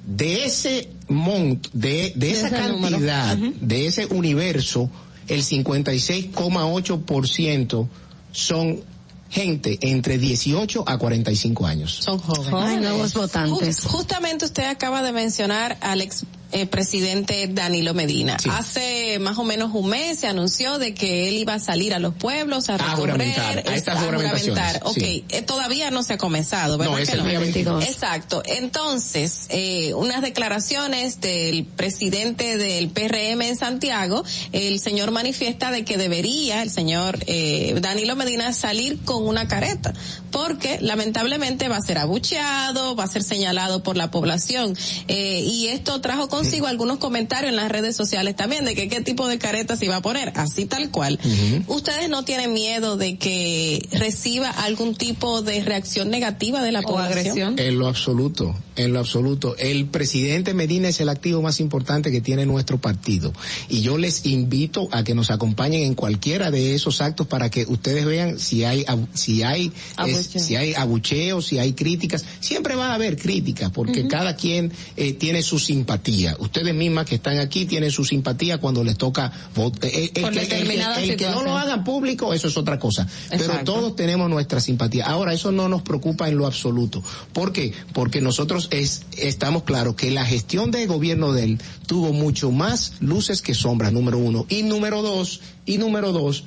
De ese monto, de, de esa cantidad, de ese universo, el 56,8% son gente entre 18 a 45 años. Son jóvenes. Ay, nuevos votantes. Just- justamente usted acaba de mencionar al ex eh, presidente Danilo Medina. Sí. Hace más o menos un mes se anunció de que él iba a salir a los pueblos a A recorrer, juramentar, a estas a juramentaciones, juramentar. Ok, sí. eh, todavía no se ha comenzado, ¿verdad? No, es que el día 22. Exacto. Entonces, eh, unas declaraciones del presidente del PRM en Santiago, el señor manifiesta de que debería el señor eh, Danilo Medina salir con una careta, porque lamentablemente va a ser abucheado, va a ser señalado por la población, eh, y esto trajo consigo algunos comentarios en las redes sociales también de que qué tipo de careta se iba a poner, así tal cual. ¿Ustedes no tienen miedo de que reciba algún tipo de reacción negativa de la población? En lo absoluto. En lo absoluto. El presidente Medina es el activo más importante que tiene nuestro partido. Y yo les invito a que nos acompañen en cualquiera de esos actos para que ustedes vean si hay, si hay, es- si hay abucheos, si hay críticas. Siempre va a haber críticas porque cada quien eh, tiene su simpatía. Ustedes mismas que están aquí tienen su simpatía cuando les toca votar. El, Por que, el que- determinada el que no lo hagan público, eso es otra cosa. Pero todos tenemos nuestra simpatía. Ahora, eso no nos preocupa en lo absoluto. ¿Por qué? Porque nosotros es, estamos claros que la gestión de gobierno de él tuvo mucho más luces que sombras, número uno. Y número dos, y número dos,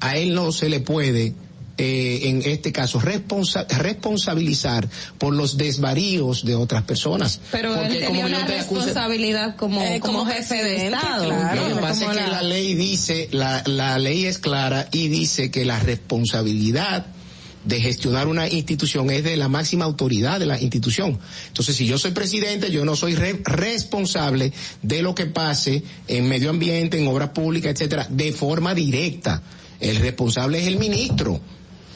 a él no se le puede eh, en este caso responsa- responsabilizar por los desvaríos de otras personas. Pero Porque él como tenía una responsabilidad como, Eh, como, como jefe de Estado. claro. Lo que pasa Como es que la- la ley dice, la, la ley es clara y dice que la responsabilidad de gestionar una institución es de la máxima autoridad de la institución. Entonces, si yo soy presidente, yo no soy re- responsable de lo que pase en medio ambiente, en obras públicas, etcétera, de forma directa. El responsable es el ministro.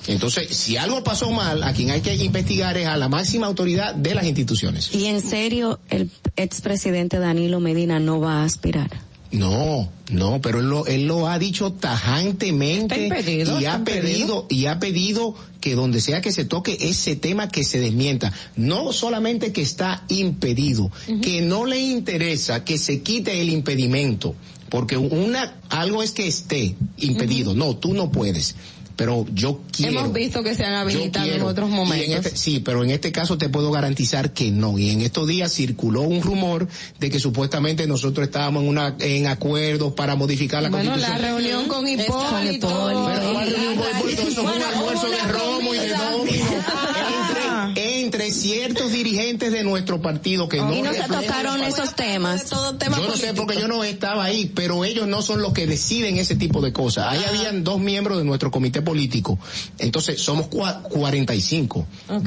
Entonces, si algo pasó mal, a quien hay que investigar es a la máxima autoridad de las instituciones. Y en serio, el expresidente Danilo Medina no va a aspirar. No, no, pero él lo, él lo ha dicho tajantemente impedido, y ha impedido. pedido y ha pedido que donde sea que se toque ese tema que se desmienta. No solamente que está impedido, que no le interesa que se quite el impedimento, porque una algo es que esté impedido. No, tú no puedes. Pero yo quiero. Hemos visto que se han habilitado en quiero. otros Y en momentos. este- sí, pero en este caso te puedo garantizar que no. Y en estos días circuló un rumor de que supuestamente nosotros estábamos en, una, en acuerdos para modificar la Bueno, constitución. la reunión con Hipólito. Pero ¿cuál reunión con Hipólito? Eso fue un almuerzo de romo y de domingo entre, ciertos dirigentes de nuestro partido que no y no se tocaron esos temas. yo no sé porque yo no estaba ahí, pero ellos no son los que deciden ese tipo de cosas. Ahí habían dos miembros de nuestro comité político. Entonces, somos cua- 45.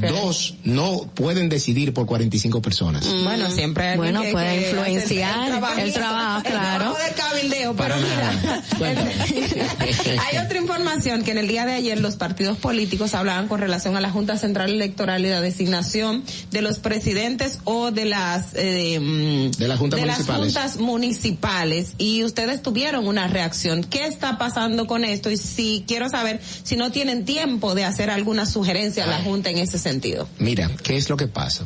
Dos no pueden decidir por 45 personas. Bueno, siempre hay Bueno, que- puede que influenciar el trabajo, el claro. trabajo de cabildeo, pero mira, hay otra información que en el día de ayer los partidos políticos hablaban con relación a la Junta Central Electoral y la designación de los presidentes o de las eh, mm, De las juntas de las juntas municipales y ustedes tuvieron una reacción. ¿Qué está pasando con esto? Y si quiero saber si no tienen tiempo de hacer alguna sugerencia a la Junta en ese sentido. Mira, ¿qué es lo que pasa?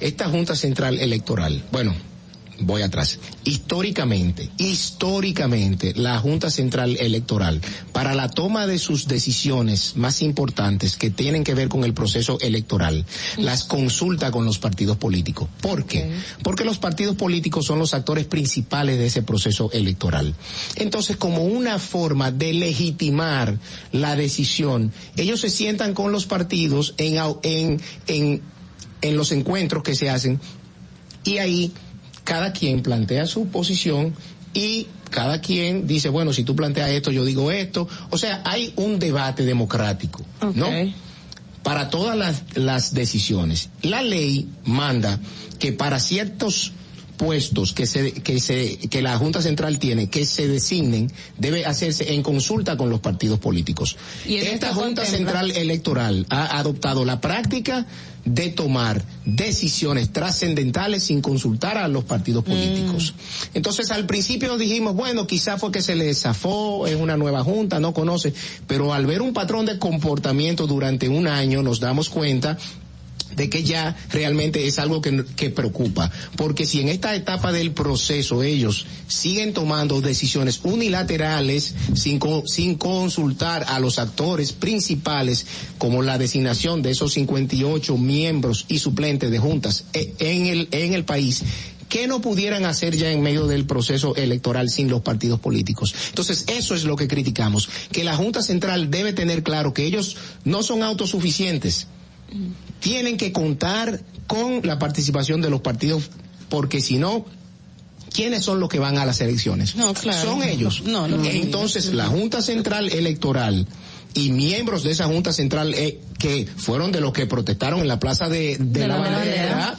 Esta Junta Central Electoral, bueno, voy atrás. Históricamente, históricamente, la Junta Central Electoral, para la toma de sus decisiones más importantes que tienen que ver con el proceso electoral, las consulta con los partidos políticos. ¿Por qué? Porque los partidos políticos son los actores principales de ese proceso electoral. Entonces, como una forma de legitimar la decisión, ellos se sientan con los partidos en, en, en, en los encuentros que se hacen y ahí cada quien plantea su posición y cada quien dice, bueno, si tú planteas esto, yo digo esto. O sea, hay un debate democrático, ¿no? Para todas las, las decisiones. La ley manda que para ciertos puestos que se que se que la Junta Central tiene que se designen debe hacerse en consulta con los partidos políticos. Y Esta Junta contempla- Central Electoral ha adoptado la práctica de tomar decisiones trascendentales sin consultar a los partidos políticos. Entonces al principio dijimos, bueno, quizá fue que se le zafó, es una nueva junta, no conoce, pero al ver un patrón de comportamiento durante un año nos damos cuenta de que ya realmente es algo que, preocupa. Porque si en esta etapa del proceso ellos siguen tomando decisiones unilaterales sin, sin consultar a los actores principales, como la designación de esos 58 miembros y suplentes de juntas eh, en el, en el país, ¿Qué no pudieran hacer ya en medio del proceso electoral sin los partidos políticos? Entonces, eso es lo que criticamos, que la Junta Central debe tener claro que ellos no son autosuficientes tienen que contar con la participación de los partidos, porque si no, ¿quiénes son los que van a las elecciones? No, claro. Son ellos. No, no. Entonces, la Junta Central Electoral y miembros de esa Junta Central eh, que fueron de los que protestaron en la plaza de, de, la, bandera,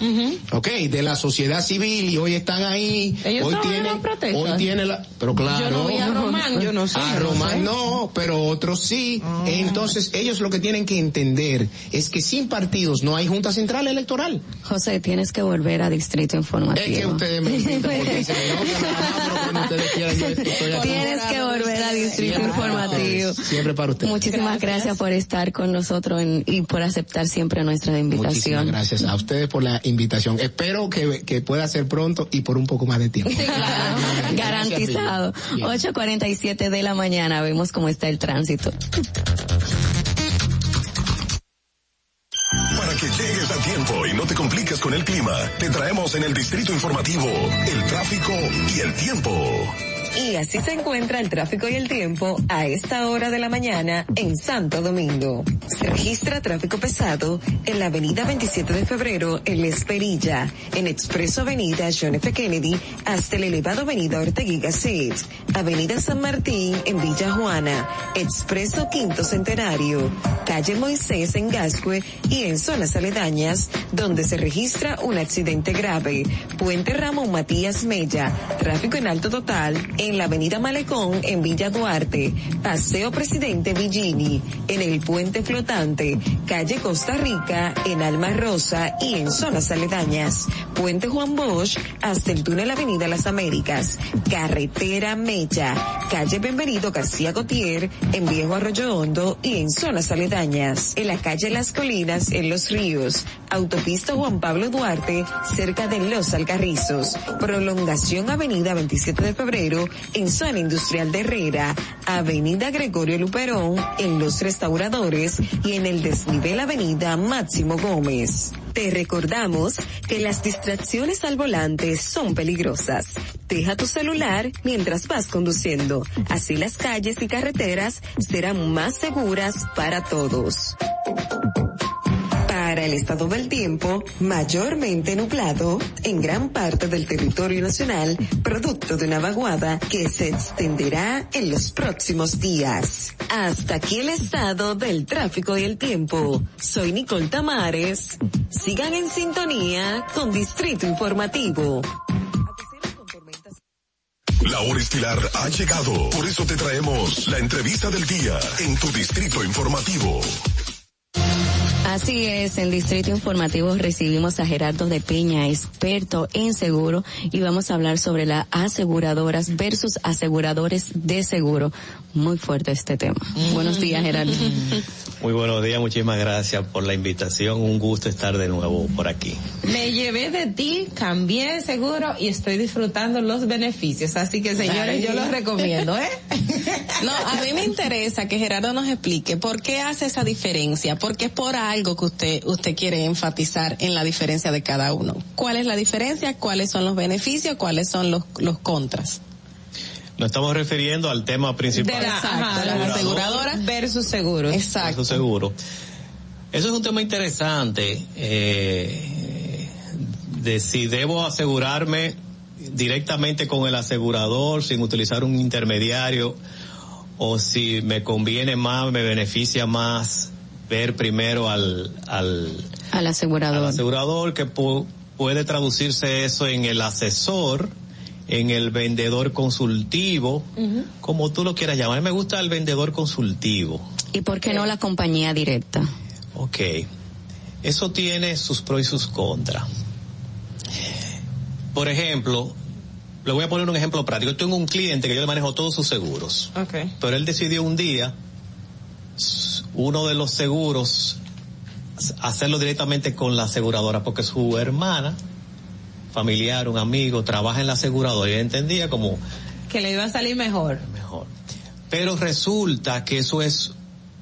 ok, de la sociedad civil y hoy están ahí, Ellos hoy tienen, hoy tiene la, pero claro, Yo no vi a Román, yo no sé, a no Román sé. Ah. no, pero otros sí, entonces ellos lo que tienen que entender es que sin partidos no hay junta central electoral. José, tienes que volver a Distrito Informativo. Es que ustedes me invitan porque dicen no, que ustedes quieran, yo estoy aquí. Tienes que volver a Distrito Siempre para Informativo. Siempre para ustedes. Muchísimas gracias. por estar con nosotros en- y por aceptar siempre nuestra Muchísimas invitación. gracias a ustedes por la invitación. Espero que, que pueda ser pronto y por un poco más de tiempo. Garantizado. 8.47 de la mañana. Vemos cómo está el tránsito. Para que llegues a tiempo y no te compliques con el clima, te traemos en el Distrito Informativo el tráfico y el tiempo. Y así se encuentra el tráfico y el tiempo a esta hora de la mañana en Santo Domingo. Se registra tráfico pesado en la avenida 27 de febrero en La Esperilla, en Expreso Avenida John F. Kennedy hasta el elevado avenida Ortegui Gasset, avenida San Martín en Villa Juana, Expreso Quinto Centenario, calle Moisés en Gascue y en zonas aledañas donde se registra un accidente grave, Puente Ramón Matías Mella, tráfico en alto total en la avenida Malecón en Villa Duarte, Paseo Presidente Villini, en el Puente Flotante, calle Costa Rica en Alma Rosa y en zonas aledañas, Puente Juan Bosch hasta el túnel Avenida Las Américas, Carretera Mella, calle Benvenido García Gautier en Viejo Arroyo Hondo y en zonas aledañas, en la calle Las Colinas en Los Ríos, autopista Juan Pablo Duarte cerca de Los Alcarrizos, prolongación Avenida 27 de Febrero en zona industrial de Herrera, Avenida Gregorio Luperón en Los Restauradores y en el desnivel Avenida Máximo Gómez. Te recordamos que las distracciones al volante son peligrosas. Deja tu celular mientras vas conduciendo. Así las calles y carreteras serán más seguras para todos. Para el estado del tiempo, mayormente nublado en gran parte del territorio nacional, producto de una vaguada que se extenderá en los próximos días. Hasta aquí el estado del tráfico y el tiempo. Soy Nicole Tamares. Sigan en sintonía con Distrito Informativo. La hora estilar ha llegado. Por eso te traemos la entrevista del día en tu Distrito Informativo. Así es, en Distrito Informativo recibimos a Gerardo de Peña, experto en seguro, y vamos a hablar sobre las aseguradoras versus aseguradores de seguro. Muy fuerte este tema. Buenos días, Gerardo. Muy buenos días, muchísimas gracias por la invitación. Un gusto estar de nuevo por aquí. Me llevé de ti, cambié de seguro y estoy disfrutando los beneficios. Así que señores, Ay. yo los recomiendo, ¿eh? No, a mí me interesa que Gerardo nos explique por qué hace esa diferencia, porque es por algo que usted usted quiere enfatizar en la diferencia de cada uno. ¿Cuál es la diferencia? ¿Cuáles son los beneficios? ¿Cuáles son los los contras? Nos estamos refiriendo al tema principal. De la, versus seguros. Exacto. seguro. Eso es un tema interesante, eh, de si debo asegurarme directamente con el asegurador sin utilizar un intermediario o si me conviene más, me beneficia más ver primero al, al, Al asegurador. al asegurador que pu- puede traducirse eso en el asesor, en el vendedor consultivo, como tú lo quieras llamar. A mí me gusta el vendedor consultivo. ¿Y por qué no la compañía directa? Ok. Eso tiene sus pros y sus contras. Por ejemplo, le voy a poner un ejemplo práctico. Yo tengo un cliente que yo le manejo todos sus seguros. Okay. Pero él decidió un día, uno de los seguros, hacerlo directamente con la aseguradora, porque su hermana, familiar, un amigo, trabaja en la aseguradora y entendía como, Que le iba a salir mejor. mejor. Pero resulta que eso es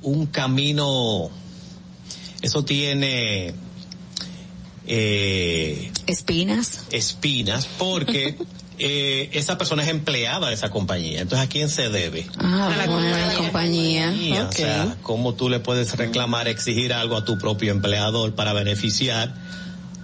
un camino, eso tiene eh, Espinas. espinas, porque eh, esa persona es empleada de esa compañía. Entonces, ¿a quién se debe? Ah, bueno, la compañía. compañía, O sea, ¿cómo tú le puedes reclamar, exigir algo a tu propio empleador para beneficiar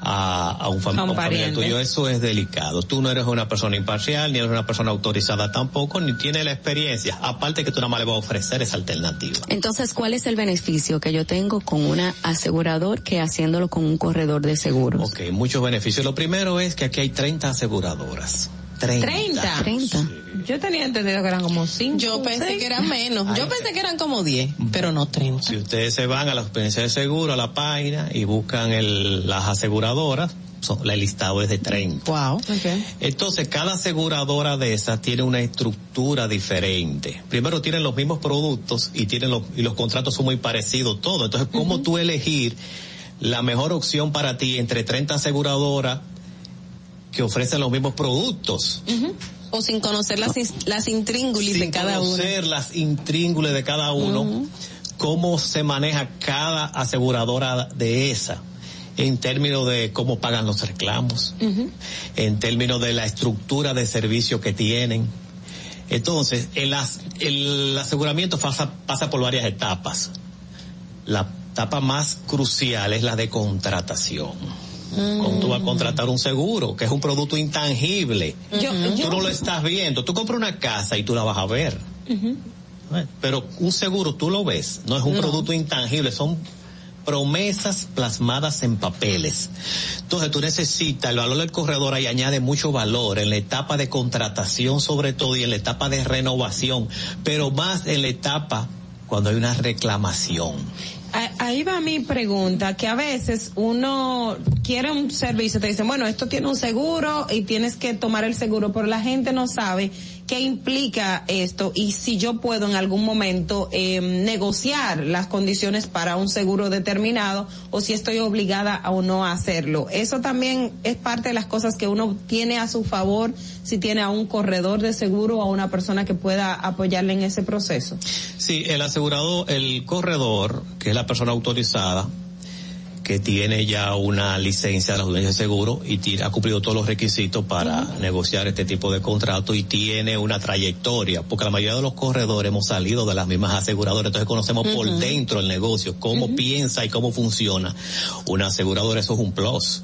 a, a un, fam- A un a un familiar tuyo. Eso es delicado. Tú no eres una persona imparcial, ni eres una persona autorizada tampoco, ni tienes la experiencia. Aparte que tú nada más le vas a ofrecer esa alternativa. Entonces, ¿cuál es el beneficio que yo tengo con una asegurador que haciéndolo con un corredor de seguros? Ok, muchos beneficios. Lo primero es que aquí hay 30 aseguradoras. 30. 30. 30. Yo tenía entendido que eran como 5. Yo pensé que eran menos. Yo pensé que eran como 10, pero no 30. Si ustedes se van a la experiencia de seguro, a la página, y buscan el, las aseguradoras, son, el listado es de 30. Wow. Entonces, cada aseguradora de esas tiene una estructura diferente. Primero tienen los mismos productos y tienen los, y los contratos son muy parecidos todos. Entonces, ¿cómo tú elegir la mejor opción para ti entre 30 aseguradoras que ofrecen los mismos productos? O sin conocer las, las intríngulis de Sin cada uno. conocer las intríngules de cada uno, cómo se maneja cada aseguradora de esa en términos de cómo pagan los reclamos, en términos de la estructura de servicio que tienen. Entonces, el, as- el aseguramiento pasa, pasa por varias etapas. La etapa más crucial es la de contratación. Cuando tú vas a contratar un seguro, que es un producto intangible. Yo- tú yo- no lo estás viendo. Tú compras una casa y tú la vas a ver. Eh, Pero un seguro tú lo ves, no es un producto intangible, son promesas plasmadas en papeles. Entonces tú necesitas, el valor del corredor ahí añade mucho valor en la etapa de contratación sobre todo y en la etapa de renovación, pero más en la etapa cuando hay una reclamación. Ah, Ahí va mi pregunta, que a veces uno quiere un servicio, te dicen, bueno, esto tiene un seguro y tienes que tomar el seguro, pero la gente no sabe qué implica esto y si yo puedo en algún momento eh, negociar las condiciones para un seguro determinado o si estoy obligada o no a hacerlo. Eso también es parte de las cosas que uno tiene a su favor si tiene a un corredor de seguro o a una persona que pueda apoyarle en ese proceso. Sí, el asegurado, el corredor, que es la persona autorizada, que tiene ya una licencia de la Junta de Seguro y tiene- ha cumplido todos los requisitos para negociar este tipo de contrato y tiene una trayectoria, porque la mayoría de los corredores hemos salido de las mismas aseguradoras, entonces conocemos por dentro el negocio, cómo piensa y cómo funciona una aseguradora, eso es un plus.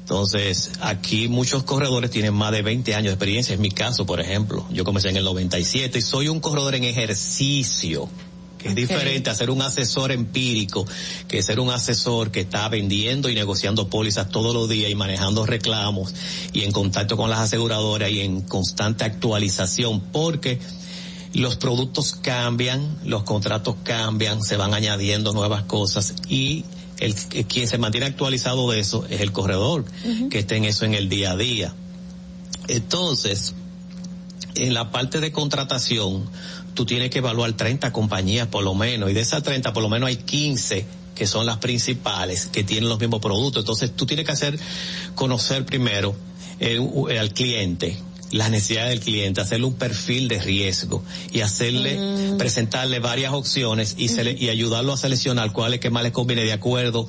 Entonces, aquí muchos corredores tienen más de 20 años de experiencia. En mi caso, por ejemplo, yo comencé en el 97 y soy un corredor en ejercicio que es diferente a ser un asesor empírico que ser un asesor que está vendiendo y negociando pólizas todos los días y manejando reclamos y en contacto con las aseguradoras y en constante actualización porque los productos cambian, los contratos cambian, se van añadiendo nuevas cosas y el, el- quien se mantiene actualizado de eso es el corredor que está en eso en el día a día. Entonces, en la parte de contratación, tú tienes que evaluar 30 compañías por lo menos, y de esas 30 por lo menos hay 15 que son las principales, que tienen los mismos productos. Entonces, tú tienes que hacer, conocer primero el- el- al cliente, las necesidades del cliente, hacerle un perfil de riesgo y hacerle, presentarle varias opciones y, sele- y ayudarlo a seleccionar cuál es que más le conviene de acuerdo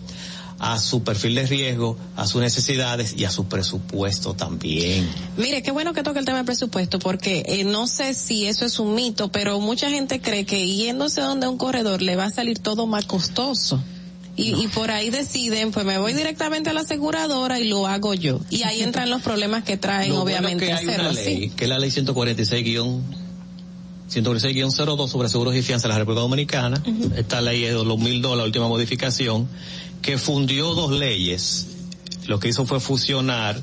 a su perfil de riesgo, a sus necesidades y a su presupuesto también. Mire, qué bueno que toque el tema del presupuesto, porque eh, no sé si eso es un mito, pero mucha gente cree que yéndose donde un corredor le va a salir todo más costoso. Y, y por ahí deciden, pues me voy directamente a la aseguradora y lo hago yo. Y ahí entran los problemas que traen, Lo bueno obviamente, que hay hacerlo una ley, así. que es la ley 146 guion 146-02 sobre seguros y fianzas de la República Dominicana. Esta ley es de 2002, la última modificación, que fundió dos leyes. Lo que hizo fue fusionar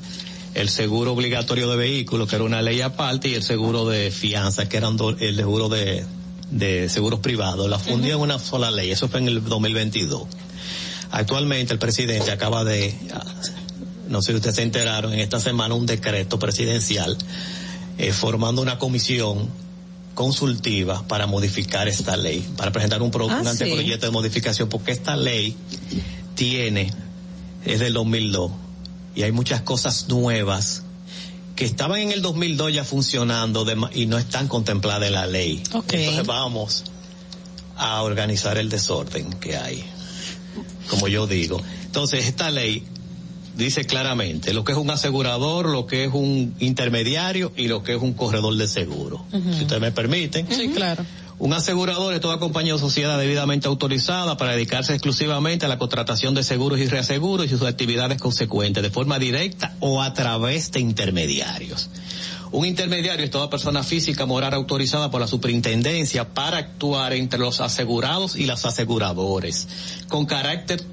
el seguro obligatorio de vehículos, que era una ley aparte, y el seguro de fianza, que eran do- el seguro de, de seguros privados. La fundió en una sola ley. Eso fue en el 2022. Actualmente el presidente acaba de, no sé si ustedes se enteraron, en esta semana un decreto presidencial eh, formando una comisión consultiva para modificar esta ley, para presentar un, pro- Ah, un sí. anteproyecto de modificación, porque esta ley tiene, es del 2002, y hay muchas cosas nuevas que estaban en el 2002 ya funcionando de y no están contempladas en la ley. Entonces vamos a organizar el desorden que hay, como yo digo. Entonces esta ley dice claramente lo que es un asegurador, lo que es un intermediario y lo que es un corredor de seguro. Si ustedes me permiten. Sí, claro. Un asegurador es toda compañía o sociedad debidamente autorizada para dedicarse exclusivamente a la contratación de seguros y reaseguros y sus actividades consecuentes, de forma directa o a través de intermediarios. Un intermediario es toda persona física moral autorizada por la superintendencia para actuar entre los asegurados y los aseguradores, con carácter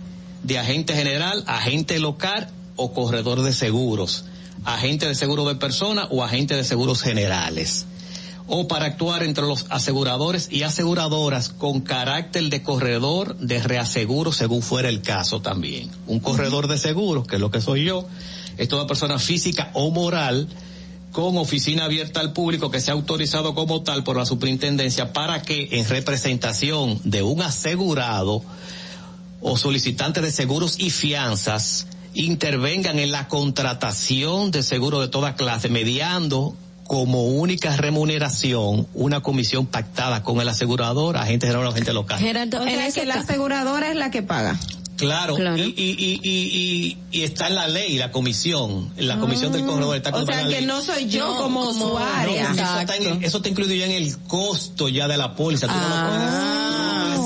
de agente general, agente local o corredor de seguros, agente de seguro de persona o agente de seguros generales o para actuar entre los aseguradores y aseguradoras con carácter de corredor de reaseguro según fuera el caso también. Un corredor de seguros, que es lo que soy yo, es toda persona física o moral con oficina abierta al público que sea autorizado como tal por la superintendencia para que en representación de un asegurado o solicitante de seguros y fianzas intervengan en la contratación de seguros de toda clase mediando como única remuneración una comisión pactada con el asegurador, agente general o agente local. Gerardo, en ese que la aseguradora es la que paga. Claro, claro. Y, y, y, y, está en la ley, la comisión, la comisión del corredor está O sea, que no soy yo no, como, como usuaria. No, eso, está en, eso está incluido ya en el costo ya de la póliza. Tú ah. no lo puedes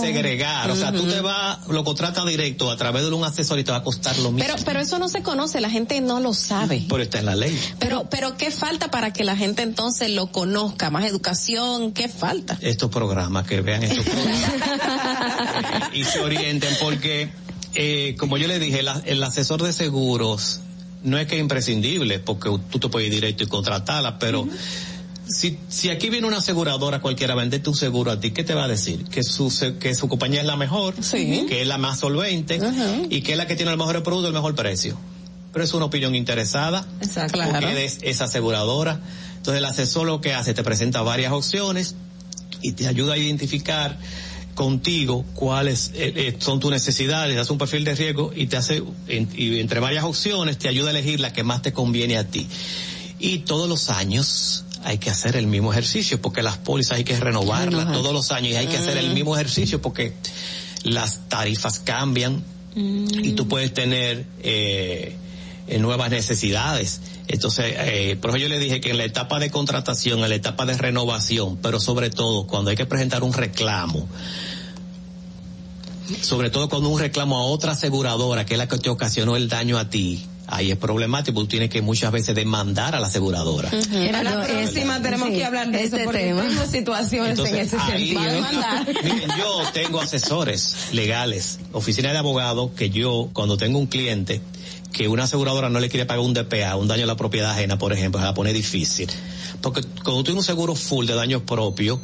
segregar. O sea, tú te vas, lo contratas directo a través de un asesor y te va a costar lo mismo. Pero, pero eso no se conoce, la gente no lo sabe. Pero está en la ley. Pero, pero ¿qué falta para que la gente entonces lo conozca? Más educación, ¿qué falta? Estos programas, que vean estos programas. y se orienten porque eh, como yo le dije, la, el asesor de seguros no es que es imprescindible, porque tú te puedes ir directo y contratarla, pero uh -huh. Si, si aquí viene una aseguradora cualquiera a venderte un seguro a ti, ¿qué te va a decir? Que su, que su compañía es la mejor, sí. que es la más solvente uh -huh. y que es la que tiene el mejor producto, el mejor precio. Pero es una opinión interesada, Exacto. porque Claro. es, es aseguradora. Entonces el asesor lo que hace, te presenta varias opciones y te ayuda a identificar contigo cuáles eh, eh, son tus necesidades, hace un perfil de riesgo y te hace, y entre varias opciones, te ayuda a elegir la que más te conviene a ti. Y todos los años hay que hacer el mismo ejercicio porque las pólizas hay que renovarlas Renovar. todos los años y hay que hacer el Mm. mismo ejercicio porque las tarifas cambian y tú puedes tener eh, eh, nuevas necesidades. Entonces, eh, por eso yo le dije que en la etapa de contratación, en la etapa de renovación, pero sobre todo cuando hay que presentar un reclamo, sobre todo cuando un reclamo a otra aseguradora, que es la que te ocasionó el daño a ti, ahí es problemático, tú tienes que muchas veces demandar a la aseguradora. A la próxima tenemos sí, que hablar de este eso porque tema. tengo situaciones en ese ahí- sentido. Miren, yo tengo asesores legales, oficina de abogados, que yo, cuando tengo un cliente, que una aseguradora no le quiere pagar un DPA, un daño a la propiedad ajena, por ejemplo, se la pone difícil. Porque cuando tienes un seguro full de daños propios,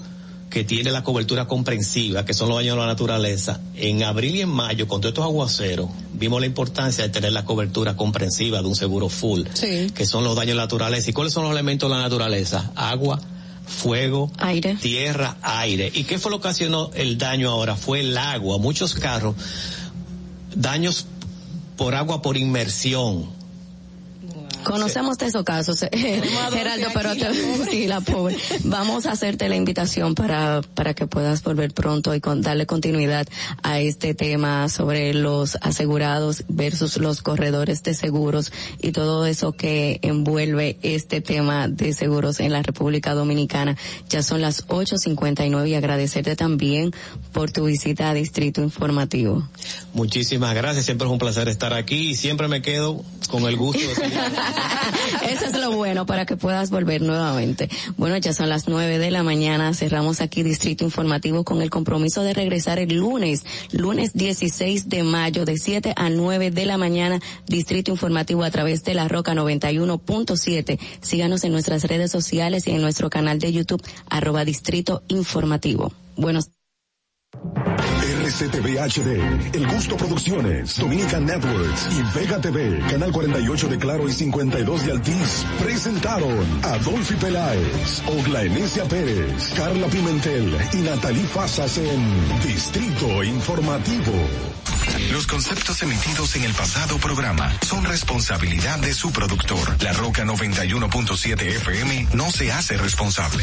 que tiene la cobertura comprensiva, que son los daños a la naturaleza, en abril y en mayo, con todos estos aguaceros, vimos la importancia de tener la cobertura comprensiva de un seguro full, Sí. que son los daños a la naturaleza. ¿Y cuáles son los elementos de la naturaleza? Agua, fuego, Aire. tierra, aire. ¿Y qué fue lo que ocasionó el daño ahora? Fue el agua. Muchos carros, daños por agua por inmersión. Conocemos de esos casos, eh, Geraldo, pero te, sí, la pobre. Vamos a hacerte la invitación para, para que puedas volver pronto y con, darle continuidad a este tema sobre los asegurados versus los corredores de seguros y todo eso que envuelve este tema de seguros en la República Dominicana. Ya son las 8.59 y agradecerte también por tu visita a Distrito Informativo. Muchísimas gracias. Siempre es un placer estar aquí y siempre me quedo con el gusto de Eso es lo bueno para que puedas volver nuevamente. Bueno, ya son las nueve de la mañana. Cerramos aquí Distrito Informativo con el compromiso de regresar el lunes, lunes 16 de mayo, de 7 a 9 de la mañana. Distrito Informativo a través de la Roca 91.7. Síganos en nuestras redes sociales y en nuestro canal de YouTube, arroba Distrito Informativo. Buenos RCTV HD, El Gusto Producciones, Dominican Networks y Vega TV, Canal 48 de Claro y 52 de Altiz, presentaron a Dolphy Peláez, Ogla Enesia Pérez, Carla Pimentel y Natalie Fasas en Distrito Informativo. Los conceptos emitidos en el pasado programa son responsabilidad de su productor. La Roca 91.7 FM no se hace responsable.